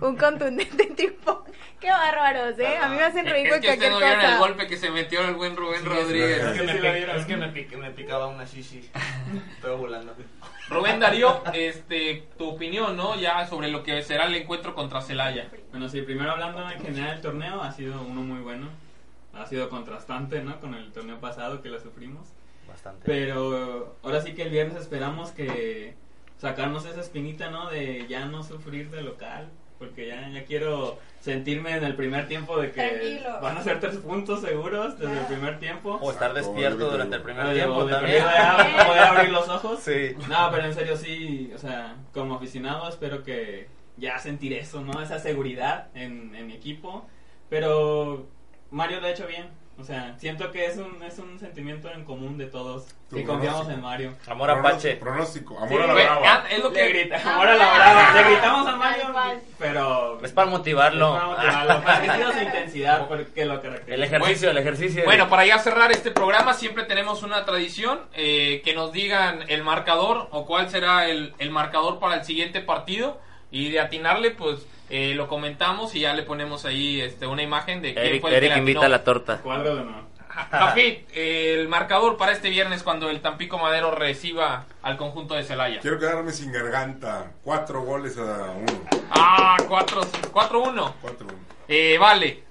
Speaker 3: un contundente triunfo. Qué bárbaros, ¿eh? A mí me hacen reír
Speaker 2: Es
Speaker 3: con
Speaker 2: que ustedes
Speaker 3: cualquier
Speaker 2: no vieron el
Speaker 3: cosa.
Speaker 2: golpe que se metió el buen Rubén Rodríguez.
Speaker 4: Es que es que me picaba una shishi. Estoy volando.
Speaker 2: Rubén Darío, este, tu opinión, ¿no? Ya sobre lo que será el encuentro contra Celaya.
Speaker 5: Bueno, sí, primero hablando en general del torneo, ha sido uno muy bueno. Ha sido contrastante, ¿no? Con el torneo pasado que lo sufrimos.
Speaker 4: Bastante.
Speaker 5: Pero ahora sí que el viernes esperamos que sacarnos esa espinita, ¿no? De ya no sufrir de local. Porque ya, ya quiero sentirme en el primer tiempo de que
Speaker 3: Tranquilo.
Speaker 5: van a ser tres puntos seguros desde el primer tiempo.
Speaker 4: O estar despierto durante el primer
Speaker 5: O de-
Speaker 4: tiempo también.
Speaker 5: ya poder abrir los ojos.
Speaker 4: Sí.
Speaker 5: No, pero en serio sí, o sea, como aficionado espero que ya sentir eso, ¿no? Esa seguridad en, en mi equipo. Pero Mario lo ha hecho bien. O sea, siento que es un, es un sentimiento en común de todos. Y confiamos en Mario.
Speaker 4: Amor apache.
Speaker 7: Pronóstico, amor
Speaker 5: Sí,
Speaker 7: a la
Speaker 5: güey,
Speaker 7: brava.
Speaker 2: Ah, Es lo
Speaker 5: Le
Speaker 2: que
Speaker 5: grita, amor a la brava. Le gritamos a Mario, pero...
Speaker 4: Es para motivarlo.
Speaker 5: Es para motivarlo. Que ha sido su intensidad porque lo caracteriza.
Speaker 4: El ejercicio, el ejercicio.
Speaker 2: Bueno, para ya cerrar este programa, siempre tenemos una tradición, eh, que nos digan el marcador o cuál será el, el marcador para el siguiente partido. Y de atinarle, pues eh, lo comentamos y ya le ponemos ahí este, una imagen de quién
Speaker 4: Eric,
Speaker 2: fue el que
Speaker 4: Eric
Speaker 2: le
Speaker 4: invita
Speaker 2: atinó.
Speaker 4: a la torta.
Speaker 5: Cuadro de honor.
Speaker 2: Jafit, eh, el marcador para este viernes cuando el Tampico Madero reciba al conjunto de Celaya.
Speaker 7: Quiero quedarme sin garganta. Cuatro goles a uno.
Speaker 2: Ah, 4-1. 4-1.
Speaker 7: Cuatro a uno.
Speaker 2: Eh, vale.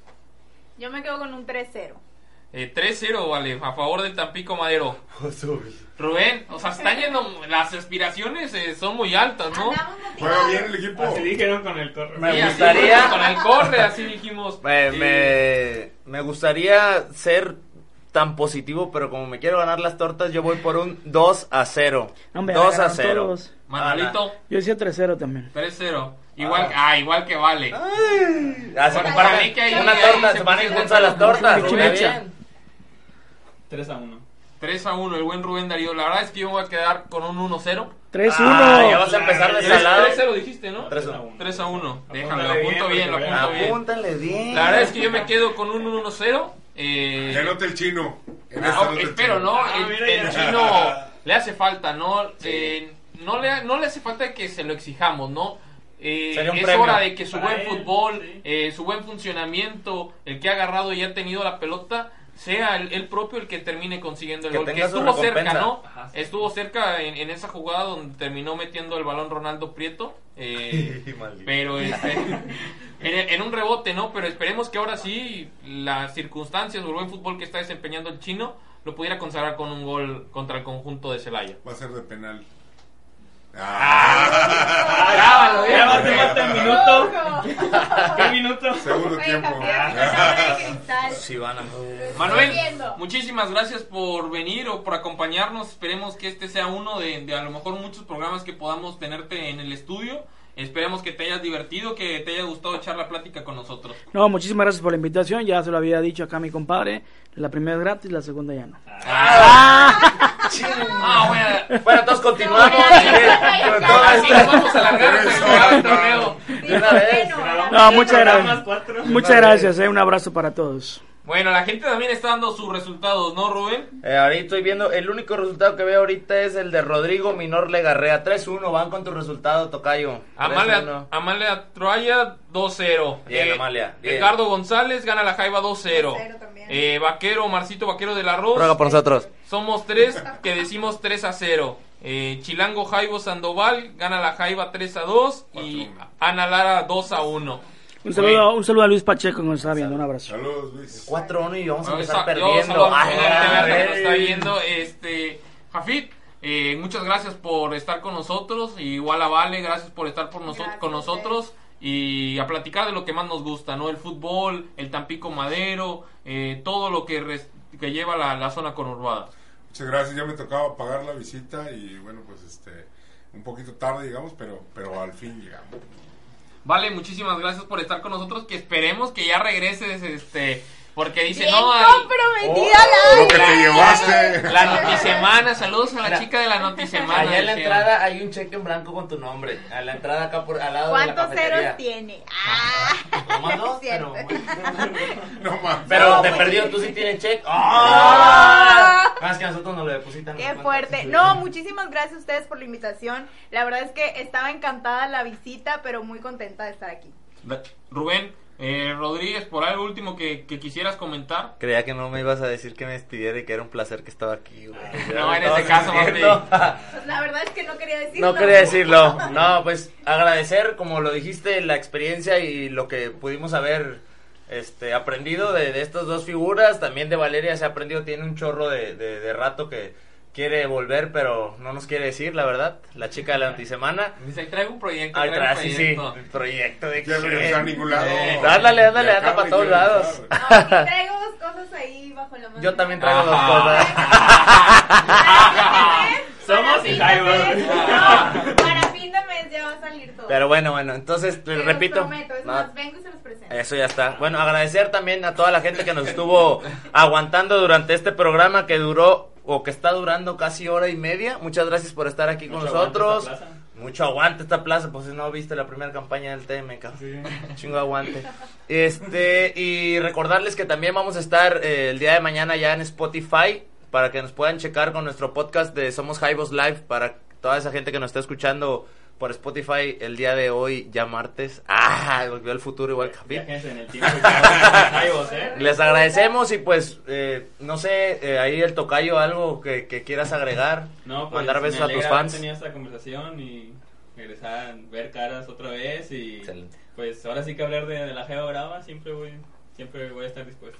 Speaker 3: Yo me quedo con un 3-0.
Speaker 2: Eh, 3-0, vale, a favor del Tampico Madero. Rubén, o sea, están yendo, las aspiraciones eh, son muy altas, ¿no?
Speaker 7: Juega bien el equipo.
Speaker 5: Así dijeron con el correo.
Speaker 4: Me
Speaker 2: Sí,
Speaker 4: gustaría-
Speaker 2: Con el corre, así dijimos.
Speaker 4: Me,
Speaker 2: Eh,
Speaker 4: me, me gustaría ser tan positivo, pero como me quiero ganar las tortas, yo voy por un 2 a 0.
Speaker 6: Hombre,
Speaker 4: 2 a
Speaker 6: agarraron
Speaker 4: 0.
Speaker 6: todos.
Speaker 2: Manolito,
Speaker 6: Yo decía 3-0 también.
Speaker 2: 3-0. Igual, ah. igual que vale.
Speaker 4: Así
Speaker 2: Bueno, para
Speaker 4: para
Speaker 2: mí que ahí-
Speaker 4: una torta,
Speaker 2: se
Speaker 4: van a ir
Speaker 2: pusieron
Speaker 4: juntas las tortas.
Speaker 6: Mecha,
Speaker 4: está
Speaker 6: mecha.
Speaker 4: bien.
Speaker 5: 3 a 1.
Speaker 2: 3 a 1, el buen Rubén Darío. La verdad es que yo me voy a quedar con un 1-0.
Speaker 6: 3-1.
Speaker 4: Ah, ya vas a empezar de
Speaker 2: Tres-
Speaker 4: salado.
Speaker 2: 3-0 dijiste, ¿no?
Speaker 4: 3 a 1.
Speaker 2: 3 a 1. Déjame, lo apunto
Speaker 5: bien,
Speaker 2: bien, lo apunto bien.
Speaker 4: Apúntale bien.
Speaker 2: La verdad es que yo me quedo con un 1-0. Eh,
Speaker 7: anote el chino. En
Speaker 2: Ah,
Speaker 7: el
Speaker 2: espero,
Speaker 7: chino.
Speaker 2: ¿no?
Speaker 5: Ah,
Speaker 2: el,
Speaker 5: mira,
Speaker 2: el
Speaker 5: ya.
Speaker 2: chino le hace falta, ¿no? Eh, no, le, no le hace falta que se lo exijamos, ¿no? Eh, es
Speaker 4: premio.
Speaker 2: hora de que su
Speaker 5: Para
Speaker 2: buen
Speaker 5: él,
Speaker 2: fútbol,
Speaker 5: sí.
Speaker 2: eh, su buen funcionamiento, el que ha agarrado y ha tenido la pelota, sea el, el propio el que termine consiguiendo el
Speaker 4: Que
Speaker 2: gol. Que estuvo cerca. ¿no?
Speaker 5: Ajá, sí.
Speaker 2: Estuvo cerca en, en esa jugada donde terminó metiendo el balón Ronaldo Prieto. eh,
Speaker 4: Maldito.
Speaker 2: pero este, en, en un rebote, ¿no? Pero esperemos que ahora sí las circunstancias o el buen fútbol que está desempeñando el chino lo pudiera consagrar con un gol contra el conjunto de Celaya.
Speaker 7: Va a ser de penal.
Speaker 2: Grábalo,
Speaker 5: Ya falta el minuto. ¿Qué minuto?
Speaker 7: Segundo tiempo.
Speaker 4: Sí, van a...
Speaker 2: Manuel, muchísimas gracias por venir o por acompañarnos. Esperemos que este sea uno de, de a lo mejor muchos programas que podamos tenerte en el estudio. Esperemos que te hayas divertido, que te haya gustado echar la plática con nosotros.
Speaker 6: No, muchísimas gracias por la invitación. Ya se lo había dicho acá a mi compadre. La primera es gratis, la segunda ya no.
Speaker 2: Ah, bueno.
Speaker 4: Bueno, todos continuamos.
Speaker 2: Nos vamos a acabe el torneo.
Speaker 4: De una vez.
Speaker 6: No, muchas gracias.
Speaker 5: cuatro.
Speaker 6: Muchas gracias. eh, Un abrazo para todos.
Speaker 2: Bueno, la gente también está dando sus resultados, ¿no, Rubén?
Speaker 4: Eh, ahorita estoy viendo, el único resultado que veo ahorita es el de Rodrigo Minor Legarrea. 3-1, van con tu resultado, Tocayo. 3-1.
Speaker 2: Amalia, Amalia Troya 2-0.
Speaker 4: Bien,
Speaker 2: Eh,
Speaker 4: Amalia, bien.
Speaker 2: Ricardo González gana la Jaiba 2-0.
Speaker 3: 2-0 también.
Speaker 2: Eh, Vaquero, Marcito Vaquero del Arroz.
Speaker 4: Ruega por nosotros.
Speaker 2: Somos tres que decimos 3 a 0. Eh, Chilango Jaibo Sandoval gana la Jaiba 3 a 2 y Ana Lara 2 a 1.
Speaker 6: Un saludo, un saludo a Luis Pacheco que nos está viendo. Un abrazo.
Speaker 7: Saludos, Luis.
Speaker 4: 4-1 y vamos a
Speaker 2: Bueno,
Speaker 4: empezar perdiendo.
Speaker 2: saludo a Fidel Teverga que nos está viendo. Este, Jafit, eh, muchas gracias por estar con nosotros. Igual a Vale, gracias por estar por noso-
Speaker 3: Gracias,
Speaker 2: con nosotros. Y a platicar de lo que más nos gusta, ¿no? El fútbol, el Tampico Madero, eh, todo lo que, res- que lleva la, la zona conurbada.
Speaker 7: Muchas gracias, ya me tocaba pagar la visita y bueno, pues este, un poquito tarde, digamos, pero, pero al fin llegamos.
Speaker 2: Vale, muchísimas gracias por estar con nosotros. Que esperemos que ya regreses, este, porque dice,
Speaker 3: Bien
Speaker 2: no, hay-
Speaker 3: comprometida
Speaker 4: Oh,
Speaker 3: la
Speaker 7: Lo que te llevaste.
Speaker 2: la notisemana. Saludos a la
Speaker 4: Mira,
Speaker 2: chica de la notisemana.
Speaker 4: Allá en la entrada hay un cheque en blanco con tu nombre. A la entrada acá por, al lado de la
Speaker 3: ¿Cuántos
Speaker 4: cafetería.
Speaker 3: ceros tiene? Ah,
Speaker 4: dos,
Speaker 3: Cierto.
Speaker 4: pero...
Speaker 7: No mames.
Speaker 4: Pero
Speaker 3: No,
Speaker 4: te
Speaker 3: pues
Speaker 4: perdió,
Speaker 3: sí.
Speaker 4: tú sí tienes cheque.
Speaker 3: Ah.
Speaker 4: Más que a nosotros nos lo depositan.
Speaker 3: Qué fuerte. No, muchísimas gracias a ustedes por la invitación. La verdad es que estaba encantada la visita, pero muy contenta de estar aquí.
Speaker 2: Rubén eh, Rodríguez, por algo último que, que quisieras comentar.
Speaker 4: Creía que no me ibas a decir que me despidiera y que era un placer que estaba aquí, güey.
Speaker 2: No, en ese
Speaker 4: estabas
Speaker 2: caso, más.
Speaker 3: Pues la verdad es que no quería decirlo.
Speaker 4: No quería decirlo. No, pues agradecer, como lo dijiste, la experiencia y lo que pudimos haber este, aprendido de, de estas dos figuras. También de Valeria se ha aprendido, tiene un chorro de, de- de rato que quiere volver, pero no nos quiere decir, la verdad. La chica de la antisemana.
Speaker 2: Dice, traigo un proyecto.
Speaker 4: Ahí
Speaker 2: traigo
Speaker 4: sí, sí.
Speaker 2: proyecto".
Speaker 4: El proyecto de
Speaker 7: Ya no a ningún lado.
Speaker 4: Eh, ándale, ándale, anda para
Speaker 7: y
Speaker 4: todos lados.
Speaker 3: No, sí traigo dos cosas ahí bajo la mano.
Speaker 4: Yo también traigo dos
Speaker 2: Ajá.
Speaker 4: cosas.
Speaker 5: Somos
Speaker 3: Para fin de
Speaker 5: Ijaiba.
Speaker 3: mes, no, Para fin de mes ya va a salir todo.
Speaker 4: Pero bueno, bueno, entonces,
Speaker 3: Se
Speaker 4: les
Speaker 3: los
Speaker 4: repito.
Speaker 3: prometo, es
Speaker 4: no,
Speaker 3: más, vengo y se los presento.
Speaker 4: Eso ya está. Bueno, agradecer también a toda la gente que nos estuvo aguantando durante este programa que duró o que está durando casi hora y media. Muchas gracias por estar aquí con
Speaker 5: Mucho aguante
Speaker 4: nosotros.
Speaker 5: plaza.
Speaker 4: Mucho aguante esta plaza, pues si no viste la primera campaña del TM, cabrón. Chingo aguante. Este, y recordarles que también vamos a estar eh, el día de mañana ya en Spotify para que nos puedan checar con nuestro podcast de Somos Jaivos Live para toda esa gente que nos está escuchando por Spotify el día de hoy, ya martes. Ah, volvió el futuro igual.
Speaker 5: Jaivos, ¿eh?
Speaker 4: Les agradecemos y pues, eh, no sé, eh, ahí el tocayo, algo que, que quieras agregar,
Speaker 5: No, pues,
Speaker 4: mandar besos a tus fans.
Speaker 5: tenido esta conversación y regresar, ver caras otra vez y
Speaker 4: Excelente.
Speaker 5: pues ahora sí que hablar de, de la Jeva Brava siempre voy, siempre voy a estar dispuesto.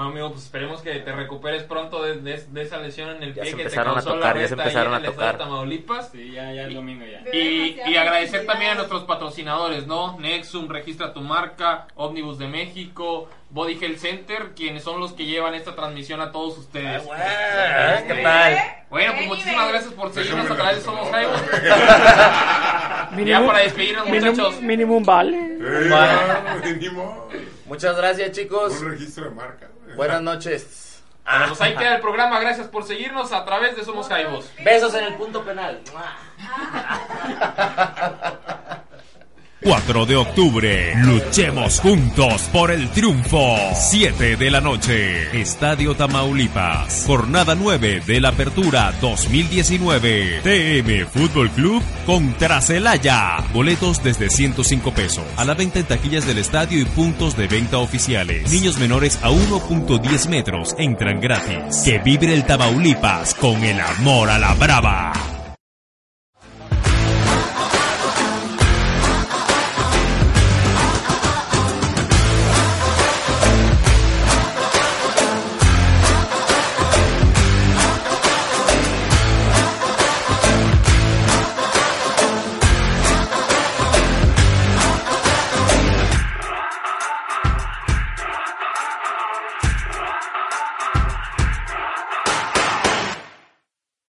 Speaker 2: Bueno, amigo, pues esperemos que te recuperes pronto de, de- de esa lesión en el
Speaker 4: Ya
Speaker 2: pie que te
Speaker 4: empezaron a
Speaker 2: causó
Speaker 4: tocar,
Speaker 2: la
Speaker 4: ya se
Speaker 2: ahí
Speaker 4: empezaron
Speaker 2: en
Speaker 4: a
Speaker 2: el estado de
Speaker 4: tocar.
Speaker 2: Tamaulipas.
Speaker 5: Sí, ya, ya el domingo ya.
Speaker 2: Y,
Speaker 3: demasiadas
Speaker 2: y agradecer también a nuestros patrocinadores, ¿no? Nexum, Registra tu Marca, Omnibus de México, Body Health Center, quienes son los que llevan esta transmisión a todos ustedes.
Speaker 4: Ah, ¿Qué tal?
Speaker 2: Bueno, pues muchísimas gracias por seguirnos a través de Somos Jaivos. Ya para despedirnos, muchachos.
Speaker 6: Mínimo un vale.
Speaker 7: Eh, mínimo.
Speaker 4: Muchas gracias chicos,
Speaker 7: Un registro de marca.
Speaker 4: buenas noches.
Speaker 2: Bueno, pues ahí queda el programa. Gracias por seguirnos a través de Somos Jaivos.
Speaker 4: Besos en el punto penal.
Speaker 1: 4 de octubre, luchemos juntos por el triunfo. 7 de la noche, Estadio Tamaulipas. Jornada 9 de la Apertura 2019. TM Fútbol Club contra Celaya. Boletos desde 105 pesos. A la venta en taquillas del estadio y puntos de venta oficiales. Niños menores a 1.10 metros entran gratis. Que vibre el Tamaulipas con el amor a la brava.